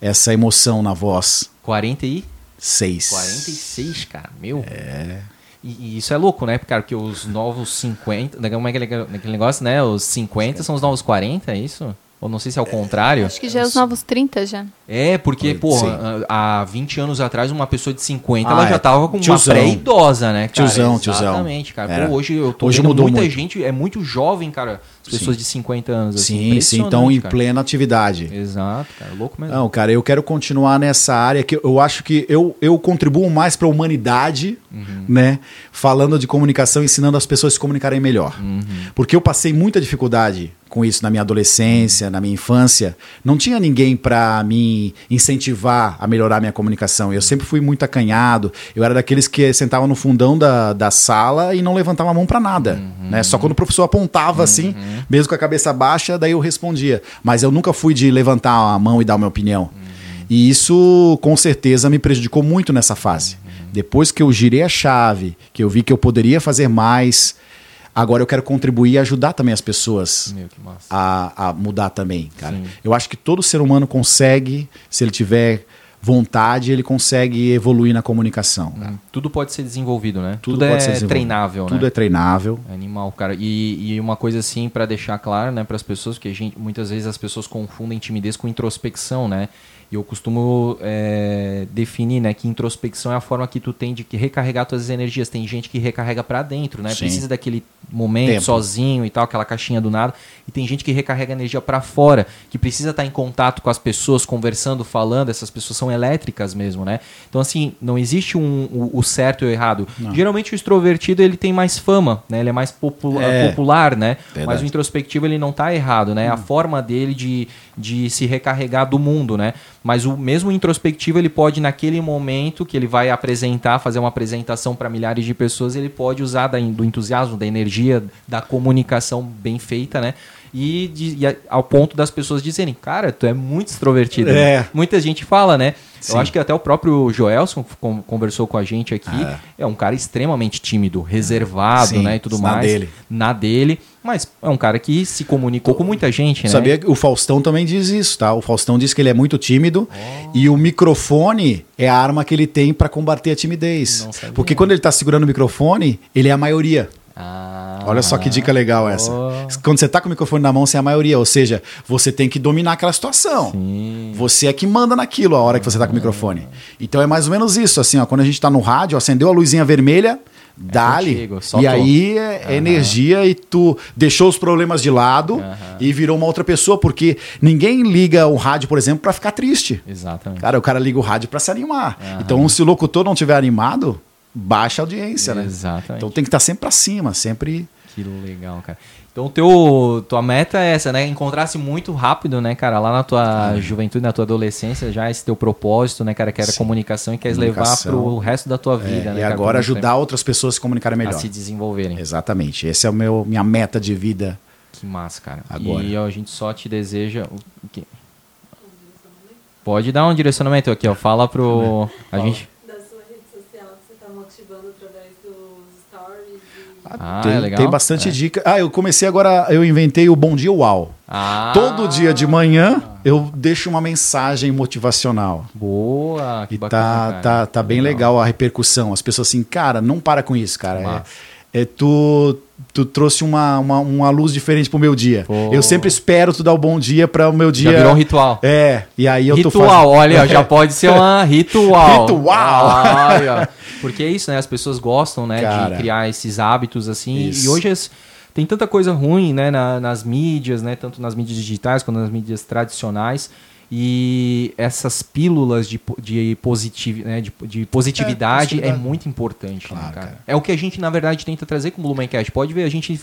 essa emoção na voz. 40 e... Seis. 46, cara, meu. É. E, e isso é louco, né? Cara, porque os novos 50. Como é aquele, aquele negócio, né? Os 50 são os novos 40, é isso? Ou não sei se é o contrário. Acho que já é os novos 30 já. É, porque, porra, há há 20 anos atrás, uma pessoa de 50, Ah, ela já é. tava com Tiozão. uma pré-idosa, né, cara? Tiozão, tiozão. Exatamente, cara. Era. Pô, hoje eu tô Hoje mudou muita muito. gente, é muito jovem, cara, as pessoas Sim. de 50 anos. assim, Sim, sim. Então, em cara. plena atividade. Exato, cara, louco mesmo. Não, cara, eu quero continuar nessa área que eu acho que eu, eu contribuo mais para a humanidade, Uhum. né? Falando de comunicação, ensinando as pessoas a se comunicarem melhor. Uhum. Porque eu passei muita dificuldade com isso na minha adolescência, na minha infância. Não tinha ninguém para incentivar a melhorar a minha comunicação. Eu sempre fui muito acanhado. Eu era daqueles que sentavam no fundão da, da sala e não levantava a mão para nada. Uhum. Né? Só quando o professor apontava assim, mesmo com a cabeça baixa, daí eu respondia. Mas eu nunca fui de levantar a mão e dar uma opinião. E isso, com certeza, me prejudicou muito nessa fase. Depois que eu girei a chave, que eu vi que eu poderia fazer mais, agora eu quero contribuir e ajudar também as pessoas Meu, a, a mudar também, cara. Sim. Eu acho que todo ser humano consegue, se ele tiver vontade, ele consegue evoluir na comunicação. Hum, Tudo pode ser desenvolvido, né? Tudo Tudo, é treinável, Tudo né? é treinável. Animal, cara. E, e uma coisa assim, pra deixar claro, né, para as pessoas, porque a gente, muitas vezes as pessoas confundem timidez com introspecção, né? E eu costumo é, definir, né, que introspecção é a forma que tu tem de recarregar tuas energias. Tem gente que recarrega pra dentro, né? Sim. Precisa daquele momento Tempo. sozinho e tal, aquela caixinha do nada. E tem gente que recarrega energia pra fora, que precisa estar em contato com as pessoas, conversando, falando. Essas pessoas são elétricas mesmo, né? Então assim, não existe um, o, o certo e o errado. Geralmente o extrovertido ele tem mais fama, né? Ele é mais É. popular, né? Verdade. Mas o introspectivo ele não tá errado, né? A forma dele de, de se recarregar do mundo, né? Mas o mesmo introspectivo ele pode naquele momento que ele vai apresentar, fazer uma apresentação para milhares de pessoas, ele pode usar da, do entusiasmo, da energia, da comunicação bem feita, né? E, de- e a- ao ponto das pessoas dizerem, cara, tu é muito extrovertido. né?" É. Muita gente fala, né? Sim. Eu acho que até o próprio Joelson conversou com a gente aqui. Ah. É um cara extremamente tímido, reservado, Sim, né? E tudo na mais. dele. Na dele. Mas é um cara que se comunicou com muita gente, né? Sabia que o Faustão também diz isso, tá? O Faustão diz que ele é muito tímido e o microfone é a arma que ele tem para combater a timidez. Porque quando ele tá segurando o microfone, ele é a maioria. Ah, Olha só que dica legal essa. Oh. Quando você tá com o microfone na mão, você é a maioria. Ou seja, você tem que dominar aquela situação. Sim. Você é que manda naquilo a hora que você tá com o microfone. Então é mais ou menos isso, assim, ó. Quando a gente tá no rádio, acendeu a luzinha vermelha, dá-lhe. contigo, e aí é é energia e tu deixou os problemas de lado e virou uma outra pessoa, porque ninguém liga o rádio, por exemplo, pra ficar triste. Exatamente. Cara, o cara liga o rádio pra se animar. Então, se o locutor não tiver animado, baixa a audiência, né? Exatamente. Então tem que estar sempre pra cima, sempre. Que legal, cara. Então, teu, tua meta é essa, né? Encontrasse muito rápido, né, cara? Lá na tua juventude, na tua adolescência, já esse teu propósito, né, cara? Que era Sim. comunicação e queres levar Comunicação. pro resto da tua é, vida, né? e cara? agora ajudar outras pessoas a se comunicarem a melhor. se desenvolverem. Exatamente. Esse é o meu minha meta de vida. Que massa, cara. Agora. E ó, a gente só te deseja. Pode dar um direcionamento aqui, ó. Fala pro. A gente. da sua rede social que você está motivando através dos stories e... Ah, tem, é legal. tem bastante É. dica. Ah, eu comecei agora, eu inventei o Bom Dia Uau. Ah, Todo dia de manhã eu deixo uma mensagem motivacional. Boa, que E bacana, tá, cara. tá, tá bem legal a repercussão. As pessoas assim, cara, não para com isso, cara. É, é tu, tu trouxe uma, uma, uma luz diferente pro meu dia. Pô. Eu sempre espero tu dar o bom dia para o meu dia. Já virou um ritual. É, e aí eu tô ritual, olha, [LAUGHS] já pode ser uma ritual. Ritual. Porque é isso, né? As pessoas gostam, né, Cara. de criar esses hábitos assim. Isso. E hoje as- tem tanta coisa ruim, né, na- nas mídias, né, tanto nas mídias digitais quanto nas mídias tradicionais. E essas pílulas de, de, positiv, né, de, de positividade é, positividade. muito importante, né, Claro, cara? cara. É o que a gente, na verdade, tenta trazer com o Blumencast. Pode ver, a gente.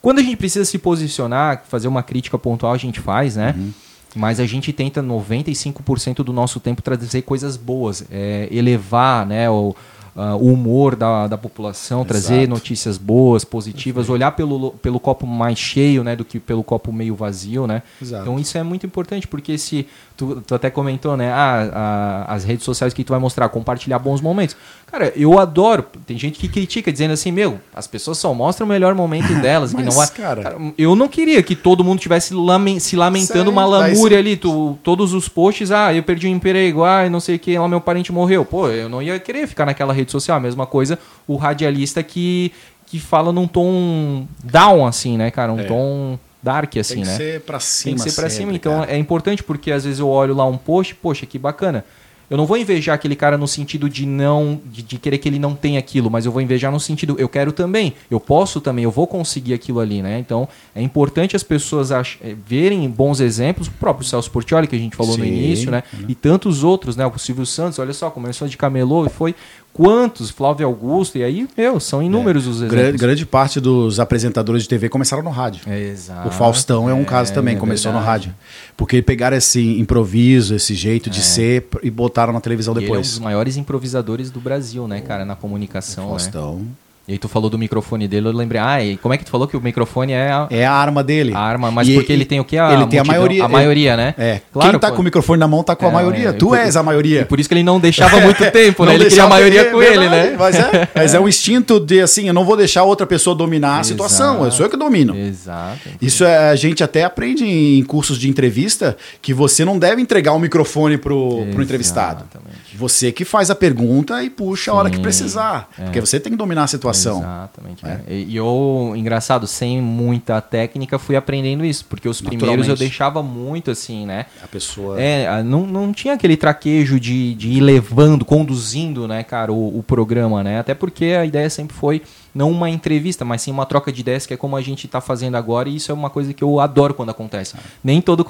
Quando a gente precisa se posicionar, fazer uma crítica pontual, a gente faz, né? Uhum. Mas a gente tenta 95% do nosso tempo trazer coisas boas, é, elevar né, o, ah, o humor da, da população, trazer Exato. notícias boas, positivas, olhar pelo, pelo copo mais cheio né, do que pelo copo meio vazio. Né? Exato. Então isso é muito importante, porque se tu, tu até comentou, né? Ah, a- as redes sociais que tu vai mostrar, compartilhar bons momentos. Cara, eu adoro. Tem gente que critica dizendo assim, meu, as pessoas só mostram o melhor momento delas. que Mas, não vai... cara- eu não queria que todo mundo tivesse lamen- se lamentando Sério? uma lamúria ali. Tu, todos os posts, ah, eu perdi um emprego, ah, não sei o que, lá meu parente morreu. Pô, eu não ia querer ficar naquela rede social. A mesma coisa o radialista que, que fala num tom down, assim, né, cara? Um É. tom dark, assim, Tem que né? ser pra cima. Tem que ser pra sempre, cima. Então cara. é importante porque às vezes eu olho lá um post, poxa, que bacana. Eu não vou invejar aquele cara no sentido de não de, de querer que ele não tenha aquilo, mas eu vou invejar no sentido eu quero também, eu posso também, eu vou conseguir aquilo ali, né? Então é importante as pessoas eh, verem bons exemplos, o próprio Celso Portioli que a gente falou no Sim, início, né? E tantos outros, né? O Silvio Santos, olha só, começou de camelô e foi quantos, Flávio Augusto e aí, meu, são inúmeros os exemplos. Grande, grande parte dos apresentadores de TV começaram no rádio. É, exato. O Faustão é um caso também, é começou no verdade. rádio. Porque pegaram esse improviso, esse jeito de ser e botaram na televisão E ele é um depois. dos maiores improvisadores do Brasil, né, cara, na comunicação, né? Faustão. E aí tu falou do microfone dele, eu lembrei, ah, e como é que tu falou que o microfone é a, É a arma dele. a arma, mas E- porque ele tem o que? A ele tem a multidão- maioria. A maioria, né? É. Claro, Quem tá pô. com o microfone na mão tá com a É, maioria. é, tu por- és a maioria. E por isso que ele não deixava [LAUGHS] muito tempo, né? Ele queria a maioria é com ele, verdade, né? Mas é, mas é um instinto de assim, eu não vou deixar outra pessoa dominar a situação, Exato. eu sou eu que domino. Exato. Isso é, a gente até aprende em cursos de entrevista que você não deve entregar o microfone pro, pro entrevistado. Exatamente. Você que faz a pergunta e puxa a hora que Sim, precisar. Porque você tem que dominar a situação. Exatamente. É. né? E, eu, engraçado, sem muita técnica, fui aprendendo isso. Porque os primeiros eu deixava muito assim, né? A pessoa. É, não, não tinha aquele traquejo de, de ir levando, conduzindo, né, cara, o, o programa, né? Até porque a ideia sempre foi não uma entrevista, mas sim uma troca de ideias, que é como a gente tá fazendo agora, e isso é uma coisa que eu adoro quando acontece. Nem todo.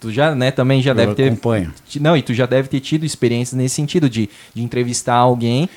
Tu já, né, também já eu deve ter. acompanho. Não, e tu já deve ter tido experiências nesse sentido de, de entrevistar alguém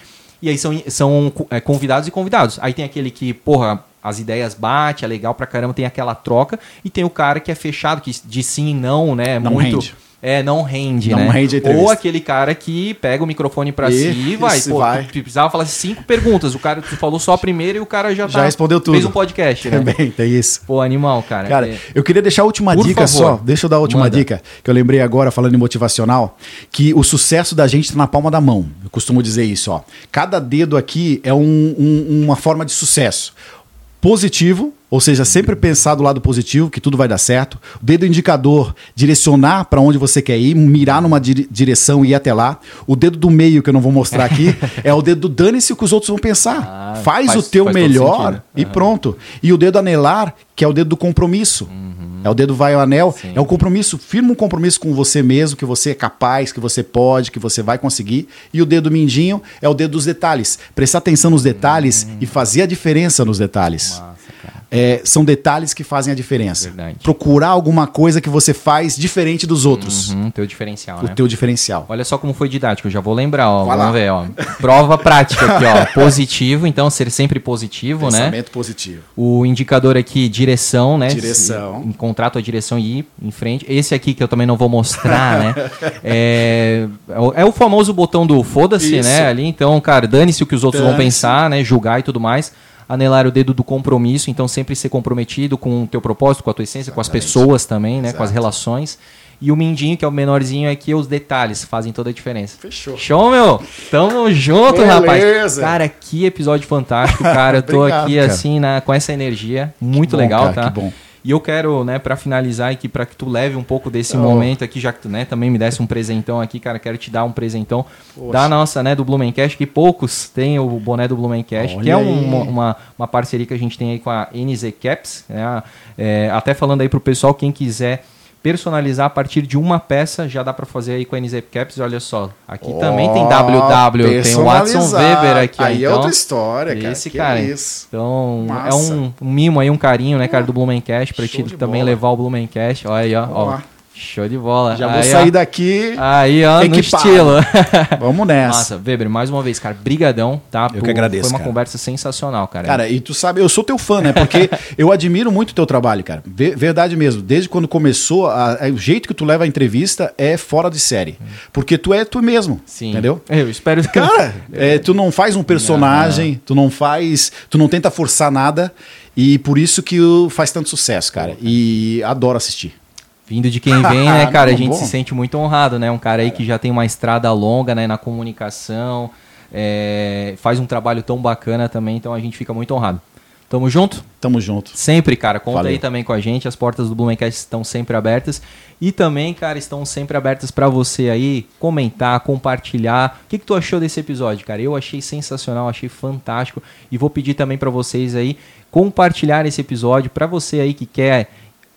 e aí são, são é, convidados e convidados. Aí tem aquele que, porra, as ideias bate, é legal pra caramba, tem aquela troca, e tem o cara que é fechado, que de sim e não, né? Não muito. rende. É, não rende, Não né? rende Ou aquele cara que pega o microfone pra E- si e vai. Pô, vai. tu precisava falar cinco perguntas. O cara, tu falou só a primeira e o cara já, Já tá- respondeu tudo. Fez um podcast, né? Também, tem isso. Pô, animal, cara. Cara, É- eu queria deixar a última Por dica favor. só. Deixa eu dar a última Manda. dica, que eu lembrei agora, falando em motivacional, que o sucesso da gente está na palma da mão. Eu costumo dizer isso, ó. Cada dedo aqui é um- um- uma forma de sucesso. Positivo, ou seja, sempre pensar do lado positivo, que tudo vai dar certo. O dedo indicador, direcionar para onde você quer ir, mirar numa dire- direção e ir até lá. O dedo do meio, que eu não vou mostrar aqui, [LAUGHS] é o dedo do dane-se o que os outros vão pensar. Ah, faz, faz- o teu faz melhor sentido. e Aham. pronto. E o dedo anelar, que é o dedo do compromisso. É o dedo vai ao anel, Uhum. Sim. é o compromisso. Firma um compromisso com você mesmo, que você é capaz, que você pode, que você vai conseguir. E o dedo mindinho é o dedo dos detalhes. Prestar atenção nos detalhes Hum. e fazer a diferença nos detalhes. Massa. É, são detalhes que fazem a diferença. Verdade. Procurar alguma coisa que você faz diferente dos outros. Uhum, teu diferencial, O né? teu diferencial. Olha só como foi didático, eu já vou lembrar, ó. Vai lá. Vamos ver, ó. Prova prática aqui, ó. [LAUGHS] Positivo, então ser sempre positivo, né? Pensamento positivo. O indicador aqui, direção, né? Direção. Encontrar tua direção e ir em frente. Esse aqui que eu também não vou mostrar, né? [LAUGHS] É, é o- é o famoso botão do foda-se, né? Ali, então, cara, dane-se o que os outros vão pensar, né? Julgar e tudo mais. Anelar o dedo do compromisso, então sempre ser comprometido com o teu propósito, com a tua essência, com as pessoas também, né? Com as relações. E o mindinho, que é o menorzinho aqui, os detalhes fazem toda a diferença. Fechou. Show, meu! Tamo junto, Beleza. rapaz. Cara, que episódio fantástico, cara. Eu tô [LAUGHS] Obrigado, aqui cara. assim, na, com essa energia. Muito bom, legal, cara, tá? que bom. E eu quero, né, para finalizar aqui, para que tu leve um pouco desse Oh. momento aqui, já que tu, né, também me desse um presentão aqui, cara, quero te dar um presentão Poxa. da nossa, né, do Blumencast, que poucos têm o boné do Blumencast, que é um- uma, uma parceria que a gente tem aí com a NZ Caps, né, é, até falando aí pro pessoal, quem quiser personalizar a partir de uma peça, já dá para fazer aí com a NZ Caps, olha só, aqui também tem WW, tem o Watson. Weber aqui, Aí é então, outra história, cara. esse cara. isso. então, Massa. é um, um mimo aí, um carinho, né, cara, do Blumencast, pra Show ti também bola. levar o Blumencast. Olha aí, ó. Ó. Show de bola. Já vou aí, sair ó. daqui. Aí, ó, no equipado. estilo. [LAUGHS] Vamos nessa. Massa, Weber, mais uma vez, cara, brigadão, tá? Eu que agradeço, Foi uma cara. conversa sensacional, cara. Cara, e tu sabe, eu sou teu fã, né? Porque [LAUGHS] eu admiro muito o teu trabalho, cara. Ve- Verdade mesmo. Desde quando começou, a- a- o jeito que tu leva a entrevista é fora de série. Porque tu é tu mesmo. Sim. Entendeu? Eu espero que... Cara, é, tu não faz um personagem, tu não faz. Tu não tenta forçar nada. E por isso que faz tanto sucesso, cara. E adoro assistir. Vindo de quem vem, né, [LAUGHS] cara, a gente bom. se sente muito honrado, né? Um cara aí que já tem uma estrada longa, né, na comunicação, é, faz um trabalho tão bacana também, então a gente fica muito honrado. Tamo junto? Tamo junto. Sempre, cara. Conta Valeu. aí também com a gente. As portas do Blumencast estão sempre abertas. E também, cara, estão sempre abertas para você aí comentar, compartilhar. O que, que tu achou desse episódio, cara? Eu achei sensacional, achei fantástico. E vou pedir também para vocês aí compartilhar esse episódio para você aí que quer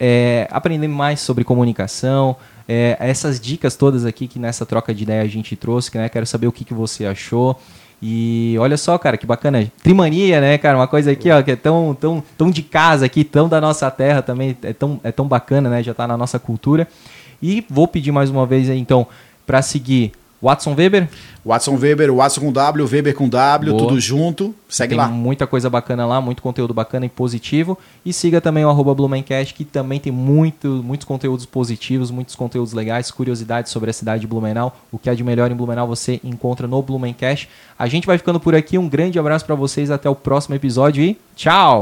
é, aprender mais sobre comunicação. é, essas dicas todas aqui que nessa troca de ideia a gente trouxe, né? Quero saber o que, que você achou. E olha só, cara, que bacana. Trimania, né, cara? Uma coisa aqui, ó, que é tão, tão, tão de casa aqui, tão da nossa terra também. É tão, é tão bacana, né? Já tá na nossa cultura. E vou pedir mais uma vez então, para seguir Watson Weber. Watson Weber, Watson com W, Weber com W, Boa. tudo junto. Segue tem lá. muita coisa bacana lá, muito conteúdo bacana e positivo. E siga também o arroba Blumencast, que também tem muito, muitos conteúdos positivos, muitos conteúdos legais, curiosidades sobre a cidade de Blumenau. O que há de melhor em Blumenau você encontra no Blumencast. A gente vai ficando por aqui. Um grande abraço para vocês. Até o próximo episódio e tchau!